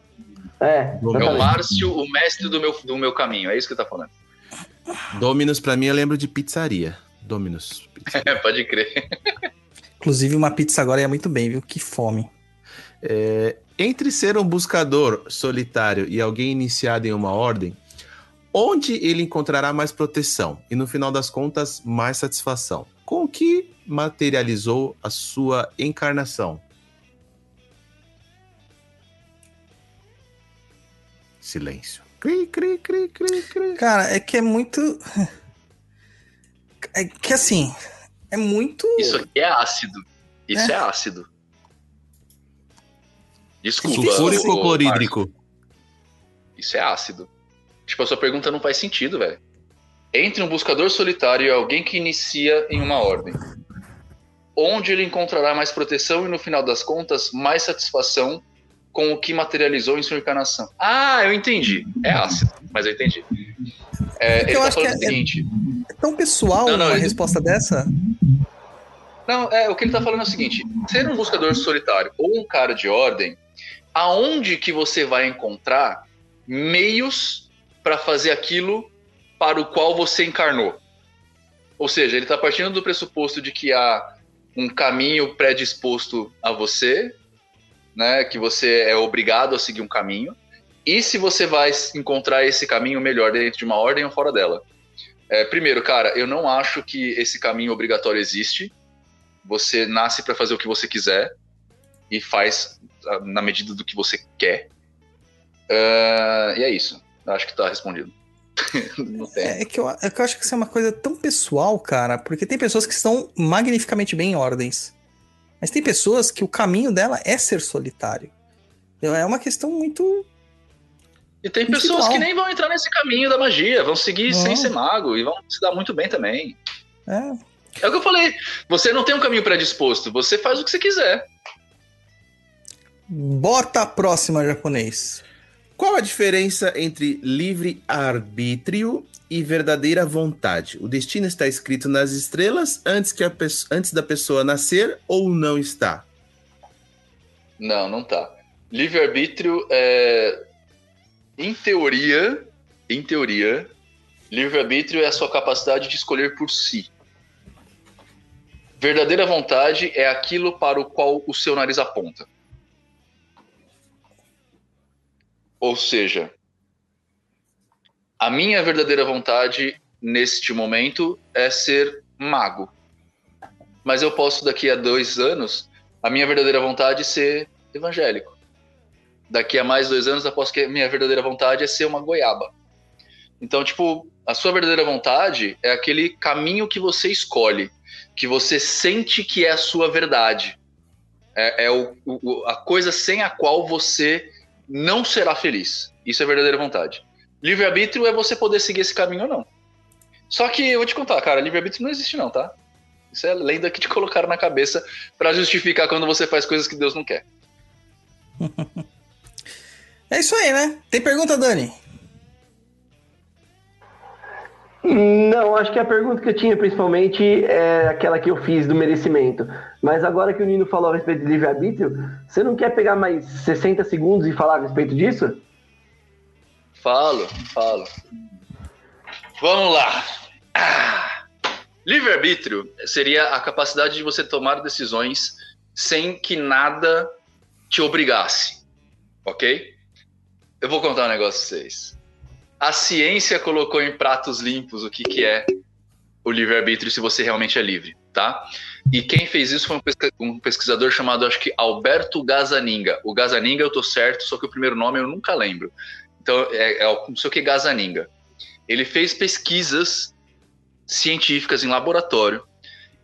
Speaker 1: É,
Speaker 5: É o. Márcio, o mestre do meu, do meu caminho, é isso que ele tá falando.
Speaker 4: Dominus pra mim eu lembro de pizzaria. Dominus. Pizza.
Speaker 5: É, pode crer.
Speaker 3: Inclusive, uma pizza agora ia muito bem, viu? Que fome.
Speaker 4: É, entre ser um buscador solitário e alguém iniciado em uma ordem, onde ele encontrará mais proteção e, no final das contas, mais satisfação? Com o que materializou a sua encarnação? Silêncio. Cri, cri, cri, cri, cri.
Speaker 3: Cara, é que é muito. É que assim. É muito.
Speaker 5: Isso aqui é ácido. Isso é, ácido. Desculpa.
Speaker 4: Sulfúrico ou clorídrico?
Speaker 5: Isso é ácido. Tipo, a sua pergunta não faz sentido, velho. Entre um buscador solitário e alguém que inicia em uma ordem. Onde ele encontrará mais proteção e, no final das contas, mais satisfação com o que materializou em sua encarnação? Ah, eu entendi. É ácido, mas eu entendi. É, ele
Speaker 3: eu
Speaker 5: tá
Speaker 3: acho que
Speaker 5: falando o
Speaker 3: é-
Speaker 5: seguinte.
Speaker 3: É tão pessoal
Speaker 5: Não, não,
Speaker 3: uma
Speaker 5: ele-
Speaker 3: resposta dessa?
Speaker 5: Não, é, o que ele tá falando é o seguinte: ser um buscador solitário ou um cara de ordem, aonde que você vai encontrar meios para fazer aquilo para o qual você encarnou? Ou seja, ele está partindo do pressuposto de que há um caminho predisposto a você, né, que você é obrigado a seguir um caminho, e se você vai encontrar esse caminho melhor dentro de uma ordem ou fora dela. É, primeiro, cara, eu não acho que esse caminho obrigatório existe. Você nasce para fazer o que você quiser e faz ah, na medida do que você quer. Ah, e é isso. Eu acho que tá respondido. tem.
Speaker 3: É que, eu, é que eu acho que isso é uma coisa tão pessoal, cara, porque tem pessoas que estão magnificamente bem em ordens. Mas tem pessoas que o caminho dela é ser solitário. Então, É uma questão muito.
Speaker 5: E tem pessoas que nem vão entrar nesse caminho da magia, vão seguir
Speaker 3: Não.
Speaker 5: sem ser mago e vão se dar muito bem também.
Speaker 3: É,
Speaker 5: É o que eu falei. Você não tem um caminho predisposto, você faz o que você quiser.
Speaker 3: Bota a próxima, japonês.
Speaker 4: Qual a diferença entre livre arbítrio e verdadeira vontade? O destino está escrito nas estrelas antes, que a antes da pessoa nascer ou não está?
Speaker 5: Não, não tá. Livre-arbítrio é. Em teoria, em teoria, livre-arbítrio é a sua capacidade de escolher por si. Verdadeira vontade é aquilo para o qual o seu nariz aponta. Ou seja, a minha verdadeira vontade neste momento é ser mago. Mas eu posso, daqui a dois anos, a minha verdadeira vontade é ser evangélico. Daqui a mais dois anos, aposto que a minha verdadeira vontade é ser uma goiaba. Então, tipo, a sua verdadeira vontade é aquele caminho que você escolhe, que você sente que é a sua verdade. É, é o, o- a coisa sem a qual você não será feliz. Isso é verdadeira vontade. Livre-arbítrio é você poder seguir esse caminho ou não. Só que eu vou te contar, cara, livre-arbítrio não existe não, tá? Isso é lenda que te colocaram na cabeça pra justificar quando você faz coisas que Deus não quer.
Speaker 3: É isso aí, né? Tem pergunta, Dani?
Speaker 1: Não, acho que a pergunta que eu tinha principalmente é aquela que eu fiz do merecimento. Mas agora que o Nino falou a respeito de livre-arbítrio, você não quer pegar mais 60 segundos e falar a respeito disso?
Speaker 5: Falo, falo. Vamos lá. Ah. Livre-arbítrio seria a capacidade de você tomar decisões sem que nada te obrigasse. Ok? Eu vou contar um negócio pra vocês. A ciência colocou em pratos limpos o que, que é o livre-arbítrio se você realmente é livre, tá? E quem fez isso foi um, pesquisador chamado, acho que Alberto Gazaninga. O Gazaninga eu tô certo, só que o primeiro nome eu nunca lembro. Então, é, é o- não sei o que Gazaninga. Ele fez pesquisas científicas em laboratório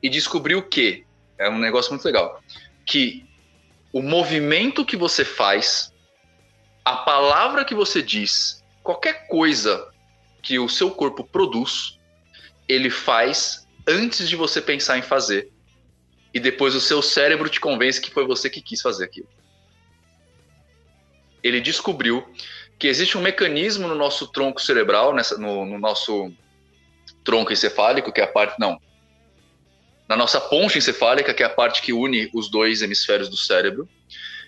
Speaker 5: e descobriu que, é um negócio muito legal, que o movimento que você faz, a palavra que você diz, qualquer coisa que o seu corpo produz, ele faz antes de você pensar em fazer. E depois o seu cérebro te convence que foi você que quis fazer aquilo. Ele descobriu que existe um mecanismo no nosso tronco cerebral, nessa, no, no nosso tronco encefálico, que é a parte. Não. Na nossa ponte encefálica, que é a parte que une os dois hemisférios do cérebro.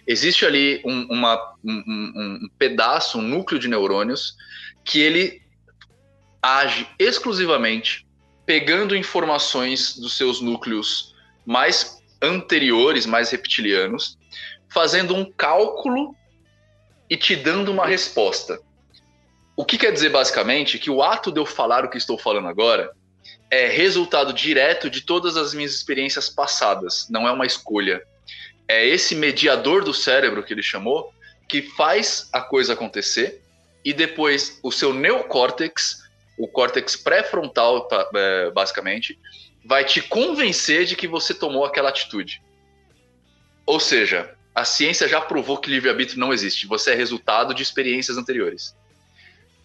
Speaker 5: Existe ali um, uma- um- um- pedaço, um núcleo de neurônios, que ele age exclusivamente pegando informações dos seus núcleos mais anteriores, mais reptilianos, fazendo um cálculo e te dando uma resposta. O que quer dizer basicamente que o ato de eu falar o que estou falando agora é resultado direto de todas as minhas experiências passadas, não é uma escolha. É esse mediador do cérebro que ele chamou que faz a coisa acontecer e depois o seu neocórtex, o córtex pré-frontal, é, basicamente, vai te convencer de que você tomou aquela atitude. Ou seja, a ciência já provou que livre-arbítrio não existe. Você é resultado de experiências anteriores.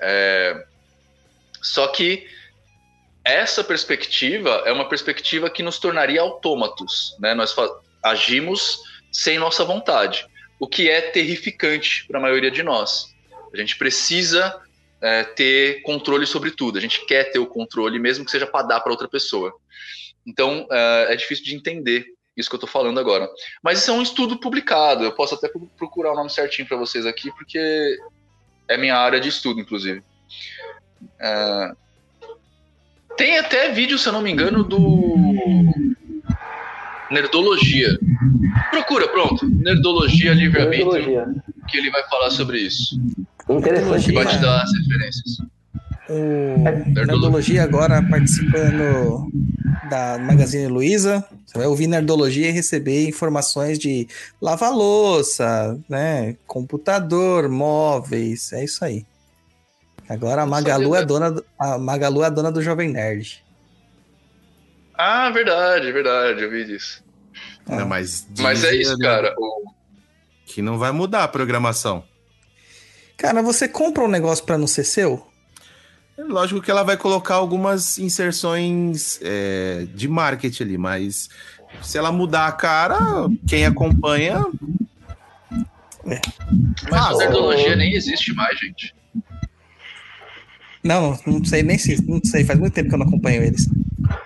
Speaker 5: É, Só que essa perspectiva é uma perspectiva que nos tornaria autômatos. Né? Nós agimos sem nossa vontade, o que é terrificante para a maioria de nós. A gente precisa é, ter controle sobre tudo. A gente quer ter o controle, mesmo que seja para dar para outra pessoa. Então, é, é difícil de entender isso que eu estou falando agora. Mas isso é um estudo publicado. Eu posso até pro- procurar o nome certinho para vocês aqui, porque é minha área de estudo, inclusive. É, Tem até vídeo, se eu não me engano, do Nerdologia. Procura, pronto. Nerdologia livre-arbítrio, que ele vai falar sobre isso.
Speaker 1: Interessante.
Speaker 5: E vai te dar as referências.
Speaker 3: O Nerdologia agora participando da Magazine Luiza. Você vai ouvir Nerdologia e receber informações de lavar louça, né? Computador, móveis, é isso aí. Agora a Magalu é dona do, a Magalu é a dona do Jovem Nerd.
Speaker 5: Ah, verdade, verdade, eu vi disso.
Speaker 4: Né, mas
Speaker 5: Mas é isso, cara. O-
Speaker 4: Que não vai mudar a programação.
Speaker 3: Cara, você compra um negócio pra não ser seu?
Speaker 4: É Lógico que ela vai colocar algumas inserções é, de marketing ali, mas se ela mudar a cara, quem acompanha.
Speaker 5: Mas
Speaker 4: Ah,
Speaker 5: a nerdologia nem existe mais, gente.
Speaker 3: Não, não sei nem se, não sei, faz muito tempo que eu não acompanho eles.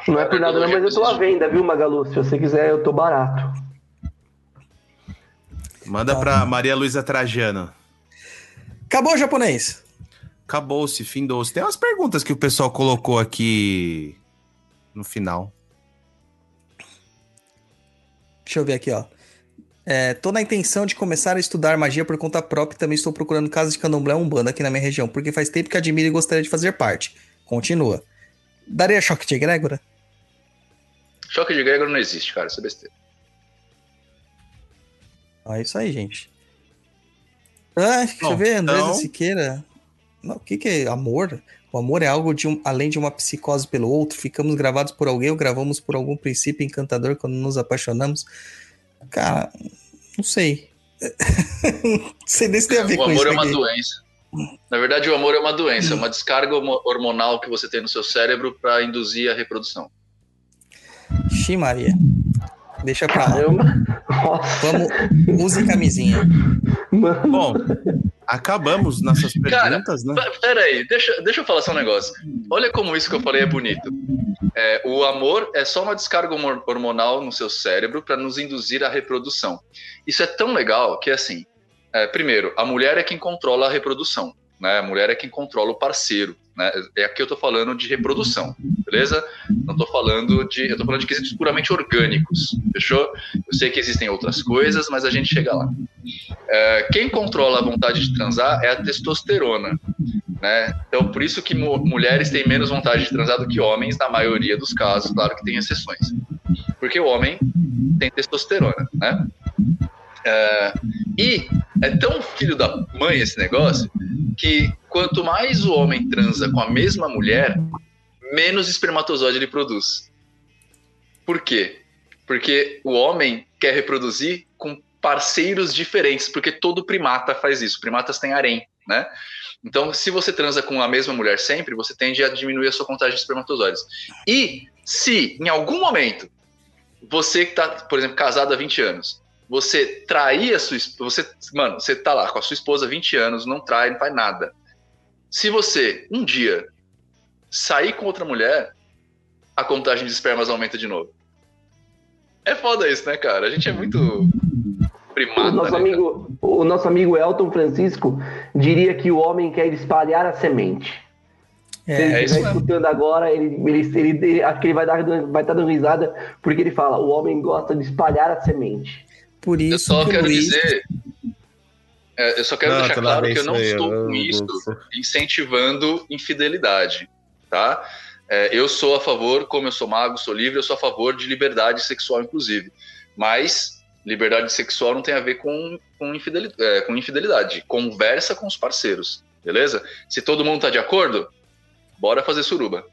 Speaker 1: Não é por nada, não, mas eu tô à venda, viu, Magalu? Se você quiser, eu tô barato.
Speaker 4: Manda pra Maria Luísa Trajano.
Speaker 3: Acabou, japonês.
Speaker 4: Acabou-se, findou-se. Tem umas perguntas que o pessoal colocou aqui no final.
Speaker 3: Deixa eu ver aqui, ó. É, tô na intenção de começar a estudar magia por conta própria e também estou procurando casas de candomblé umbanda aqui na minha região, porque faz tempo que admiro e gostaria de fazer parte. Continua. Daria choque de egrégora?
Speaker 5: Choque de Gregor não existe, cara. Isso é besteira.
Speaker 3: É isso aí, gente. Ah, deixa eu ver, Andresa
Speaker 4: então-
Speaker 3: Siqueira. Não, o que, que é amor? O amor é algo de um, além de uma psicose pelo outro. Ficamos gravados por alguém ou gravamos por algum princípio encantador quando nos apaixonamos. Cara, não sei. não sei nem se tem a ver
Speaker 5: O
Speaker 3: com
Speaker 5: amor
Speaker 3: isso
Speaker 5: é uma
Speaker 3: aqui.
Speaker 5: doença. Na verdade, o amor é uma doença, é uma descarga hormonal que você tem no seu cérebro para induzir a reprodução.
Speaker 3: Xi, Maria. Deixa pra lá. Vamos, use camisinha.
Speaker 1: mano.
Speaker 4: Bom, acabamos nossas
Speaker 5: Cara,
Speaker 4: perguntas, né?
Speaker 5: P- Peraí, deixa, deixa eu falar só um negócio. Olha como isso que eu falei é bonito. É, o amor é só uma descarga hormo- hormonal no seu cérebro para nos induzir à reprodução. Isso é tão legal que, assim, é, primeiro, a mulher é quem controla a reprodução. Né? A mulher é quem controla o parceiro. Né? É aqui eu tô falando de reprodução, beleza? Não tô falando de. Eu tô falando de quesitos puramente orgânicos, fechou? Eu sei que existem outras coisas, mas a gente chega lá. É, quem controla a vontade de transar é a testosterona né? Então, por isso que mu- mulheres têm menos vontade de transar do que homens, na maioria dos casos, claro que tem exceções. Porque o homem tem testosterona, né? É, e é tão filho da mãe esse negócio que quanto mais o homem transa com a mesma mulher, menos espermatozoide ele produz. Por quê? Porque o homem quer reproduzir com parceiros diferentes, porque todo primata faz isso. Primatas têm harém, né? Então, se você transa com a mesma mulher sempre, você tende a diminuir a sua contagem de espermatozoides. E se, em algum momento, você que está, por exemplo, casado há 20 anos, você trair a sua esposa, você, mano, você tá lá com a sua esposa há 20 anos, não trai, não faz nada. Se você, um dia, sair com outra mulher, a contagem de espermas aumenta de novo. É foda isso, né, cara? A gente é muito primata,
Speaker 1: O nosso,
Speaker 5: né, cara?
Speaker 1: amigo, o nosso amigo Elton Francisco diria que o homem quer espalhar a semente. Se ele
Speaker 3: É,
Speaker 5: É isso
Speaker 1: estiver
Speaker 5: mesmo.
Speaker 1: escutando agora, ele, ele, ele, ele- acho que ele vai estar vai tá dando risada, porque ele fala: o homem gosta de espalhar a semente.
Speaker 3: Por
Speaker 5: Eu
Speaker 3: isso
Speaker 5: só
Speaker 3: que o
Speaker 5: quero
Speaker 3: Luiz...
Speaker 5: dizer. é, eu só quero
Speaker 4: Não,
Speaker 5: deixar
Speaker 4: tô
Speaker 5: claro que eu
Speaker 4: isso
Speaker 5: não
Speaker 4: aí,
Speaker 5: estou
Speaker 4: eu-
Speaker 5: com isso
Speaker 4: eu-
Speaker 5: incentivando infidelidade, tá? É, eu sou a favor, como eu sou mago, sou livre, eu sou a favor de liberdade sexual, inclusive. Mas liberdade sexual não tem a ver com, com, infidelidade, é, com infidelidade. Conversa com os parceiros, beleza? Se todo mundo tá de acordo, bora fazer suruba.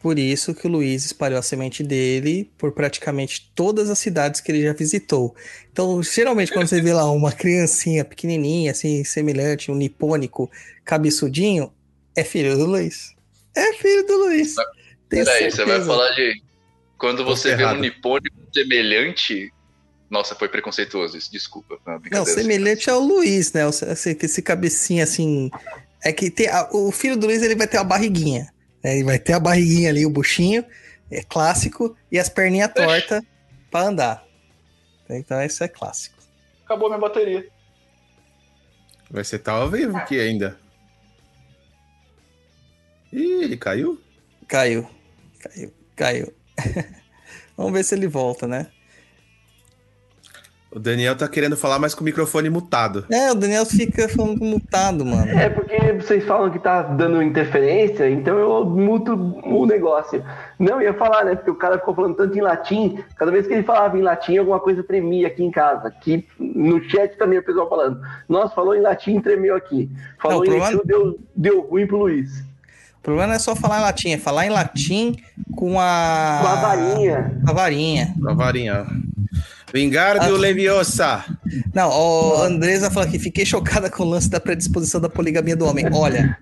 Speaker 3: Por isso que o Luiz espalhou a semente dele por praticamente todas as cidades que ele já visitou. Então, geralmente, quando você vê lá uma criancinha pequenininha, assim, semelhante, um nipônico, cabeçudinho, é filho do Luiz. É filho do Luiz. Tenho
Speaker 5: Peraí, você vai falar de. Quando você vê um nipônico semelhante. Nossa, foi preconceituoso isso, desculpa.
Speaker 3: Não,
Speaker 5: brincadeira.
Speaker 3: semelhante ao Luiz, né? Esse, esse cabecinha assim, É que tem a- o filho do Luiz ele vai ter uma barriguinha. Né? Ele vai ter a barriguinha ali, o buchinho, é clássico, e as perninhas tortas pra andar. Então isso é clássico.
Speaker 5: Acabou minha bateria.
Speaker 4: Vai ser tá ao vivo aqui ainda. Ih, ele caiu?
Speaker 3: Caiu. Caiu. Caiu. Vamos ver se ele volta, né?
Speaker 4: O Daniel tá querendo falar, mas com o microfone mutado.
Speaker 3: É, o Daniel fica falando mutado, mano.
Speaker 1: É porque vocês falam que tá dando interferência, então eu muto o negócio. Não, ia falar, né? Porque o cara ficou falando tanto em latim, cada vez que ele falava em latim, alguma coisa tremia aqui em casa. Aqui no chat também o pessoal falando. Nossa, falou em latim, tremeu aqui. Falou
Speaker 3: Não,
Speaker 1: em
Speaker 3: problema-
Speaker 1: Exu, deu, deu ruim pro Luiz.
Speaker 3: O problema não é só falar em latim, é falar em latim com a.
Speaker 1: Com a varinha.
Speaker 3: Com a varinha.
Speaker 4: A varinha. Vingardio
Speaker 3: Ah.
Speaker 4: Leviosa.
Speaker 3: Não, a Andresa fala que fiquei chocada com o lance da predisposição da poligamia do homem. Olha,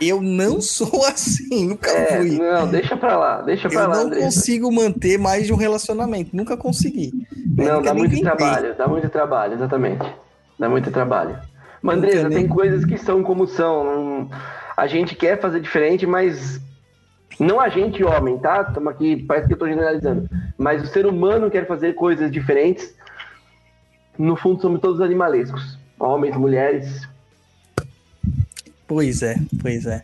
Speaker 3: eu não sou assim, nunca
Speaker 1: É,
Speaker 3: fui.
Speaker 1: não, deixa pra lá, deixa pra
Speaker 3: Eu
Speaker 1: lá,
Speaker 3: não
Speaker 1: André.
Speaker 3: consigo manter mais de um relacionamento, nunca consegui. Eu
Speaker 1: Não,
Speaker 3: nunca
Speaker 1: dá muito trabalho, dá muito trabalho, exatamente. Dá muito trabalho. Mandresa,
Speaker 3: Nunca nem-
Speaker 1: tem coisas que são como são. A gente quer fazer diferente, mas não a gente, homem, tá? Estamos aqui, parece que eu tô generalizando. Mas o ser humano quer fazer coisas diferentes. No fundo, somos todos animalescos. Homens, mulheres.
Speaker 3: Pois é, pois é.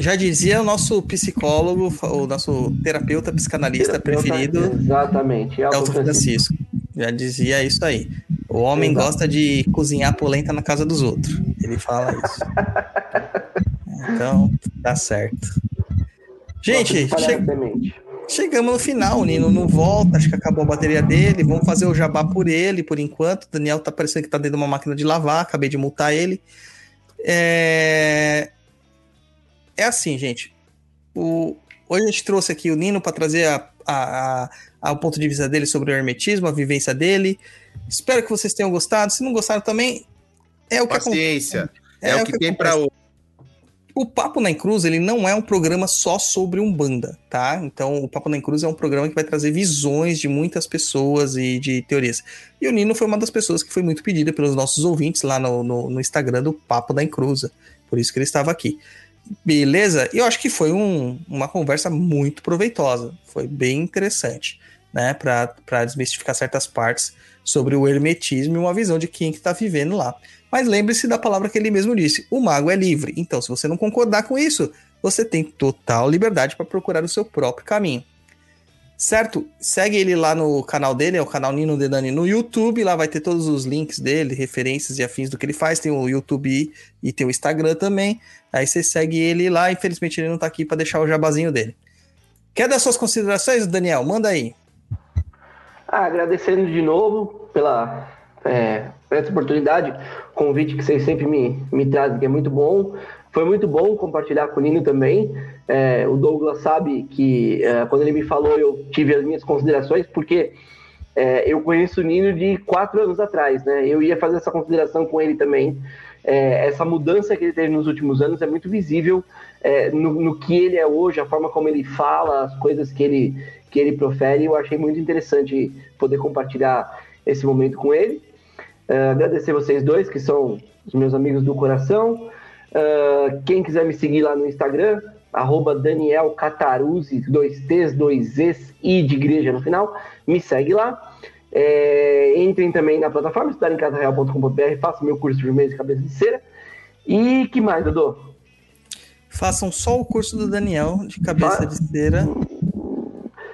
Speaker 3: Já dizia o nosso psicólogo, o nosso terapeuta psicanalista
Speaker 1: terapeuta-
Speaker 3: preferido,
Speaker 1: Exatamente.
Speaker 3: Elton
Speaker 1: Elton Francisco.
Speaker 3: Francisco. Já dizia isso aí. O homem
Speaker 1: Exato.
Speaker 3: gosta de cozinhar polenta na casa dos outros. Ele fala isso. então, tá certo. Gente, che- chegamos no final. O Nino não volta, acho que acabou a bateria dele. Vamos fazer o jabá por ele, por enquanto. O Daniel tá parecendo que tá dentro de uma máquina de lavar. Acabei de multar ele. É, é assim, gente. O... Hoje a gente trouxe aqui o Nino para trazer a, a, a- a- o ponto de vista dele sobre o hermetismo, a vivência dele. Espero que vocês tenham gostado. Se não gostaram também, é o que acontece.
Speaker 4: Paciência. É, o que, tem
Speaker 3: acontece.
Speaker 4: pra hoje.
Speaker 3: O Papo na Cruz, ele não é um programa só sobre Umbanda, tá? Então, o Papo na Cruz é um programa que vai trazer visões de muitas pessoas e de teorias. E o Nino foi uma das pessoas que foi muito pedida pelos nossos ouvintes lá no, no, no Instagram do Papo da Encruza. Por isso que ele estava aqui. Beleza? E eu acho que foi um- uma conversa muito proveitosa. Foi bem interessante, né? Para desmistificar certas partes sobre o hermetismo e uma visão de quem que está vivendo lá. Mas lembre-se da palavra que ele mesmo disse: o mago é livre. Então, se você não concordar com isso, você tem total liberdade para procurar o seu próprio caminho. Certo? Segue ele lá no canal dele, é o canal Nino Dedani no YouTube. Lá vai ter todos os links dele, referências e afins do que ele faz. Tem o YouTube e tem o Instagram também. Aí você segue ele lá. Infelizmente, ele não tá aqui para deixar o jabazinho dele. Quer dar suas considerações, Daniel? Manda aí.
Speaker 1: Ah, agradecendo de novo pela é, por essa oportunidade, convite que vocês sempre me, me trazem, que é muito bom. Foi muito bom compartilhar com o Nino também. É, o Douglas sabe que é, quando ele me falou, eu tive as minhas considerações, porque é, eu conheço o Nino de quatro anos atrás, né? Eu ia fazer essa consideração com ele também. É, essa mudança que ele teve nos últimos anos é muito visível é, no, no que ele é hoje, a forma como ele fala, as coisas que ele, que ele profere. Eu achei muito interessante poder compartilhar esse momento com ele. Uh, agradecer vocês dois, que são os meus amigos do coração. Uh, quem quiser me seguir lá no Instagram, arroba Daniel Cataruzzi, dois T's, dois Z's e de igreja no final, me segue lá. É, entrem também na plataforma estudarencasareal.com.br, façam meu curso de firmeza de cabeça de cera. E que mais, Dodô?
Speaker 3: Façam só o curso do Daniel de cabeça
Speaker 1: Fa-
Speaker 3: de cera.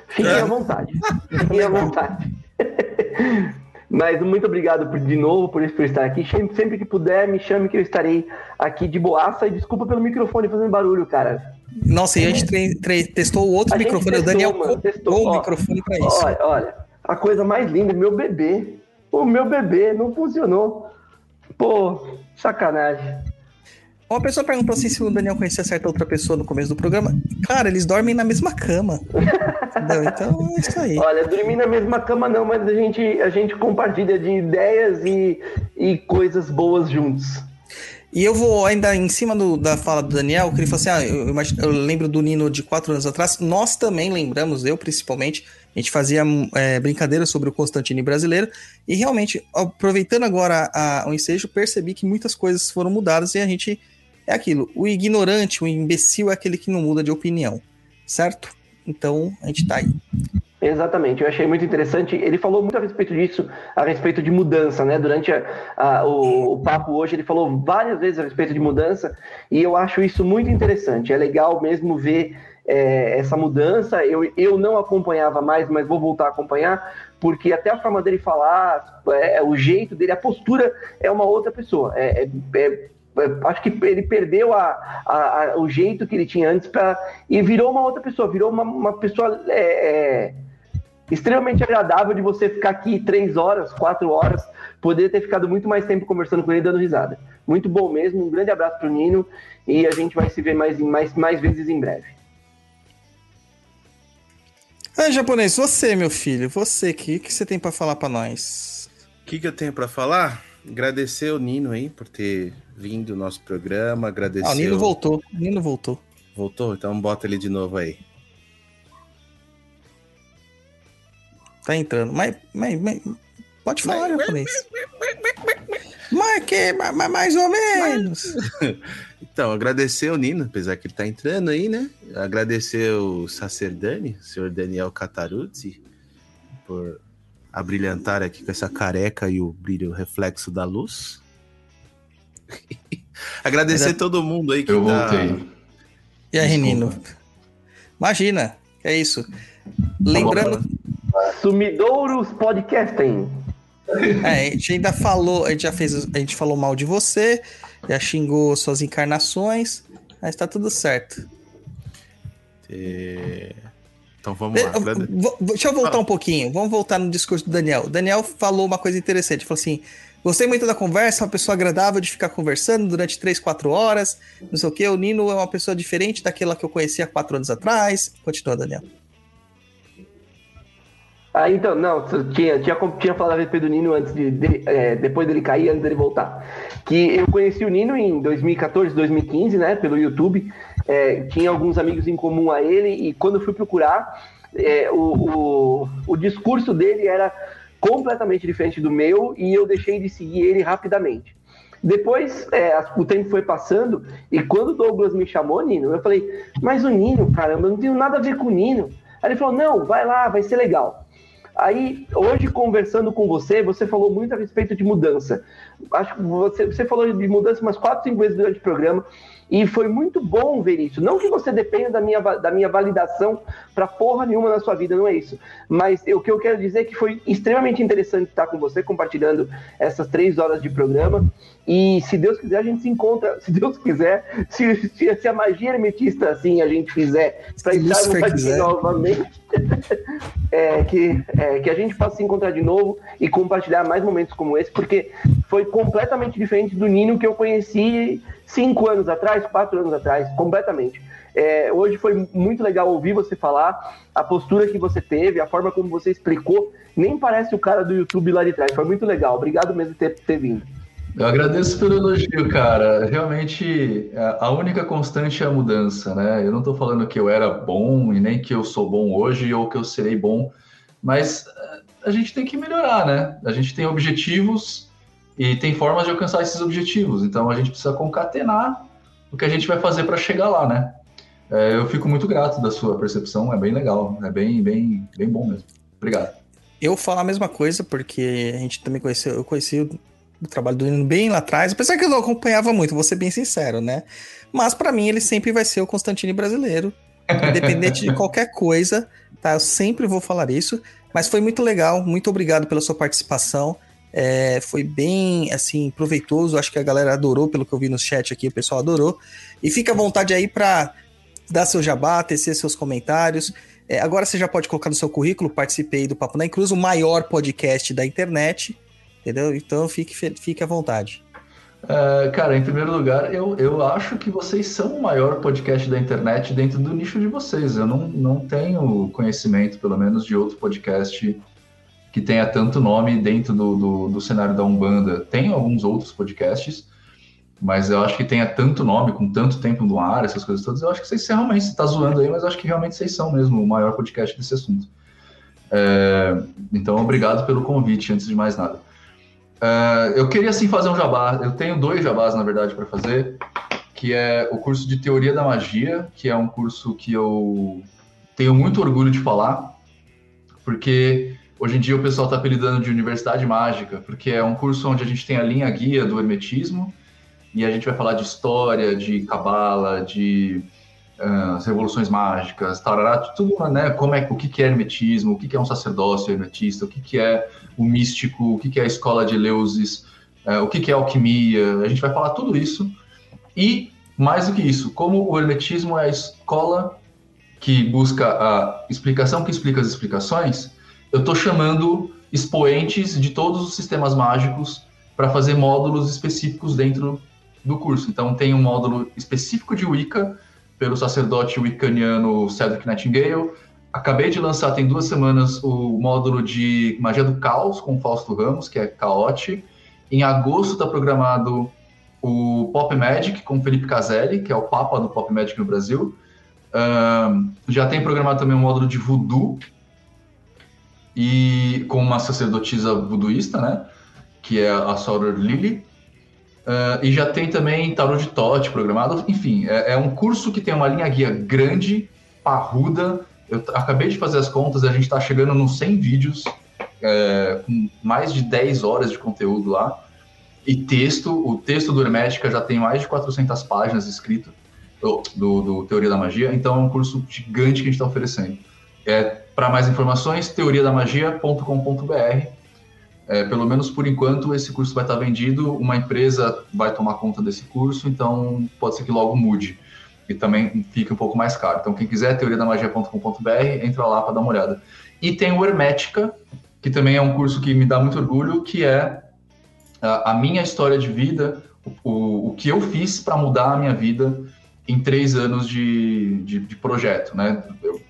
Speaker 1: Fiquem à vontade. Fiquem à vontade. Mas muito obrigado por, de novo por, por estar aqui. Sempre, que puder, me chame que eu estarei aqui de boaça. E desculpa pelo microfone fazendo barulho, cara.
Speaker 3: Nossa, e a gente testou o outro
Speaker 1: A
Speaker 3: microfone. o
Speaker 1: testou,
Speaker 3: Daniel
Speaker 1: mano, testou.
Speaker 3: o microfone pra isso.
Speaker 1: Olha, olha, a coisa mais linda, meu bebê. O meu bebê não funcionou. Pô, sacanagem.
Speaker 3: Uma pessoa perguntou assim se o Daniel conhecia certa outra pessoa no começo do programa. Cara, eles dormem na mesma cama. Entendeu? Então é isso aí.
Speaker 1: Olha, dormir na mesma cama não, mas a gente, a gente compartilha de ideias e, e coisas boas juntos.
Speaker 3: E eu vou ainda em cima do- da fala do Daniel, que ele falou assim: ah, eu, imagino- eu lembro do Nino de quatro anos atrás. Nós também lembramos, eu principalmente, a gente fazia é, brincadeira sobre o Constantine brasileiro. E realmente, aproveitando agora a- o ensejo, percebi que muitas coisas foram mudadas e a gente É aquilo, o ignorante, o imbecil é aquele que não muda de opinião, certo? Então, a gente tá aí.
Speaker 1: Exatamente, eu achei muito interessante. Ele falou muito a respeito disso, a respeito de mudança, né? Durante a, a, o, o, papo hoje, ele falou várias vezes a respeito de mudança, e eu acho isso muito interessante. É legal mesmo ver é, essa mudança. Eu, eu não acompanhava mais, mas vou voltar a acompanhar, porque até a forma dele falar, é, o jeito dele, a postura é uma outra pessoa. É, é, é acho que ele perdeu a, a, a, o jeito que ele tinha antes para e virou uma outra pessoa, virou uma, uma pessoa é, é, extremamente agradável de você ficar aqui três horas, quatro horas, poder ter ficado muito mais tempo conversando com ele dando risada. Muito bom mesmo, um grande abraço para o Nino e a gente vai se ver mais, mais, mais vezes em breve.
Speaker 3: Ah, japonês, você, meu filho, você, o que, que você tem para falar para nós?
Speaker 4: O que, que eu tenho para falar? Agradecer o Nino aí por ter vindo no nosso programa, agradecer. Ah,
Speaker 3: o Nino voltou, o Nino voltou.
Speaker 4: Voltou? Então bota ele de novo aí.
Speaker 3: Tá entrando. Mas, mas, mas pode falar, mas, japonês. Mas que, mas, mais ou menos.
Speaker 4: Então, agradecer o Nino, apesar que ele tá entrando aí, né? Agradecer o Sacerdani, o senhor Daniel Cataruzzi, por abrilhantar aqui com essa careca e o brilho o reflexo da luz. agradecer Era... todo mundo aí que
Speaker 5: Eu tá... voltei.
Speaker 3: E aí, Nino? Imagina, é isso. Lembrando.
Speaker 1: Sumidouros Podcasting.
Speaker 3: É, a gente ainda falou, a gente já fez, a gente falou mal de você, já xingou suas encarnações, mas tá tudo certo.
Speaker 4: É... Então vamos lá.
Speaker 3: Deixa eu voltar ah. um pouquinho, vamos voltar no discurso do Daniel. O Daniel falou uma coisa interessante, falou assim, gostei muito da conversa, uma pessoa agradável de ficar conversando durante 3, 4 horas, não sei o que, o Nino é uma pessoa diferente daquela que eu conhecia 4 anos atrás. Continua, Daniel.
Speaker 1: Ah, então, não, tinha, tinha, tinha falado a respeito do Nino antes de, de é, depois dele cair, antes dele voltar. Que eu conheci o Nino em 2014, 2015, né, pelo YouTube. É, tinha alguns amigos em comum a ele, e quando eu fui procurar, é, o, o, o discurso dele era completamente diferente do meu, e eu deixei de seguir ele rapidamente. Depois, é, o tempo foi passando, e quando o Douglas me chamou, Nino, eu falei, mas o Nino, caramba, eu não tenho nada a ver com o Nino. Aí ele falou, não, vai lá, vai ser legal. Aí, hoje, conversando com você, você falou muito a respeito de mudança. Acho que você, você falou de mudança umas quatro, cinco vezes durante o programa. E foi muito bom ver isso. Não que você dependa da minha, da minha validação para porra nenhuma na sua vida, não é isso. Mas o que eu quero dizer é que foi extremamente interessante estar com você, compartilhando essas três horas de programa. E se Deus quiser, a gente se encontra. Se Deus quiser, se, se, se a magia hermetista assim a gente fizer, para estarmos aqui novamente, é, que, é, que a gente possa se encontrar de novo e compartilhar mais momentos como esse, porque foi completamente diferente do Nino que eu conheci cinco anos atrás, quatro anos atrás, completamente. É, hoje foi muito legal ouvir você falar, a postura que você teve, a forma como você explicou, nem parece o cara do YouTube lá de trás. Foi muito legal. Obrigado mesmo por ter, ter vindo.
Speaker 5: Eu agradeço pelo elogio, cara. Realmente, a única constante é a mudança, né? Eu não estou falando que eu era bom e nem que eu sou bom hoje ou que eu serei bom, mas eh, a gente tem que melhorar, né? A gente tem objetivos e tem formas de alcançar esses objetivos. Então a gente precisa concatenar o que a gente vai fazer para chegar lá, né? É, eu fico muito grato da sua percepção, é bem legal, é bem, bem, bem bom mesmo. Obrigado.
Speaker 3: Eu falo a mesma coisa porque a gente também conheceu, eu conheci o, o trabalho do Nino bem lá atrás, apesar que eu não acompanhava muito, vou ser bem sincero, né? Mas para mim ele sempre vai ser o Constantine brasileiro, independente de qualquer coisa, tá? Eu sempre vou falar isso, mas foi muito legal, muito obrigado pela sua participação. É, foi bem, assim, proveitoso. Acho que a galera adorou, pelo que eu vi no chat aqui, o pessoal adorou. E fica à vontade aí para dar seu jabá, tecer seus comentários. É, agora você já pode colocar no seu currículo, participei do Papo na Cruz, o maior podcast da internet, entendeu? Então fique, fique à vontade.
Speaker 5: Uh, cara, em primeiro lugar, eu, eu acho que vocês são o maior podcast da internet dentro do nicho de vocês. Eu não, não tenho conhecimento, pelo menos, de outro podcast que tenha tanto nome dentro do, do, do, cenário da Umbanda. Tem alguns outros podcasts, mas eu acho que tenha tanto nome, com tanto tempo no ar, essas coisas todas, eu acho que vocês realmente, você tá zoando aí, mas eu acho que realmente vocês são mesmo o maior podcast desse assunto. É, então, obrigado pelo convite, antes de mais nada. É, eu queria, sim, fazer um jabá. Eu tenho dois jabás, na verdade, para fazer, que é o curso de Teoria da Magia, que é um curso que eu tenho muito orgulho de falar, porque hoje em dia o pessoal está apelidando de Universidade Mágica, porque é um curso onde a gente tem a linha guia do Hermetismo, e a gente vai falar de história, de cabala, de uh, revoluções mágicas, tarará, tudo, né? Como é, o que, que é hermetismo, o que, que é um sacerdócio hermetista, o que, que é o místico, o que, que é a escola de Eleusis, uh, o que, que é alquimia. A gente vai falar tudo isso. E, mais do que isso, como o hermetismo é a escola que busca a explicação que explica as explicações, eu estou chamando expoentes de todos os sistemas mágicos para fazer módulos específicos dentro do curso. Então, tem um módulo específico de Wicca, pelo sacerdote wiccaniano Cedric Nightingale. Acabei de lançar, tem duas semanas, o módulo de Magia do Caos com Fausto Ramos, que é Caote. Em agosto está programado o Pop Magic com Felipe Caselli, que é o papa do Pop Magic no Brasil. Um, já tem programado também um módulo de Voodoo, e com uma sacerdotisa voodooísta, né? Que é a Soror Lily. Uh, e já tem também tarot de Tote programado. Enfim, é, é, um curso que tem uma linha guia grande, parruda. Eu acabei de fazer as contas, a gente está chegando nos 100 vídeos, é, com mais de 10 horas de conteúdo lá. E texto, o texto do Hermética já tem mais de 400 páginas escrito do, do Teoria da Magia, então é um curso gigante que a gente está oferecendo. É, Para mais informações, teoriadamagia.com.br é, pelo menos por enquanto, esse curso vai estar vendido, uma empresa vai tomar conta desse curso, então pode ser que logo mude e também fique um pouco mais caro. Então, quem quiser, teoriadamagia.com.br, entra lá para dar uma olhada. E tem o Hermética, que também é um curso que me dá muito orgulho, que é a, a minha história de vida, o, o que eu fiz para mudar a minha vida em três anos de, de, de projeto, né? Eu,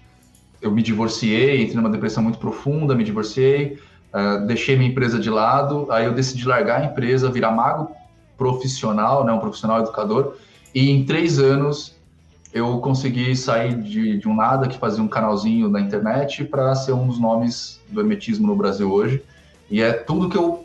Speaker 5: eu me divorciei, entrei numa depressão muito profunda, me divorciei, Uh, deixei minha empresa de lado, aí eu decidi largar a empresa, virar mago profissional, né, um profissional educador, e em três anos eu consegui sair de, de um nada que fazia um canalzinho na internet para ser um dos nomes do hermetismo no Brasil hoje. E é tudo que eu.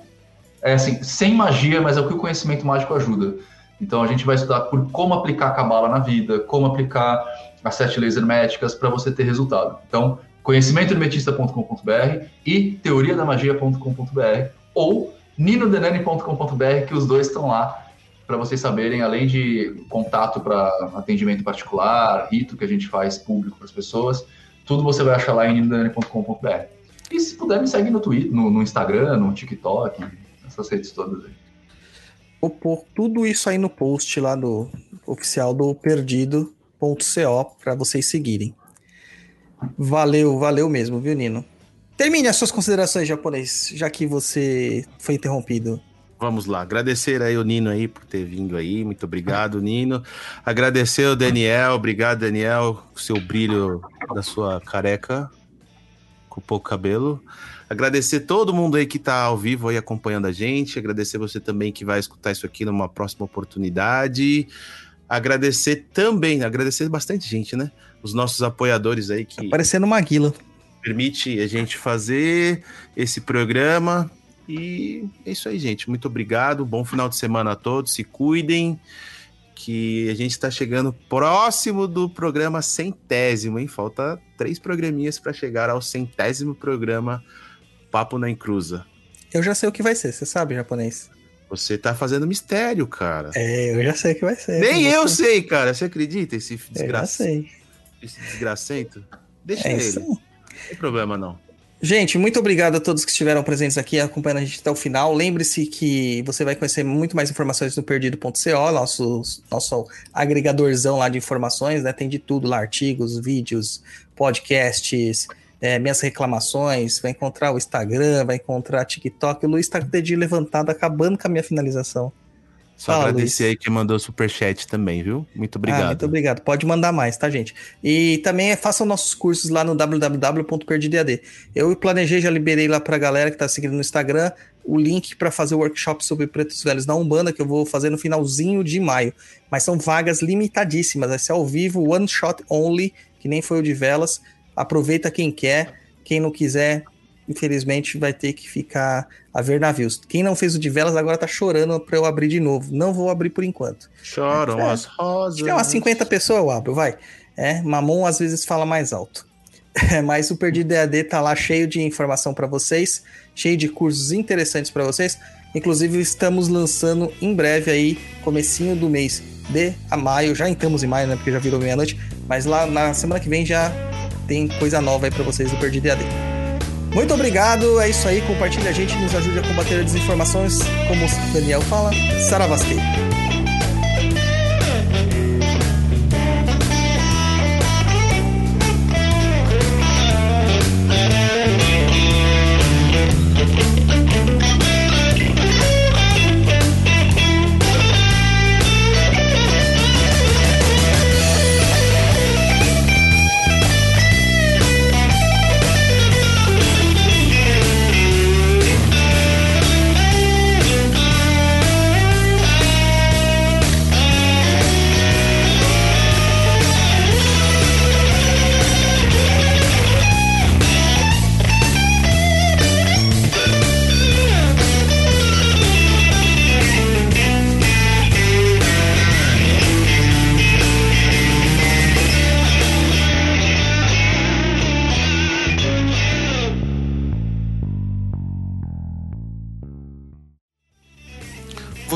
Speaker 5: É assim, sem magia, mas é o que o conhecimento mágico ajuda. Então a gente vai estudar por como aplicar a cabala na vida, como aplicar as sete leis herméticas para você ter resultado. Então, conhecimentohermetista.com.br e teoriadamagia.com.br ou ninodenani.com.br, que os dois estão lá para vocês saberem, além de contato para atendimento particular, rito que a gente faz público para as pessoas, tudo você vai achar lá em ninodenani.com.br. E se puder, me segue no Twitter, no, no Instagram, no TikTok, essas redes todas aí.
Speaker 3: Vou pôr tudo isso aí no post lá do oficial do perdido.co para vocês seguirem. Valeu, valeu mesmo, viu, Nino? Termine as suas considerações, japonês, já que você foi interrompido.
Speaker 4: Vamos lá, agradecer aí o Nino aí por ter vindo aí, muito obrigado, Nino. Agradecer o Daniel, obrigado, Daniel, com seu brilho da sua careca, com pouco cabelo. Agradecer todo mundo aí que tá ao vivo aí acompanhando a gente, agradecer você também que vai escutar isso aqui numa próxima oportunidade. Agradecer também, agradecer bastante gente, né? Os nossos apoiadores aí que.
Speaker 3: Tá parecendo Maguila.
Speaker 4: Permite a gente fazer esse programa. E é isso aí, gente. Muito obrigado. Bom final de semana a todos. Se cuidem. Que a gente está chegando próximo do programa centésimo, hein? Falta três programinhas para chegar ao centésimo programa Papo na Encruza.
Speaker 3: Eu já sei o que vai ser, você sabe, japonês.
Speaker 4: Você tá fazendo mistério, cara.
Speaker 3: É, eu já sei que vai ser.
Speaker 4: Nem eu sei, cara. Você acredita? Esse
Speaker 3: desgraça... Eu já sei.
Speaker 4: Esse desgracento? Deixa é ele. Isso. Não tem problema, não.
Speaker 3: Gente, muito obrigado a todos que estiveram presentes aqui, acompanhando a gente até o final. Lembre-se que você vai conhecer muito mais informações no perdido.co, nosso, nosso agregadorzão lá de informações, né? Tem de tudo lá, artigos, vídeos, podcasts, é, minhas reclamações, vai encontrar o Instagram, vai encontrar TikTok. O Luiz está com o dedinho levantado, acabando com a minha finalização.
Speaker 4: Só Fala, agradecer Luiz. aí que mandou superchat também, viu? Muito obrigado. Ah,
Speaker 3: muito obrigado. Pode mandar mais, tá, gente? E também façam nossos cursos lá no www.perdidead. Eu planejei, já liberei lá pra galera que tá seguindo no Instagram o link para fazer o workshop sobre pretos velhos na Umbanda, que eu vou fazer no finalzinho de maio. Mas são vagas limitadíssimas, vai ser ao vivo, one shot only, que nem foi o de velas. Aproveita quem quer, quem não quiser, infelizmente vai ter que ficar a ver navios. Quem não fez o de velas agora tá chorando para eu abrir de novo. Não vou abrir por enquanto.
Speaker 4: Choram
Speaker 3: É.
Speaker 4: as rosas.
Speaker 3: Se umas 50 pessoas, eu abro, vai. É, Mamon às vezes fala mais alto. É, mas o Perdido EAD tá lá cheio de informação para vocês, cheio de cursos interessantes para vocês. Inclusive, estamos lançando em breve aí, comecinho do mês de a maio. Já entramos em maio, né? Porque já virou meia-noite. Mas lá na semana que vem já tem coisa nova aí para vocês do Perdido EAD. Muito obrigado, é isso aí. Compartilha a gente, nos ajude a combater a desinformações. Como o Daniel fala, Saravastei.